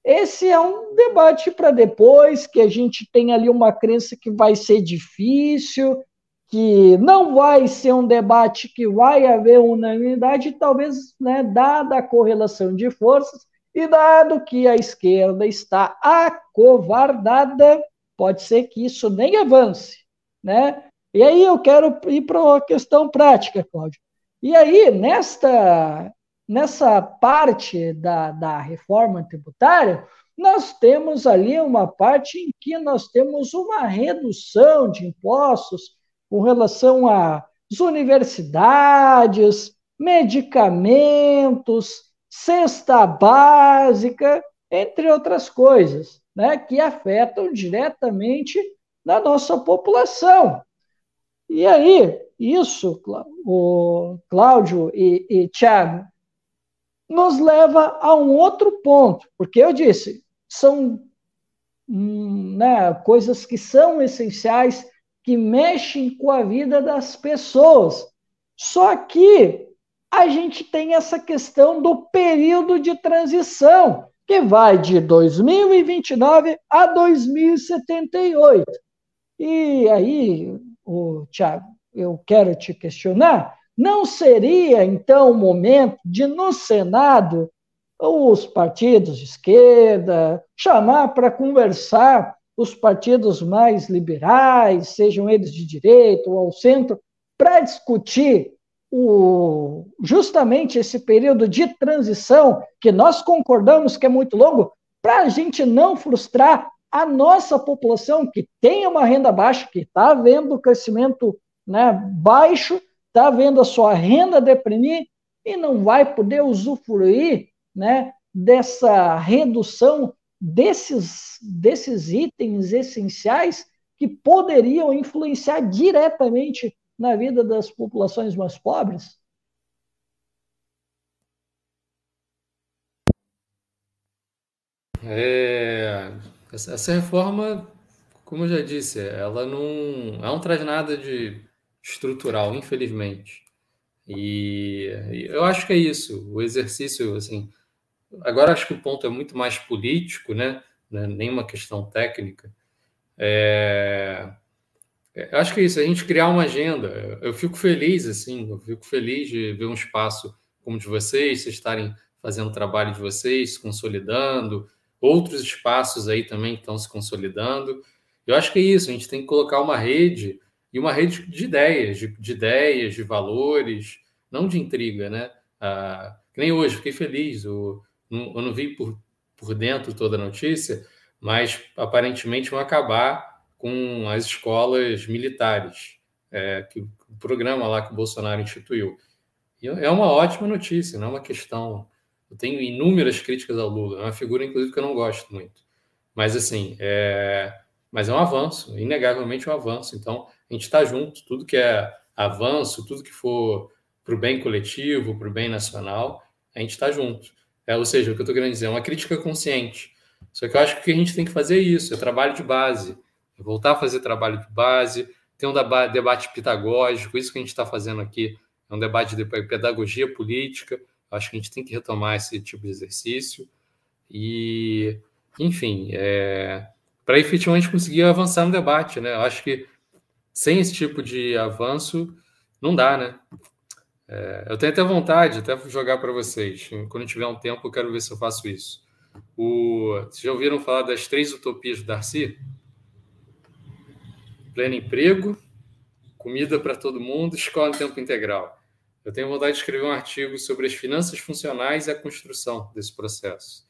esse é um debate para depois, que a gente tem ali uma crença que vai ser difícil, que não vai ser um debate que vai haver unanimidade, talvez, né, dada a correlação de forças, e dado que a esquerda está acovardada, pode ser que isso nem avance, né? E aí eu quero ir para uma questão prática, Cláudio. E aí, nesta, nessa parte da, da reforma tributária, nós temos ali uma parte em que nós temos uma redução de impostos com relação às universidades, medicamentos, cesta básica, entre outras coisas, né, que afetam diretamente na nossa população. E aí, isso, o Cláudio e, e Tiago, nos leva a um outro ponto, porque eu disse, são hum, né, coisas que são essenciais, que mexem com a vida das pessoas. Só que a gente tem essa questão do período de transição, que vai de 2029 a 2078. E aí, o Tiago, eu quero te questionar, não seria então o momento de no Senado os partidos de esquerda chamar para conversar os partidos mais liberais, sejam eles de direita ou ao centro, para discutir o, justamente esse período de transição, que nós concordamos que é muito longo, para a gente não frustrar a nossa população que tem uma renda baixa, que está vendo o crescimento né, baixo, está vendo a sua renda deprimir e não vai poder usufruir né, dessa redução desses, desses itens essenciais que poderiam influenciar diretamente na vida das populações mais pobres? É, essa reforma, como eu já disse, ela não, ela não traz nada de estrutural, infelizmente. E eu acho que é isso, o exercício, assim, agora acho que o ponto é muito mais político, né? É nenhuma questão técnica. É, eu acho que é isso, a gente criar uma agenda. Eu fico feliz, assim, eu fico feliz de ver um espaço como o de vocês, vocês estarem fazendo o trabalho de vocês, consolidando, outros espaços aí também estão se consolidando. Eu acho que é isso, a gente tem que colocar uma rede e uma rede de ideias, de, de ideias, de valores, não de intriga, né? Ah, nem hoje, fiquei feliz, eu, eu não vi por, por dentro toda a notícia, mas aparentemente vão acabar com as escolas militares, é, que o programa lá que o Bolsonaro instituiu. E é uma ótima notícia, não é uma questão. Eu tenho inúmeras críticas ao Lula, é uma figura, inclusive, que eu não gosto muito. Mas, assim, é, mas é um avanço, inegavelmente um avanço. Então, a gente está junto, tudo que é avanço, tudo que for para o bem coletivo, para o bem nacional, a gente está junto. É, ou seja, o que eu estou querendo dizer é uma crítica consciente. Só que eu acho que a gente tem que fazer isso, é trabalho de base. É voltar a fazer trabalho de base, ter um debate pitagógico, isso que a gente está fazendo aqui é um debate de pedagogia política. Acho que a gente tem que retomar esse tipo de exercício. E, enfim, é, para efetivamente conseguir avançar no debate, né? Eu acho que sem esse tipo de avanço, não dá, né? É, eu tenho até vontade, até jogar para vocês. Quando tiver um tempo, eu quero ver se eu faço isso. O, vocês já ouviram falar das três utopias do Darcy? Pleno emprego, comida para todo mundo, escola em tempo integral. Eu tenho vontade de escrever um artigo sobre as finanças funcionais e a construção desse processo.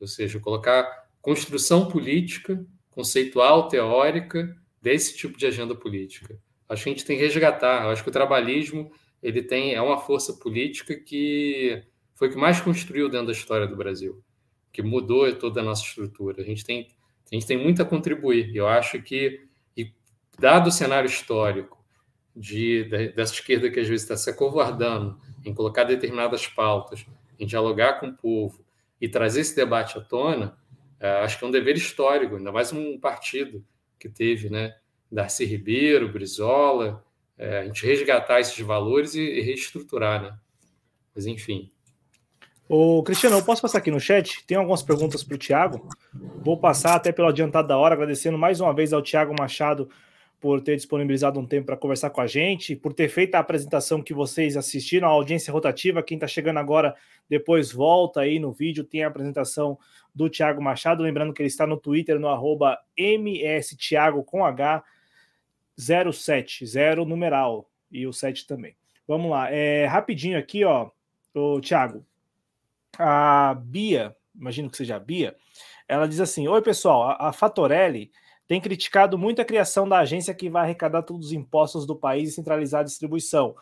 Ou seja, colocar construção política, conceitual, teórica, desse tipo de agenda política. Acho que a gente tem que resgatar. Acho que o trabalhismo ele tem é uma força política que foi o que mais construiu dentro da história do Brasil, que mudou toda a nossa estrutura. A gente tem a gente tem muito a contribuir. Eu acho que e dado o cenário histórico de, dessa esquerda que às vezes está se acovardando em colocar determinadas pautas, em dialogar com o povo e trazer esse debate à tona, é, acho que é um dever histórico, ainda mais um partido que teve, né? Darcy Ribeiro, Brizola, é, a gente resgatar esses valores e, e reestruturar, né? Mas enfim. Ô, Cristiano, eu posso passar aqui no chat? Tem algumas perguntas para o Tiago. Vou passar até pelo adiantado da hora, agradecendo mais uma vez ao Tiago Machado por ter disponibilizado um tempo para conversar com a gente, por ter feito a apresentação que vocês assistiram, a audiência rotativa. Quem está chegando agora, depois volta aí no vídeo, tem a apresentação do Thiago Machado. Lembrando que ele está no Twitter, no arroba mstiago com H 070, numeral, e o 7 também. Vamos lá, é, rapidinho aqui, ó, o Thiago. A Bia, imagino que seja a Bia, ela diz assim: Oi, pessoal, a, a Fatorelli tem criticado muito a criação da agência que vai arrecadar todos os impostos do país e centralizar a distribuição.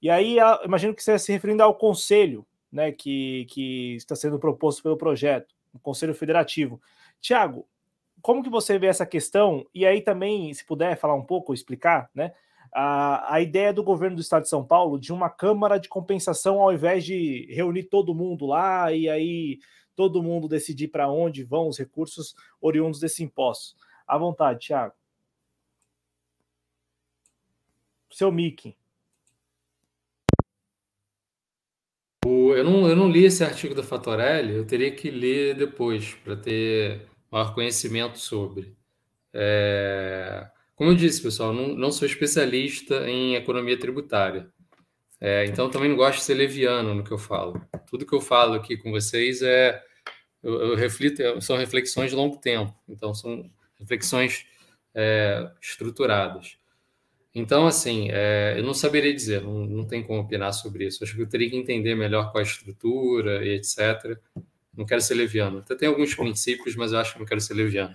E aí, imagino que você se referindo ao conselho né, que, que está sendo proposto pelo projeto, o Conselho Federativo. Tiago, como que você vê essa questão? E aí também, se puder falar um pouco, explicar, né? A, a ideia do governo do estado de São Paulo de uma câmara de compensação ao invés de reunir todo mundo lá e aí todo mundo decidir para onde vão os recursos oriundos desse imposto. À vontade, Thiago. Seu Mickey. Eu não, eu não li esse artigo da Fatorelli, eu teria que ler depois para ter maior conhecimento sobre. É, como eu disse, pessoal, não, não sou especialista em economia tributária. É, então também não gosto de ser leviano no que eu falo. Tudo que eu falo aqui com vocês é eu, eu reflito, são reflexões de longo tempo. Então são reflexões é, estruturadas. Então, assim, é, eu não saberia dizer, não, não tem como opinar sobre isso. Acho que eu teria que entender melhor qual é a estrutura e etc. Não quero ser leviano. Até tem alguns princípios, mas eu acho que não quero ser leviano.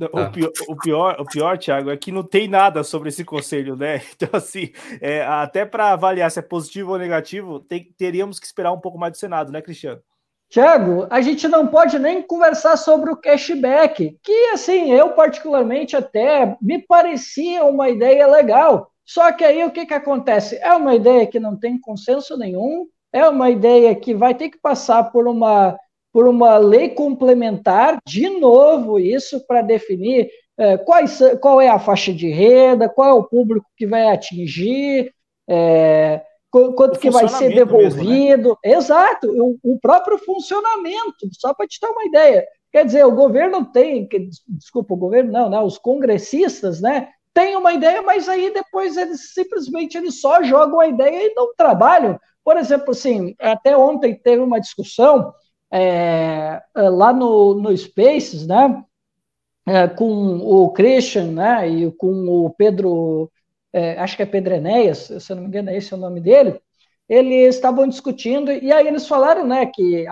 O, tá. pior, o, pior, o pior, Thiago, é que não tem nada sobre esse conselho, né? Então, assim, é, até para avaliar se é positivo ou negativo, tem, teríamos que esperar um pouco mais do Senado, né, Cristiano? Tiago, a gente não pode nem conversar sobre o cashback, que assim, eu particularmente até me parecia uma ideia legal. Só que aí o que, que acontece? É uma ideia que não tem consenso nenhum, é uma ideia que vai ter que passar por uma, por uma lei complementar, de novo, isso para definir é, quais, qual é a faixa de renda, qual é o público que vai atingir. É, quanto que vai ser devolvido. Mesmo, né? Exato, o, o, próprio funcionamento, só para te dar uma ideia. Quer dizer, o governo tem, desculpa, o governo não, né, os congressistas, né, têm uma ideia, mas aí depois eles simplesmente eles só jogam a ideia e não trabalham. Por exemplo, assim, até ontem teve uma discussão é, lá no, no Spaces, né? É, com o Christian, né? E com o Pedro, é, acho que é Pedro Enéas, se eu não me engano, é esse o nome dele. Eles estavam discutindo e aí eles falaram, né, que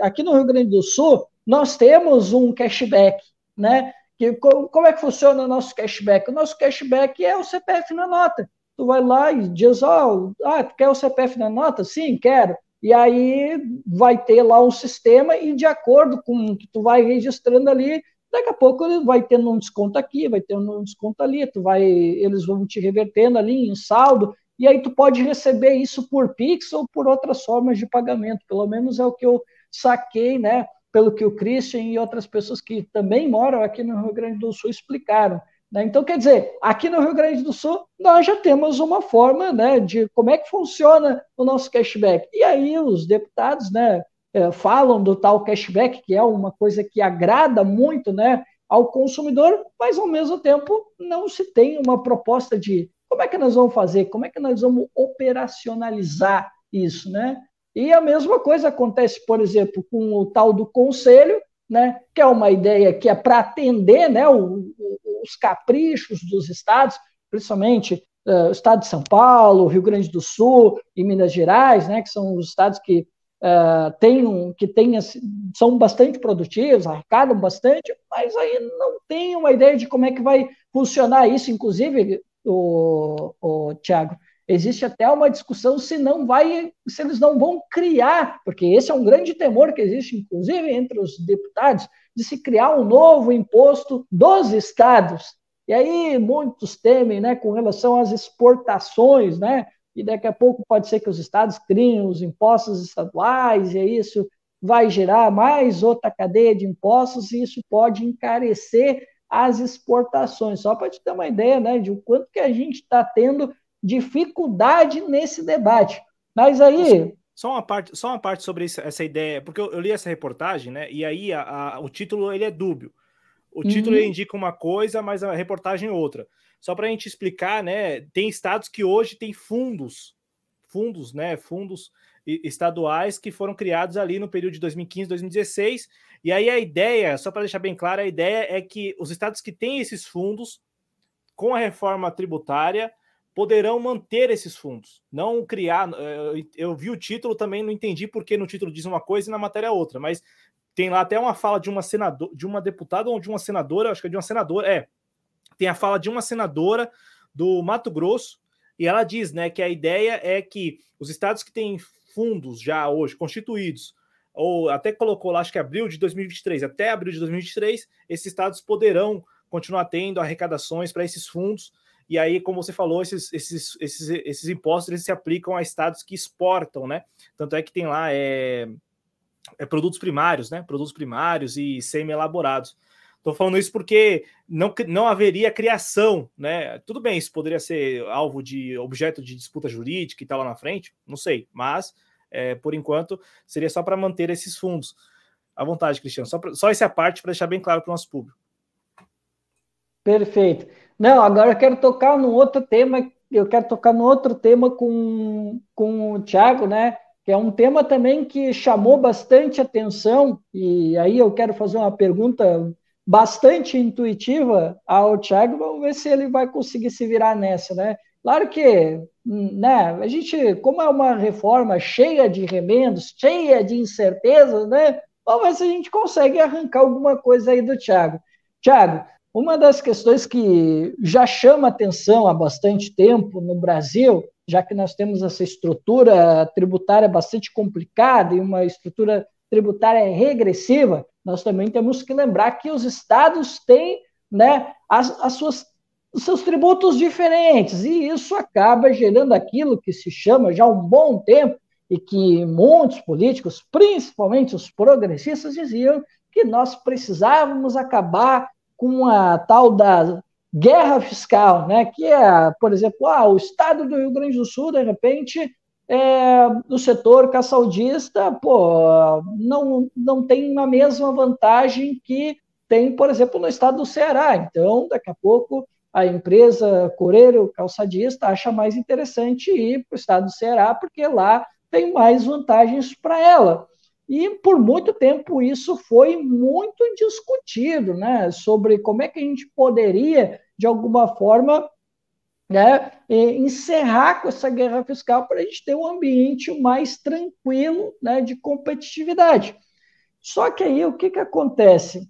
aqui no Rio Grande do Sul nós temos um cashback, né? Que, como é que funciona o nosso cashback? O nosso cashback é o CPF na nota. Tu vai lá e diz, ó, oh, ah, quer o CPF na nota? Sim, quero. E aí vai ter lá um sistema e de acordo com o que tu vai registrando ali, daqui a pouco vai tendo um desconto aqui, vai tendo um desconto ali, tu vai, eles vão te revertendo ali em saldo, e aí tu pode receber isso por Pix ou por outras formas de pagamento, pelo menos é o que eu saquei, né? pelo que o Christian e outras pessoas que também moram aqui no Rio Grande do Sul explicaram. Né? Então, quer dizer, aqui no Rio Grande do Sul, nós já temos uma forma né, de como é que funciona o nosso cashback. E aí os deputados né, é, falam do tal cashback, que é uma coisa que agrada muito né, ao consumidor, mas ao mesmo tempo não se tem uma proposta de como é que nós vamos fazer, como é que nós vamos operacionalizar isso, né? E a mesma coisa acontece, por exemplo, com o tal do conselho, né, que é uma ideia que é para atender né, o, os caprichos dos estados, principalmente uh, o estado de São Paulo, Rio Grande do Sul e Minas Gerais, né, que são os estados que uh, têm, um, que têm, são bastante produtivos, arrecadam bastante, mas aí não tem uma ideia de como é que vai funcionar isso, inclusive, o, o Tiago, Existe até uma discussão se não vai, se eles não vão criar, porque esse é um grande temor que existe, inclusive entre os deputados, de se criar um novo imposto dos estados. E aí muitos temem, né, com relação às exportações, né? E daqui a pouco pode ser que os estados criem os impostos estaduais, e isso vai gerar mais outra cadeia de impostos, e isso pode encarecer as exportações. Só para te ter uma ideia, né, de o quanto que a gente está tendo dificuldade nesse debate. Mas aí. Só uma parte, só uma parte sobre isso, essa ideia, porque eu, eu, li essa reportagem, né? E aí a, a, o título ele é dúbio. O título uhum. indica uma coisa, mas a reportagem é outra. Só para a gente explicar, né? Tem estados que hoje têm fundos, fundos, né? Fundos estaduais que foram criados ali no período de 2015, 2016. E aí a ideia, só para deixar bem claro, a ideia é que os estados que têm esses fundos, com a reforma tributária, poderão manter esses fundos, não criar. Eh, eu vi o título também, não entendi porque no título diz uma coisa e na matéria outra, mas tem lá até uma fala de uma senadora, de uma deputada ou de uma senadora, acho que é de uma senadora, é. Tem a fala de uma senadora do Mato Grosso e ela diz, né, que a ideia é que os estados que têm fundos já hoje constituídos ou até colocou lá, acho que abril de 2023, até abril de 2023, esses estados poderão continuar tendo arrecadações para esses fundos e aí, como você falou, esses, esses, esses, esses impostos se aplicam a estados que exportam, né? Tanto é que tem lá é, é produtos primários, né? Produtos primários e semi-elaborados. Estou falando isso porque não, não haveria criação, né? Tudo bem, isso poderia ser alvo de objeto de disputa jurídica e tal lá na frente, não sei, mas é, por enquanto seria só para manter esses fundos. À vontade, Cristiano, só, só essa parte para deixar bem claro para o nosso público. Perfeito. Não, agora eu quero tocar no outro tema, eu quero tocar no outro tema com, com o Thiago, né? Que é um tema também que chamou bastante atenção, e aí eu quero fazer uma pergunta bastante intuitiva ao Thiago, vamos ver se ele vai conseguir se virar nessa, né? Claro que, né, a gente, como é uma reforma cheia de remendos, cheia de incertezas, né? Vamos ver se a gente consegue arrancar alguma coisa aí do Thiago. Thiago, uma das questões que já chama atenção há bastante tempo no Brasil, já que nós temos essa estrutura tributária bastante complicada e uma estrutura tributária regressiva, nós também temos que lembrar que os estados têm né, as, as suas, os seus tributos diferentes, e isso acaba gerando aquilo que se chama já há um bom tempo, e que muitos políticos, principalmente os progressistas, diziam que nós precisávamos acabar com a tal da guerra fiscal, né? que é, por exemplo, ah, o estado do Rio Grande do Sul, de repente, é, do setor caçaldista, pô, não, não tem a mesma vantagem que tem, por exemplo, no estado do Ceará. Então, daqui a pouco, a empresa coreiro calçadista acha mais interessante ir para o estado do Ceará, porque lá tem mais vantagens para ela. E por muito tempo isso foi muito discutido, né? Sobre como é que a gente poderia, de alguma forma, né, encerrar com essa guerra fiscal para a gente ter um ambiente mais tranquilo né, de competitividade. Só que aí o que, que acontece?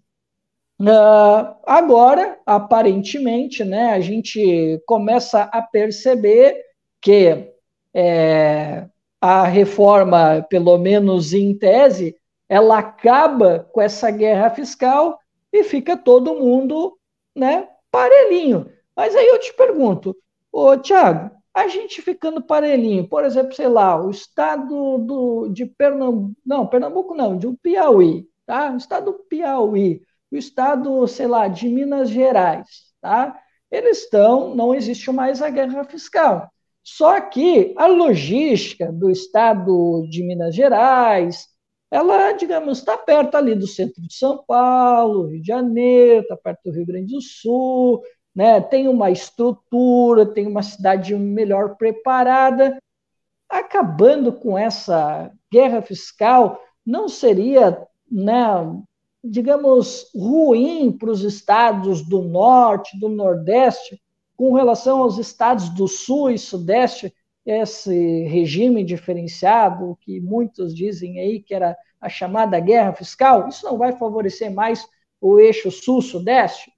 Uh, agora, aparentemente, né, a gente começa a perceber que é, a reforma, pelo menos em tese, ela acaba com essa guerra fiscal e fica todo mundo né, parelhinho. Mas aí eu te pergunto, ô Tiago, a gente ficando parelhinho, por exemplo, sei lá, o estado do, de Pernambuco, não, Pernambuco não, de Piauí, tá? O estado do Piauí, o estado, sei lá, de Minas Gerais, tá? Eles estão, não existe mais a guerra fiscal. Só que a logística do estado de Minas Gerais, ela, digamos, está perto ali do centro de São Paulo, Rio de Janeiro, está perto do Rio Grande do Sul, né? tem uma estrutura, tem uma cidade melhor preparada. Acabando com essa guerra fiscal, não seria né, digamos, ruim para os estados do norte, do nordeste, com relação aos estados do sul e sudeste, esse regime diferenciado, que muitos dizem aí que era a chamada guerra fiscal, isso não vai favorecer mais o eixo sul-sudeste?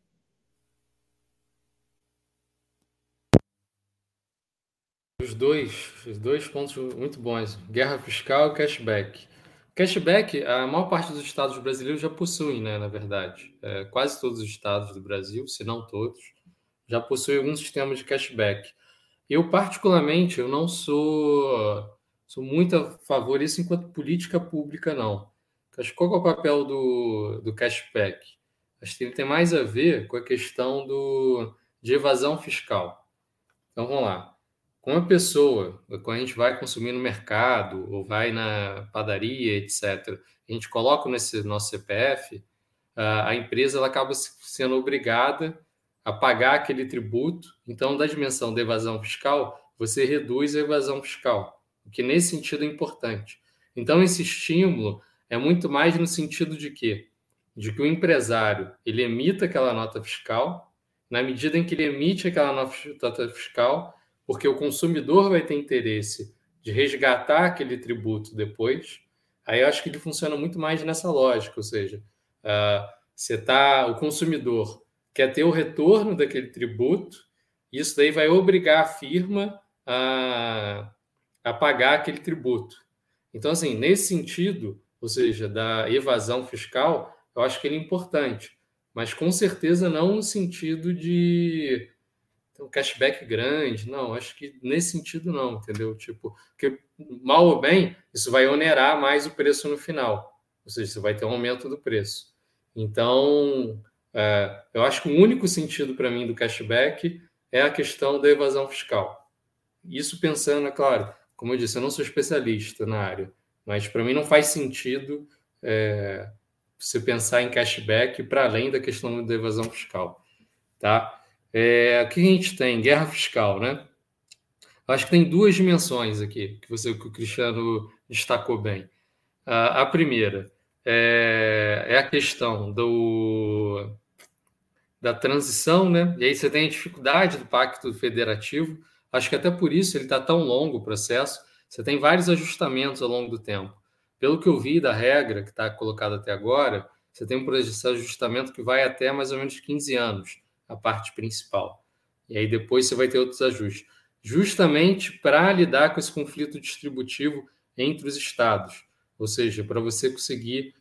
Os dois, os dois pontos muito bons: guerra fiscal e cashback. Cashback, a maior parte dos estados brasileiros já possuem, né, na verdade. É, quase todos os estados do Brasil, se não todos, já possuem algum sistema de cashback. Eu, particularmente, eu não sou, sou muito a favor disso enquanto política pública, não. Acho qual é o papel do, do cashback? Acho que ele tem mais a ver com a questão do, de evasão fiscal. Então, vamos lá. Com a pessoa, quando a gente vai consumir no mercado ou vai na padaria, etc., a gente coloca nesse nosso CPF, a empresa ela acaba sendo obrigada a pagar aquele tributo. Então, da dimensão da evasão fiscal, você reduz a evasão fiscal, o que nesse sentido é importante. Então, esse estímulo é muito mais no sentido de quê? De que o empresário ele emita aquela nota fiscal, na medida em que ele emite aquela nota fiscal, porque o consumidor vai ter interesse de resgatar aquele tributo depois. Aí eu acho que ele funciona muito mais nessa lógica, ou seja, uh, você tá, o consumidor quer ter o retorno daquele tributo, isso daí vai obrigar a firma a, a pagar aquele tributo. Então, assim, nesse sentido, ou seja, da evasão fiscal, eu acho que ele é importante, mas com certeza não no sentido de um cashback grande. Não, acho que nesse sentido não, entendeu? Tipo, que mal ou bem, isso vai onerar mais o preço no final. Ou seja, você vai ter um aumento do preço. Então, é, eu acho que o único sentido para mim do cashback é a questão da evasão fiscal. Isso pensando, é claro, como eu disse, eu não sou especialista na área, mas para mim não faz sentido é, você pensar em cashback para além da questão da evasão fiscal. Tá? É, aqui a gente tem guerra fiscal, né? Acho que tem duas dimensões aqui que você que o Cristiano destacou bem. A, a primeira é, é, a questão do, da transição, né? E aí você tem a dificuldade do pacto federativo. Acho que até por isso ele está tão longo o processo. Você tem vários ajustamentos ao longo do tempo. Pelo que eu vi da regra que está colocada até agora, você tem um processo de ajustamento que vai até mais ou menos 15 anos a parte principal. E aí depois você vai ter outros ajustes. Justamente para lidar com esse conflito distributivo entre os estados, ou seja, para você conseguir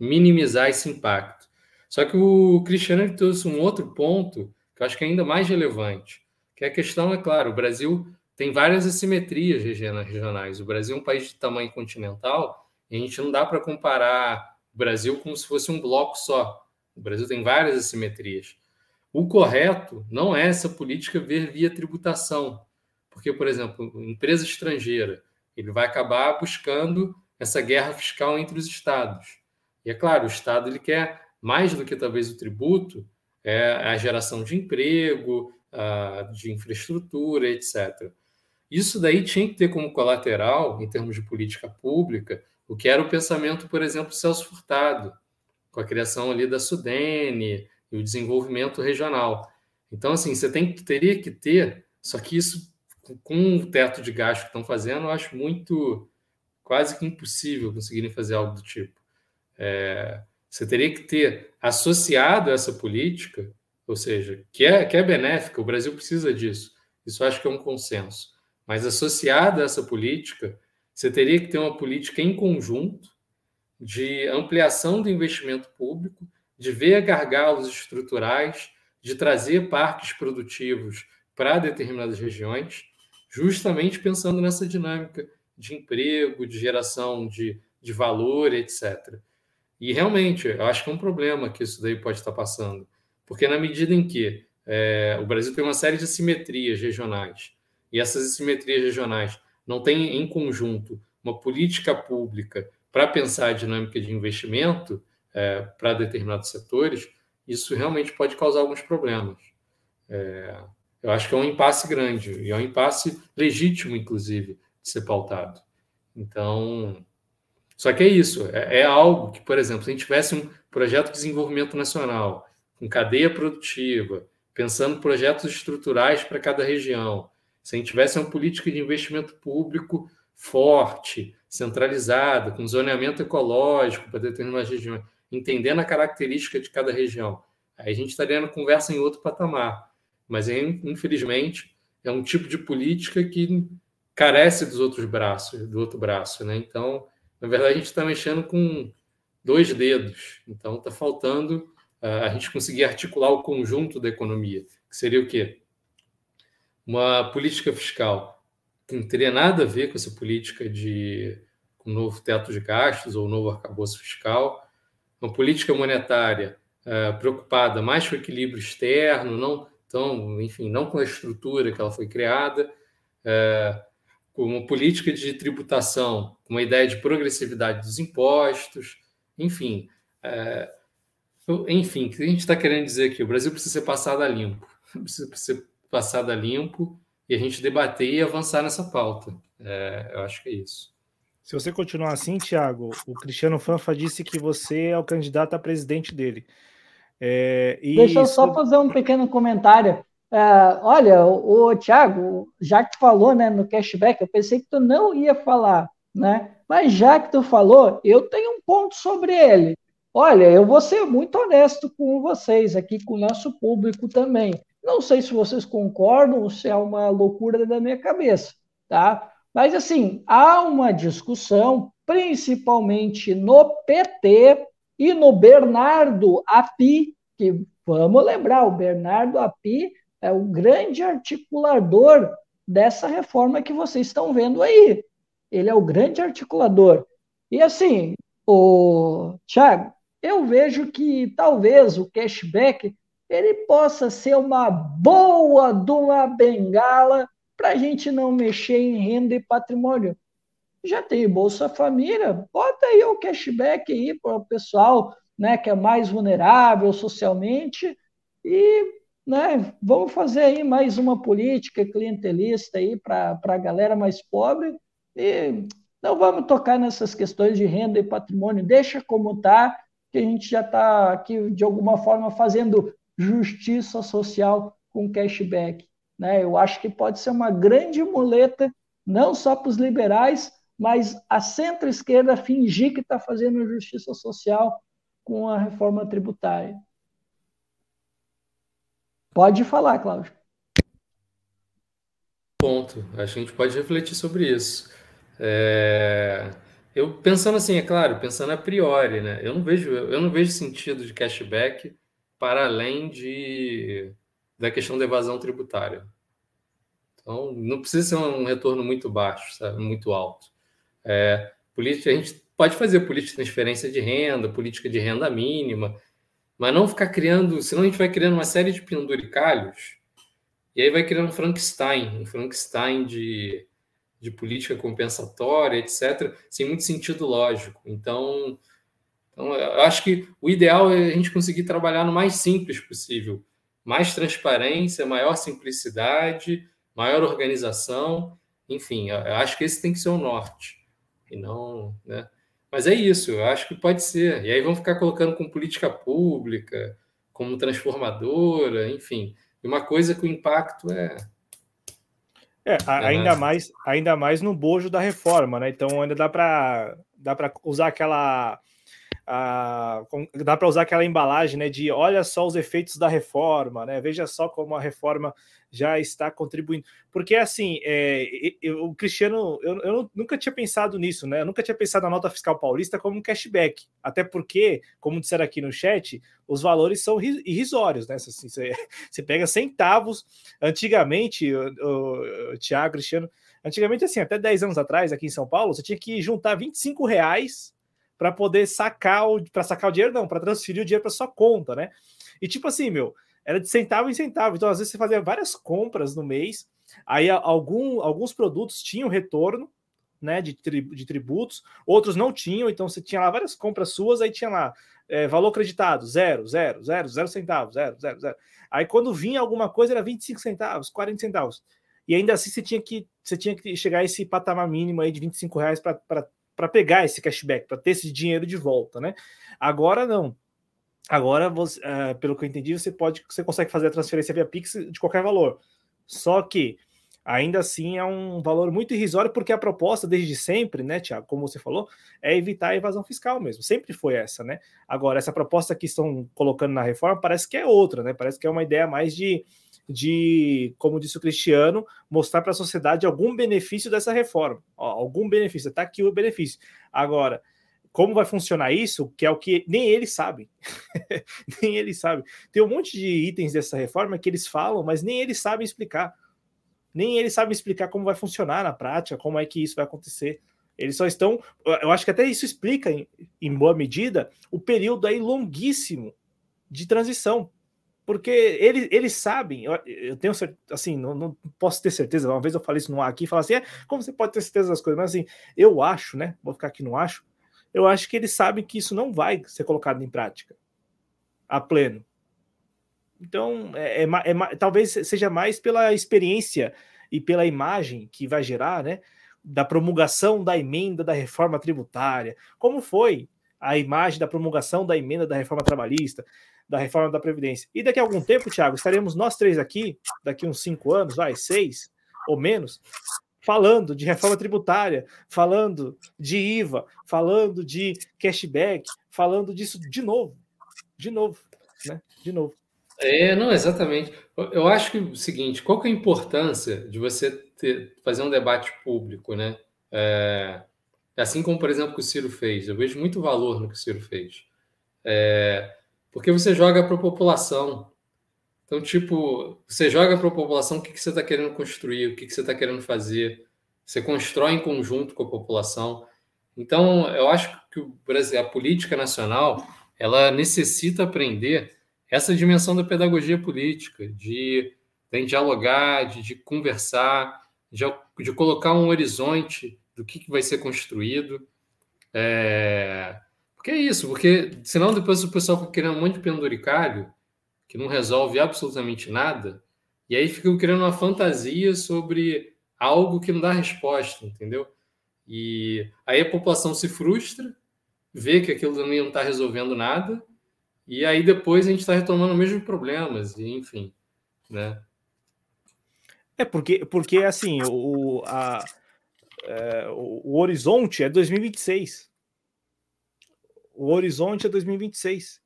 minimizar esse impacto. Só que o Cristiano trouxe um outro ponto que eu acho que é ainda mais relevante, que é a questão, é claro, o Brasil tem várias assimetrias regionais. O Brasil é um país de tamanho continental e a gente não dá para comparar o Brasil como se fosse um bloco só. O Brasil tem várias assimetrias. O correto não é essa política ver via tributação, porque, por exemplo, empresa estrangeira, ele vai acabar buscando essa guerra fiscal entre os estados. E é claro, o estado ele quer mais do que talvez o tributo, é a geração de emprego, de infraestrutura, etc. Isso daí tinha que ter como colateral, em termos de política pública, o que era o pensamento, por exemplo, Celso Furtado, com a criação ali da Sudene e o desenvolvimento regional. Então, assim, você tem, teria que ter, só que isso, com o teto de gasto que estão fazendo, eu acho muito, quase que impossível conseguirem fazer algo do tipo. É, você teria que ter associado essa política, ou seja, que é, que é benéfica, o Brasil precisa disso, isso acho que é um consenso, mas associada a essa política, você teria que ter uma política em conjunto de ampliação do investimento público, de ver gargalos estruturais, de trazer parques produtivos para determinadas regiões, justamente pensando nessa dinâmica de emprego, de geração de, de valor, etc. E realmente, eu acho que é um problema que isso daí pode estar passando, porque na medida em que é, o Brasil tem uma série de assimetrias regionais, e essas assimetrias regionais não têm em conjunto uma política pública para pensar a dinâmica de investimento é, para determinados setores, isso realmente pode causar alguns problemas. É, eu acho que é um impasse grande, e é um impasse legítimo, inclusive, de ser pautado. Então, só que é isso, é, é algo que, por exemplo, se a gente tivesse um projeto de desenvolvimento nacional, com cadeia produtiva, pensando projetos estruturais para cada região, se a gente tivesse uma política de investimento público forte, centralizada, com zoneamento ecológico para determinadas regiões, entendendo a característica de cada região, aí a gente estaria na conversa em outro patamar. Mas, infelizmente, é um tipo de política que carece dos outros braços, do outro braço, né? Então, na verdade, a gente está mexendo com dois dedos. Então, está faltando uh, a gente conseguir articular o conjunto da economia, que seria o quê? Uma política fiscal que não teria nada a ver com essa política de um novo teto de gastos ou um novo arcabouço fiscal, uma política monetária uh, preocupada mais com o equilíbrio externo, não tão, enfim, não com a estrutura que ela foi criada, uh, uma política de tributação, uma ideia de progressividade dos impostos, enfim. É, enfim, o que a gente está querendo dizer aqui? O Brasil precisa ser passado a limpo, precisa ser passado a limpo e a gente debater e avançar nessa pauta. É, eu acho que é isso. Se você continuar assim, Tiago, o Cristiano Fanfa disse que você é o candidato a presidente dele. É, Deixa eu só fazer um pequeno comentário. É, olha, o, o Thiago, já que tu falou né, no cashback, eu pensei que tu não ia falar, né? Mas já que tu falou, eu tenho um ponto sobre ele. Olha, eu vou ser muito honesto com vocês aqui, com o nosso público também. Não sei se vocês concordam ou se é uma loucura da minha cabeça, tá? Mas assim, há uma discussão, principalmente no PT e no Bernardo Api, que vamos lembrar, o Bernardo Api é o grande articulador dessa reforma que vocês estão vendo aí. Ele é o grande articulador. E assim, o Thiago, eu vejo que talvez o cashback ele possa ser uma boa de uma bengala para a gente não mexer em renda e patrimônio. Já tem Bolsa Família, bota aí o cashback aí para o pessoal né, que é mais vulnerável socialmente e né, vamos fazer aí mais uma política clientelista aí para a galera mais pobre e não vamos tocar nessas questões de renda e patrimônio, deixa como está, que a gente já está aqui de alguma forma fazendo justiça social com cashback. Né? Eu acho que pode ser uma grande muleta, não só para os liberais, mas a centro-esquerda fingir que está fazendo justiça social com a reforma tributária. Pode falar, Cláudio. Ponto. Acho que a gente pode refletir sobre isso. É... Eu pensando assim, é claro, pensando a priori, né? Eu não vejo, eu não vejo sentido de cashback para além de da questão da evasão tributária. Então, não precisa ser um retorno muito baixo, sabe? muito alto. É, política, a gente pode fazer política de transferência de renda, política de renda mínima, mas não ficar criando, senão a gente vai criando uma série de penduricalhos e aí vai criando um Frankenstein, um Frankenstein de, de política compensatória, etc., sem muito sentido lógico. Então, então, eu acho que o ideal é a gente conseguir trabalhar no mais simples possível. Mais transparência, maior simplicidade, maior organização, enfim, eu acho que esse tem que ser o norte. E não, né? Mas é isso, eu acho que pode ser. E aí vão ficar colocando com política pública, como transformadora, enfim. E uma coisa que o impacto é. É, é ainda mais, ainda mais no bojo da reforma, né? Então ainda dá para dá para usar aquela dá para usar aquela embalagem, né? De olha só os efeitos da reforma, né? Veja só como a reforma já está contribuindo. Porque assim, é, eu, o Cristiano, eu, eu, nunca tinha pensado nisso, né? Eu nunca tinha pensado na nota fiscal paulista como um cashback. Até porque, como disseram aqui no chat, os valores são irrisórios, né? Assim, você, você pega centavos. Antigamente, o, o Tiago, Cristiano, antigamente, assim, até 10 anos atrás, aqui em São Paulo, você tinha que juntar 25 reais para poder sacar o para sacar o dinheiro, não, para transferir o dinheiro para sua conta, né? E tipo assim, meu, era de centavo em centavo. Então, às vezes, você fazia várias compras no mês, aí algum, alguns produtos tinham retorno né, de, tri, de tributos, outros não tinham, então você tinha lá várias compras suas, aí tinha lá é, valor acreditado, zero, zero, zero, zero centavos, zero, zero, zero. Aí quando vinha alguma coisa era 25 centavos, 40 centavos. E ainda assim você tinha que, você tinha que chegar a esse patamar mínimo aí de 25 reais para para pegar esse cashback, para ter esse dinheiro de volta, né? Agora não. Agora, você, uh, pelo que eu entendi, você pode, você consegue fazer a transferência via Pix de qualquer valor. Só que ainda assim é um valor muito irrisório, porque a proposta desde sempre, né, Tiago, como você falou, é evitar a evasão fiscal mesmo. Sempre foi essa, né? Agora, essa proposta que estão colocando na reforma parece que é outra, né? Parece que é uma ideia mais de de, como disse o Cristiano, mostrar para a sociedade algum benefício dessa reforma. Ó, algum benefício, está aqui o benefício. Agora, como vai funcionar isso, que é o que nem eles sabem. nem eles sabem. Tem um monte de itens dessa reforma que eles falam, mas nem eles sabem explicar. Nem eles sabem explicar como vai funcionar na prática, como é que isso vai acontecer. Eles só estão. Eu acho que até isso explica, em, em boa medida, o período aí longuíssimo de transição porque eles, eles sabem, eu, eu tenho assim, não, não, posso ter certeza, uma vez eu falei isso no ar aqui, falar assim, é, como você pode ter certeza das coisas, mas assim, eu acho, né, vou ficar aqui no acho, eu acho que eles sabem que isso não vai ser colocado em prática a pleno. Então, é, é, é, talvez seja mais pela experiência e pela imagem que vai gerar, né, da promulgação da emenda da reforma tributária, como foi a imagem da promulgação da emenda da reforma trabalhista, da reforma da Previdência. E daqui a algum tempo, Thiago, estaremos nós três aqui, daqui uns cinco anos, vai, seis ou menos, falando de reforma tributária, falando de IVA, falando de cashback, falando disso de novo, de novo, né? De novo. É, não, exatamente. Eu acho que é o seguinte, qual que é a importância de você ter, fazer um debate público, né? É, assim como, por exemplo, que o Ciro fez. Eu vejo muito valor no que o Ciro fez. É, porque você joga para a população. Então, tipo, você joga para a população o que, que você está querendo construir, o que, que você está querendo fazer. Você constrói em conjunto com a população. Então, eu acho que o Brasil, a política nacional, ela necessita aprender essa dimensão da pedagogia política, de, de dialogar, de, de conversar, de, de, colocar um horizonte do que, que vai ser construído. É, que é isso, porque senão depois o pessoal fica querendo um monte de penduricalho que não resolve absolutamente nada, e aí ficam criando uma fantasia sobre algo que não dá resposta, entendeu? E aí a população se frustra, vê que aquilo também não está resolvendo nada, e aí depois a gente está retomando os mesmos problemas, enfim, né? É porque, porque assim, o, a, é, o horizonte é 2026. O horizonte é 2026.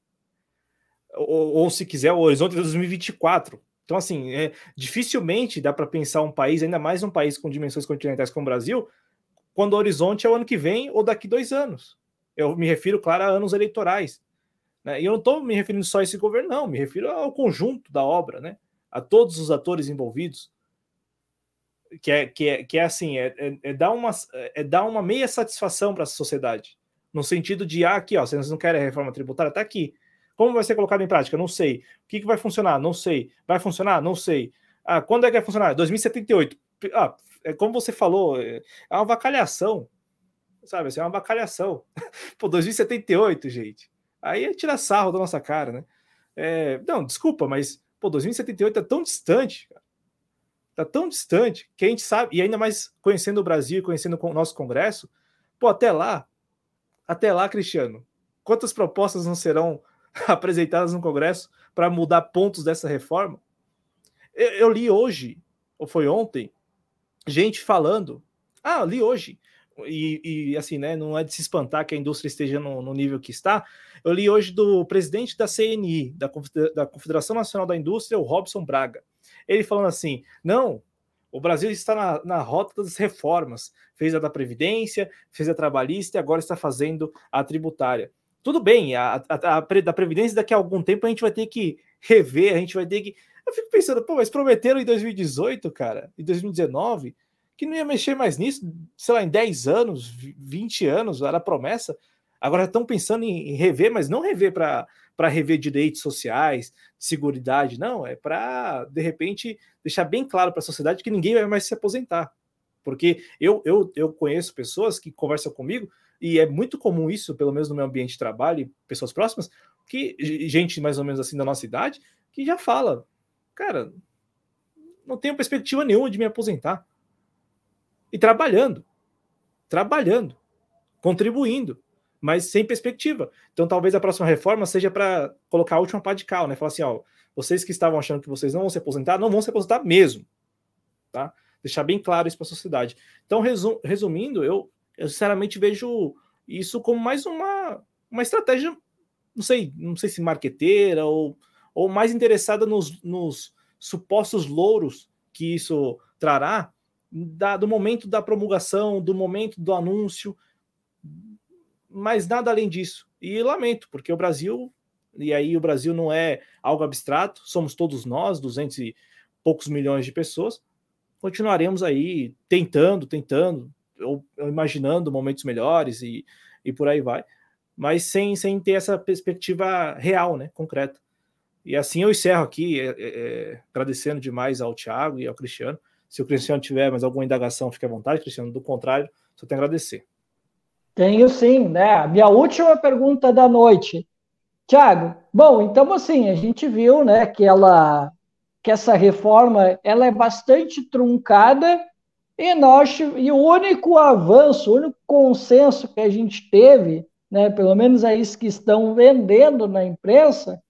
Ou, ou se quiser, o horizonte é 2024. Então, assim, é, dificilmente dá para pensar um país, ainda mais um país com dimensões continentais como o Brasil, quando o horizonte é o ano que vem ou daqui dois anos. Eu me refiro, claro, a anos eleitorais. Né? E eu não estou me referindo só a esse governo, não, me refiro ao conjunto da obra, né? a todos os atores envolvidos. Que é, que é, que é assim, é, é, é dar uma, é dar uma meia satisfação para a sociedade no sentido de, ah, aqui, ó, vocês não querem reforma tributária, tá aqui. Como vai ser colocado em prática? Não sei. O que, que vai funcionar? Não sei. Vai funcionar? Não sei. Ah, quando é que vai funcionar? 2078. Ah, é como você falou, é uma vacalhação. Sabe, assim, é uma vacalhação. Pô, 2078, gente. Aí é tirar sarro da nossa cara, né? É, não, desculpa, mas, pô, 2078 é tão distante, cara. Tá tão distante que a gente sabe, e ainda mais conhecendo o Brasil, conhecendo o nosso Congresso, pô, até lá, até lá, Cristiano, quantas propostas não serão apresentadas no Congresso para mudar pontos dessa reforma? Eu, eu, li hoje, ou foi ontem, gente falando. Ah, li hoje. E, e, assim, né? Não é de se espantar que a indústria esteja no, no nível que está. Eu li hoje do presidente da CNI, da, Confederação Nacional da Indústria, o Robson Braga. Ele falando assim: não, o Brasil está na, na, rota das reformas. Fez a da Previdência, fez a trabalhista e agora está fazendo a tributária. Tudo bem, a, a, a, da Previdência daqui a algum tempo a gente vai ter que rever, a gente vai ter que. Eu fico pensando, pô, mas prometeram em 2018, cara, em 2019, que não ia mexer mais nisso, sei lá, em 10 anos, 20 anos, era promessa. Agora estão pensando em rever, mas não rever para rever direitos sociais, seguridade, não, é para, de repente, deixar bem claro para a sociedade que ninguém vai mais se aposentar. Porque eu, eu, eu conheço pessoas que conversam comigo, e é muito comum isso, pelo menos no meu ambiente de trabalho, pessoas próximas, que gente mais ou menos assim da nossa idade, que já fala, cara, não tenho perspectiva nenhuma de me aposentar. E trabalhando, trabalhando, contribuindo mas sem perspectiva. Então, talvez a próxima reforma seja para colocar a última pá de cal, né? Falar assim, ó, vocês que estavam achando que vocês não vão se aposentar, não vão se aposentar mesmo, tá? Deixar bem claro isso para a sociedade. Então, resum, resumindo, eu, eu sinceramente vejo isso como mais uma, uma estratégia, não sei, não sei se marqueteira ou, ou mais interessada nos, nos supostos louros que isso trará da, do momento da promulgação, do momento do anúncio, mas nada além disso. E lamento, porque o Brasil, e aí o Brasil não é algo abstrato, somos todos nós, 200 e poucos milhões de pessoas, continuaremos aí tentando, tentando, ou, imaginando momentos melhores e, e por aí vai, mas sem, sem ter essa perspectiva real, né, concreta. E assim eu encerro aqui, é, é, é agradecendo demais ao Thiago e ao Cristiano. Se o Cristiano tiver mais alguma indagação, fique à vontade, Cristiano. Do contrário, só tenho a agradecer. Tenho sim, né? A minha última pergunta da noite. Tiago, bom, então assim, a gente viu, né, que ela que essa reforma ela é bastante truncada e nós e o único avanço, o único consenso que a gente teve, né, pelo menos é isso que estão vendendo na imprensa,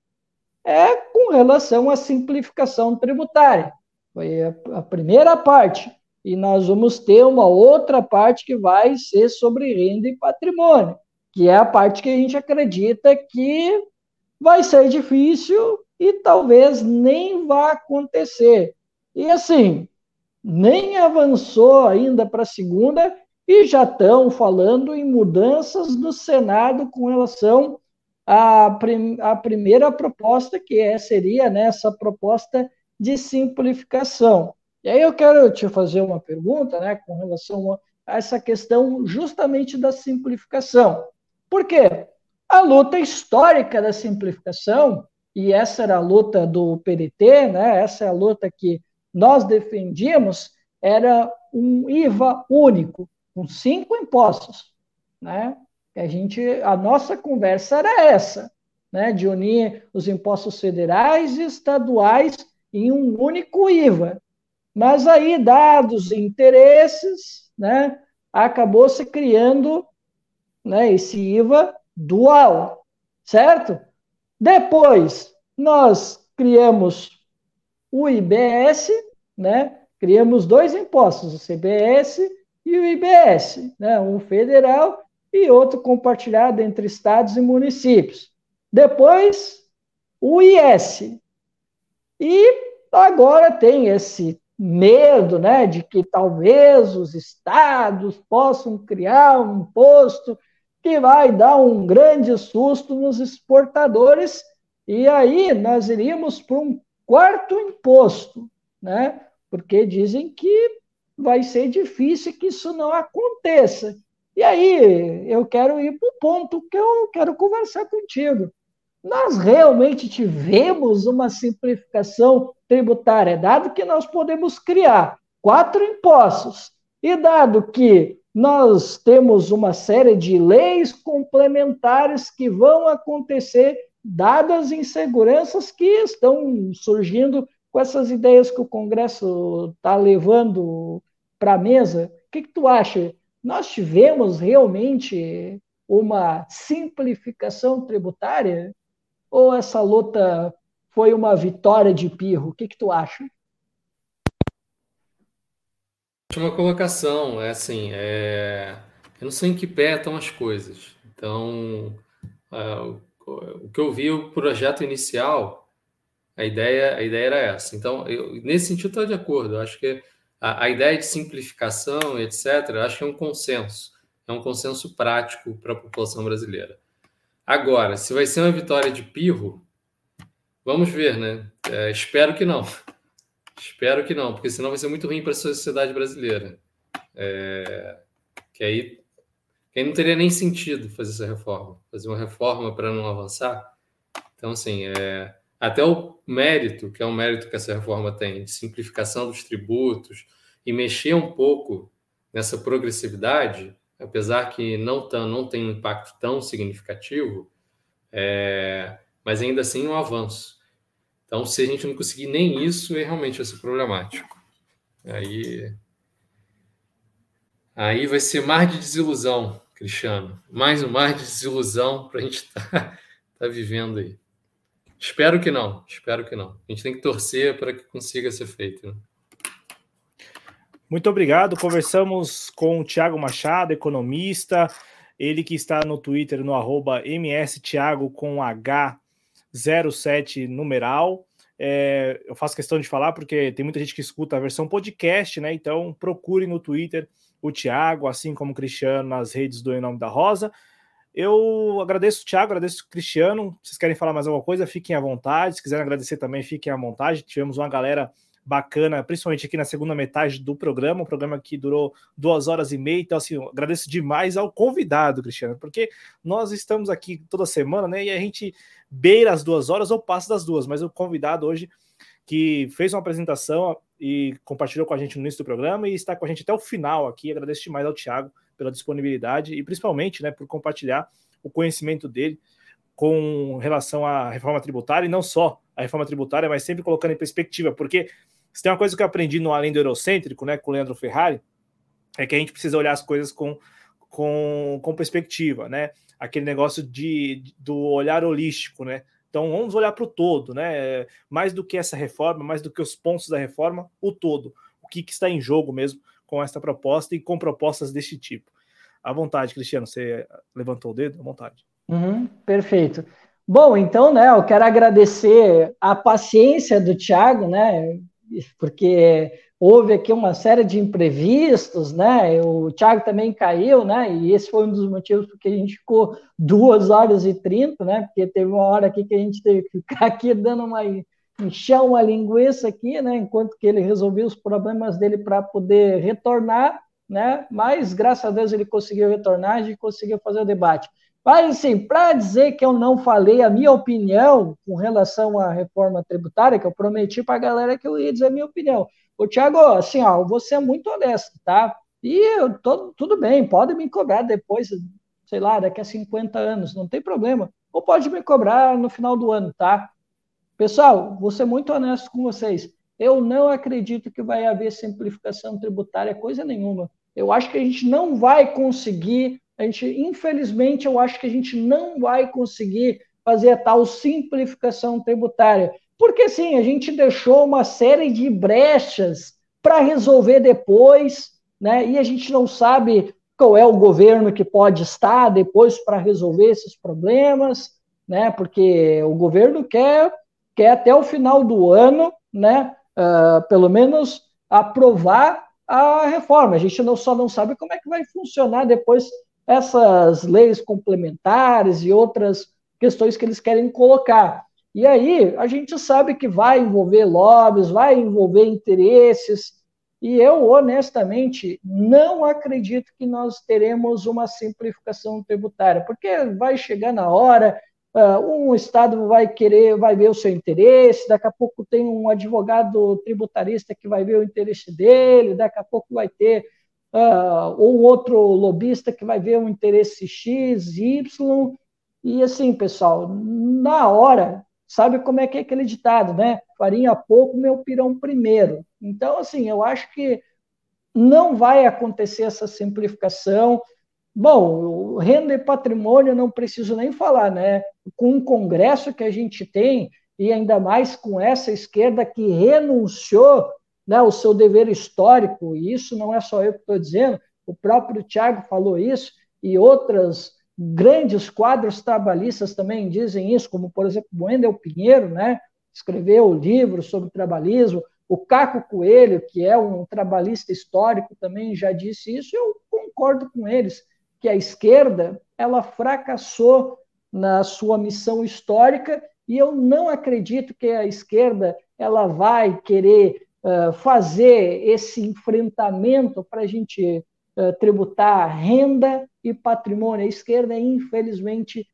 é com relação à simplificação tributária. Foi a, a primeira parte e nós vamos ter uma outra parte que vai ser sobre renda e patrimônio, que é a parte que a gente acredita que vai ser difícil e talvez nem vá acontecer. E assim, nem avançou ainda para a segunda e já estão falando em mudanças no Senado com relação à, prim à primeira proposta, que é, seria né, essa proposta de simplificação. E aí eu quero te fazer uma pergunta, né, com relação a essa questão justamente da simplificação. Por quê? A luta histórica da simplificação, e essa era a luta do PDT, né, essa é a luta que nós defendíamos, era um IVA único, com cinco impostos, né? A gente, a nossa conversa era essa, né, de unir os impostos federais e estaduais em um único IVA. Mas aí, dados interesses, né, acabou se criando né, esse IVA dual, certo? Depois, nós criamos o IBS, né? Criamos dois impostos, o CBS e o IBS, né? Um federal e outro compartilhado entre estados e municípios. Depois, o IS. E agora tem esse medo né, de que talvez os estados possam criar um imposto que vai dar um grande susto nos exportadores, e aí nós iríamos para um quarto imposto, né? porque dizem que vai ser difícil que isso não aconteça. E aí eu quero ir para o ponto que eu quero conversar contigo. Nós realmente tivemos uma simplificação tributária, dado que nós podemos criar quatro impostos, e dado que nós temos uma série de leis complementares que vão acontecer, dadas as inseguranças que estão surgindo com essas ideias que o Congresso está levando para a mesa. O que, que tu acha? Nós tivemos realmente uma simplificação tributária? Ou essa luta foi uma vitória de pirro? O que, que tu acha? Uma colocação, é assim, é... eu não sei em que pé estão as coisas. Então, uh, o que eu vi, o projeto inicial, a ideia, a ideia era essa. Então, eu, nesse sentido, estou de acordo. Eu acho que a, a, ideia de simplificação, etc., acho que é um consenso. É um consenso prático para a população brasileira. Agora, se vai ser uma vitória de pirro, vamos ver, né? É, espero que não. Espero que não, porque senão vai ser muito ruim para a sociedade brasileira. É, que aí, que aí não teria nem sentido fazer essa reforma, fazer uma reforma para não avançar. Então, assim, é, até o mérito, que é um mérito que essa reforma tem, de simplificação dos tributos e mexer um pouco nessa progressividade, apesar que não, tão, não tem um impacto tão significativo, é, mas ainda assim um avanço. Então, se a gente não conseguir nem isso, é realmente vai ser problemático. Aí, aí vai ser mar de desilusão, Cristiano. Mais um mar de desilusão para a gente estar tá, tá vivendo aí. Espero que não, espero que não. A gente tem que torcer para que consiga ser feito. Né? Muito obrigado. Conversamos com o Tiago Machado, economista, ele que está no Twitter no arroba mstiago com H07 numeral. É, eu faço questão de falar porque tem muita gente que escuta a versão podcast, né? Então procure no Twitter o Tiago, assim como o Cristiano nas redes do Em Nome da Rosa. Eu agradeço o Thiago, agradeço o Cristiano. Vocês querem falar mais alguma coisa? Fiquem à vontade. Se quiserem agradecer também, fiquem à vontade. Tivemos uma galera bacana, principalmente aqui na segunda metade do programa, um programa que durou duas horas e meia. Então, assim, agradeço demais ao convidado, Cristiano, porque nós estamos aqui toda semana, né? E a gente beira as duas horas ou passa das duas, mas o convidado hoje que fez uma apresentação e compartilhou com a gente no início do programa e está com a gente até o final aqui. Agradeço demais ao Thiago pela disponibilidade e principalmente né, por compartilhar o conhecimento dele com relação à reforma tributária, e não só a reforma tributária, mas sempre colocando em perspectiva, porque se tem uma coisa que eu aprendi no Além do Eurocêntrico, né, com o Leandro Ferrari, é que a gente precisa olhar as coisas com, com, com perspectiva, né? Aquele negócio de, do olhar holístico, né? Então vamos olhar para o todo, né? Mais do que essa reforma, mais do que os pontos da reforma, o todo. O que, que está em jogo mesmo com esta proposta e com propostas deste tipo. À vontade, Cristiano, você levantou o dedo? À vontade. Uhum, perfeito. Bom, então, né, eu quero agradecer a paciência do Tiago, né, porque houve aqui uma série de imprevistos, né, o Tiago também caiu, né, e esse foi um dos motivos porque a gente ficou duas horas e trinta, né, porque teve uma hora aqui que a gente teve que ficar aqui dando uma encher uma linguiça aqui, né, enquanto que ele resolveu os problemas dele para poder retornar, né, mas graças a Deus ele conseguiu retornar, gente conseguiu fazer o debate. Mas, assim, para dizer que eu não falei a minha opinião com relação à reforma tributária, que eu prometi para a galera que eu ia dizer a minha opinião. Ô, Tiago, assim, ó, você é muito honesto, tá? E eu tô, tudo bem, pode me cobrar depois, sei lá, daqui a 50 anos, não tem problema. Ou pode me cobrar no final do ano, tá? Pessoal, vou ser muito honesto com vocês. Eu não acredito que vai haver simplificação tributária, coisa nenhuma. Eu acho que a gente não vai conseguir, a gente, infelizmente, eu acho que a gente não vai conseguir fazer a tal simplificação tributária. Porque, sim, a gente deixou uma série de brechas para resolver depois, né? e a gente não sabe qual é o governo que pode estar depois para resolver esses problemas, né? porque o governo quer que é até o final do ano, né, uh, pelo menos aprovar a reforma. A gente não, só não sabe como é que vai funcionar depois essas leis complementares e outras questões que eles querem colocar. E aí a gente sabe que vai envolver lobbies, vai envolver interesses, e eu honestamente não acredito que nós teremos uma simplificação tributária, porque vai chegar na hora, Uh, um estado vai querer, vai ver o seu interesse, daqui a pouco tem um advogado tributarista que vai ver o interesse dele, daqui a pouco vai ter uh, um outro lobista que vai ver o interesse X, Y, e assim, pessoal, na hora, sabe como é que é aquele ditado, né? Farinha pouco, meu pirão primeiro. Então, assim, eu acho que não vai acontecer essa simplificação, Bom, renda e patrimônio não preciso nem falar, né? Com o Congresso que a gente tem, e ainda mais com essa esquerda que renunciou né, o seu dever histórico, e isso não é só eu que estou dizendo, o próprio Tiago falou isso, e outras grandes quadros trabalhistas também dizem isso, como, por exemplo, o Wendel Pinheiro, né, escreveu livros sobre trabalhismo, o Caco Coelho, que é um trabalhista histórico, também já disse isso, eu concordo com eles que a esquerda ela fracassou na sua missão histórica e eu não acredito que a esquerda ela vai querer uh, fazer esse enfrentamento para a gente uh, tributar renda e patrimônio. A esquerda, infelizmente,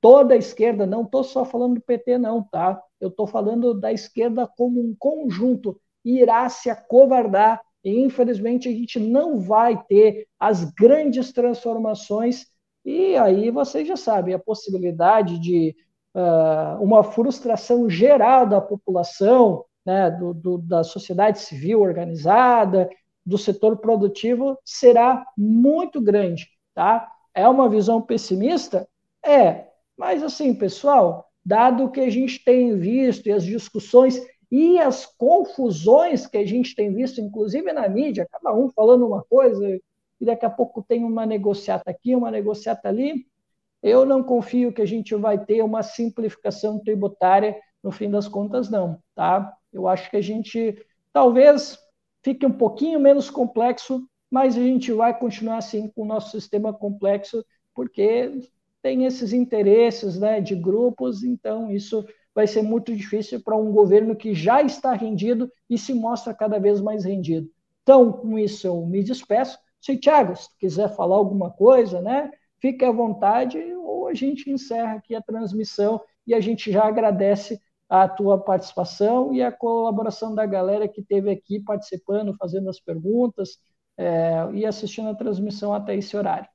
toda a esquerda, não estou só falando do PT, não, tá? Eu estou falando da esquerda como um conjunto, irá se acovardar e, infelizmente, a gente não vai ter as grandes transformações. E aí vocês já sabem, a possibilidade de uh, uma frustração geral da população, né, do, do, da sociedade civil organizada, do setor produtivo, será muito grande. Tá? É uma visão pessimista? É, mas assim, pessoal, dado que a gente tem visto e as discussões e as confusões que a gente tem visto, inclusive na mídia, cada um falando uma coisa, e daqui a pouco tem uma negociata aqui, uma negociata ali. Eu não confio que a gente vai ter uma simplificação tributária no fim das contas, não. Tá? Eu acho que a gente talvez fique um pouquinho menos complexo, mas a gente vai continuar assim com o nosso sistema complexo, porque tem esses interesses né, de grupos, então isso vai ser muito difícil para um governo que já está rendido e se mostra cada vez mais rendido. Então, com isso, eu me despeço. Se Thiago, se quiser falar alguma coisa, né, fique à vontade, ou a gente encerra aqui a transmissão e a gente já agradece a tua participação e a colaboração da galera que esteve aqui participando, fazendo as perguntas é, e assistindo a transmissão até esse horário.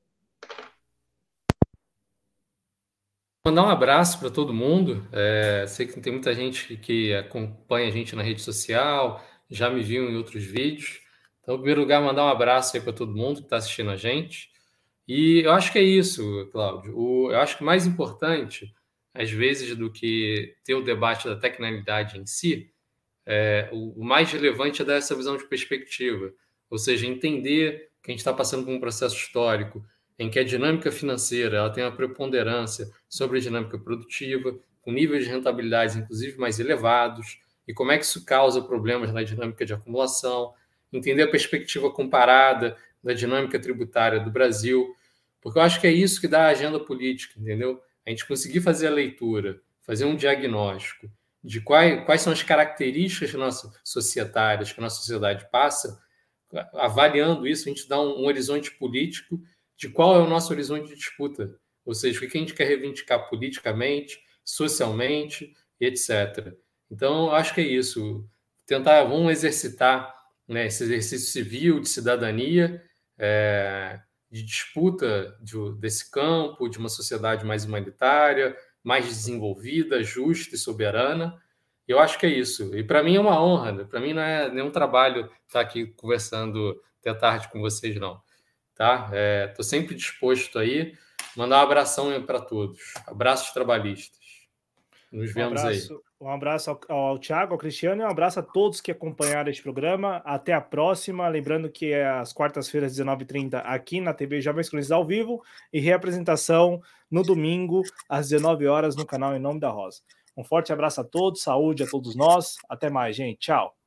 Mandar um abraço para todo mundo. É, sei que tem muita gente que acompanha a gente na rede social, já me viu em outros vídeos. Então, em primeiro lugar, mandar um abraço aí para todo mundo que está assistindo a gente. E eu acho que é isso, Cláudio. O, eu acho que mais importante, às vezes, do que ter o debate da tecnicalidade em si, é, o, o mais relevante é dar essa visão de perspectiva. Ou seja, entender que a gente está passando por um processo histórico, em que a dinâmica financeira ela tem uma preponderância sobre a dinâmica produtiva, com níveis de rentabilidade inclusive mais elevados, e como é que isso causa problemas na dinâmica de acumulação, entender a perspectiva comparada da dinâmica tributária do Brasil, porque eu acho que é isso que dá a agenda política, entendeu? A gente conseguir fazer a leitura, fazer um diagnóstico de quais, quais são as características nossas societárias que a nossa sociedade passa, avaliando isso, a gente dá um, um horizonte político de qual é o nosso horizonte de disputa, ou seja, o que a gente quer reivindicar politicamente, socialmente, etc. Então, acho que é isso. Tentar, vamos exercitar né, esse exercício civil de cidadania, é, de disputa de, desse campo, de uma sociedade mais humanitária, mais desenvolvida, justa e soberana. Eu acho que é isso. E para mim é uma honra. Né? Para mim não é nenhum trabalho estar aqui conversando até tarde com vocês, não tá? Estou é, sempre disposto aí. Mandar um abração para todos. Abraços trabalhistas. Nos vemos um abraço, aí. Um abraço ao, ao Thiago, ao Cristiano e um abraço a todos que acompanharam este programa. Até a próxima. Lembrando que é às quartas-feiras, 19h30, aqui na TV Jovens Cruzes ao vivo e reapresentação no domingo, às 19 horas no canal Em Nome da Rosa. Um forte abraço a todos, saúde a todos nós. Até mais, gente. Tchau.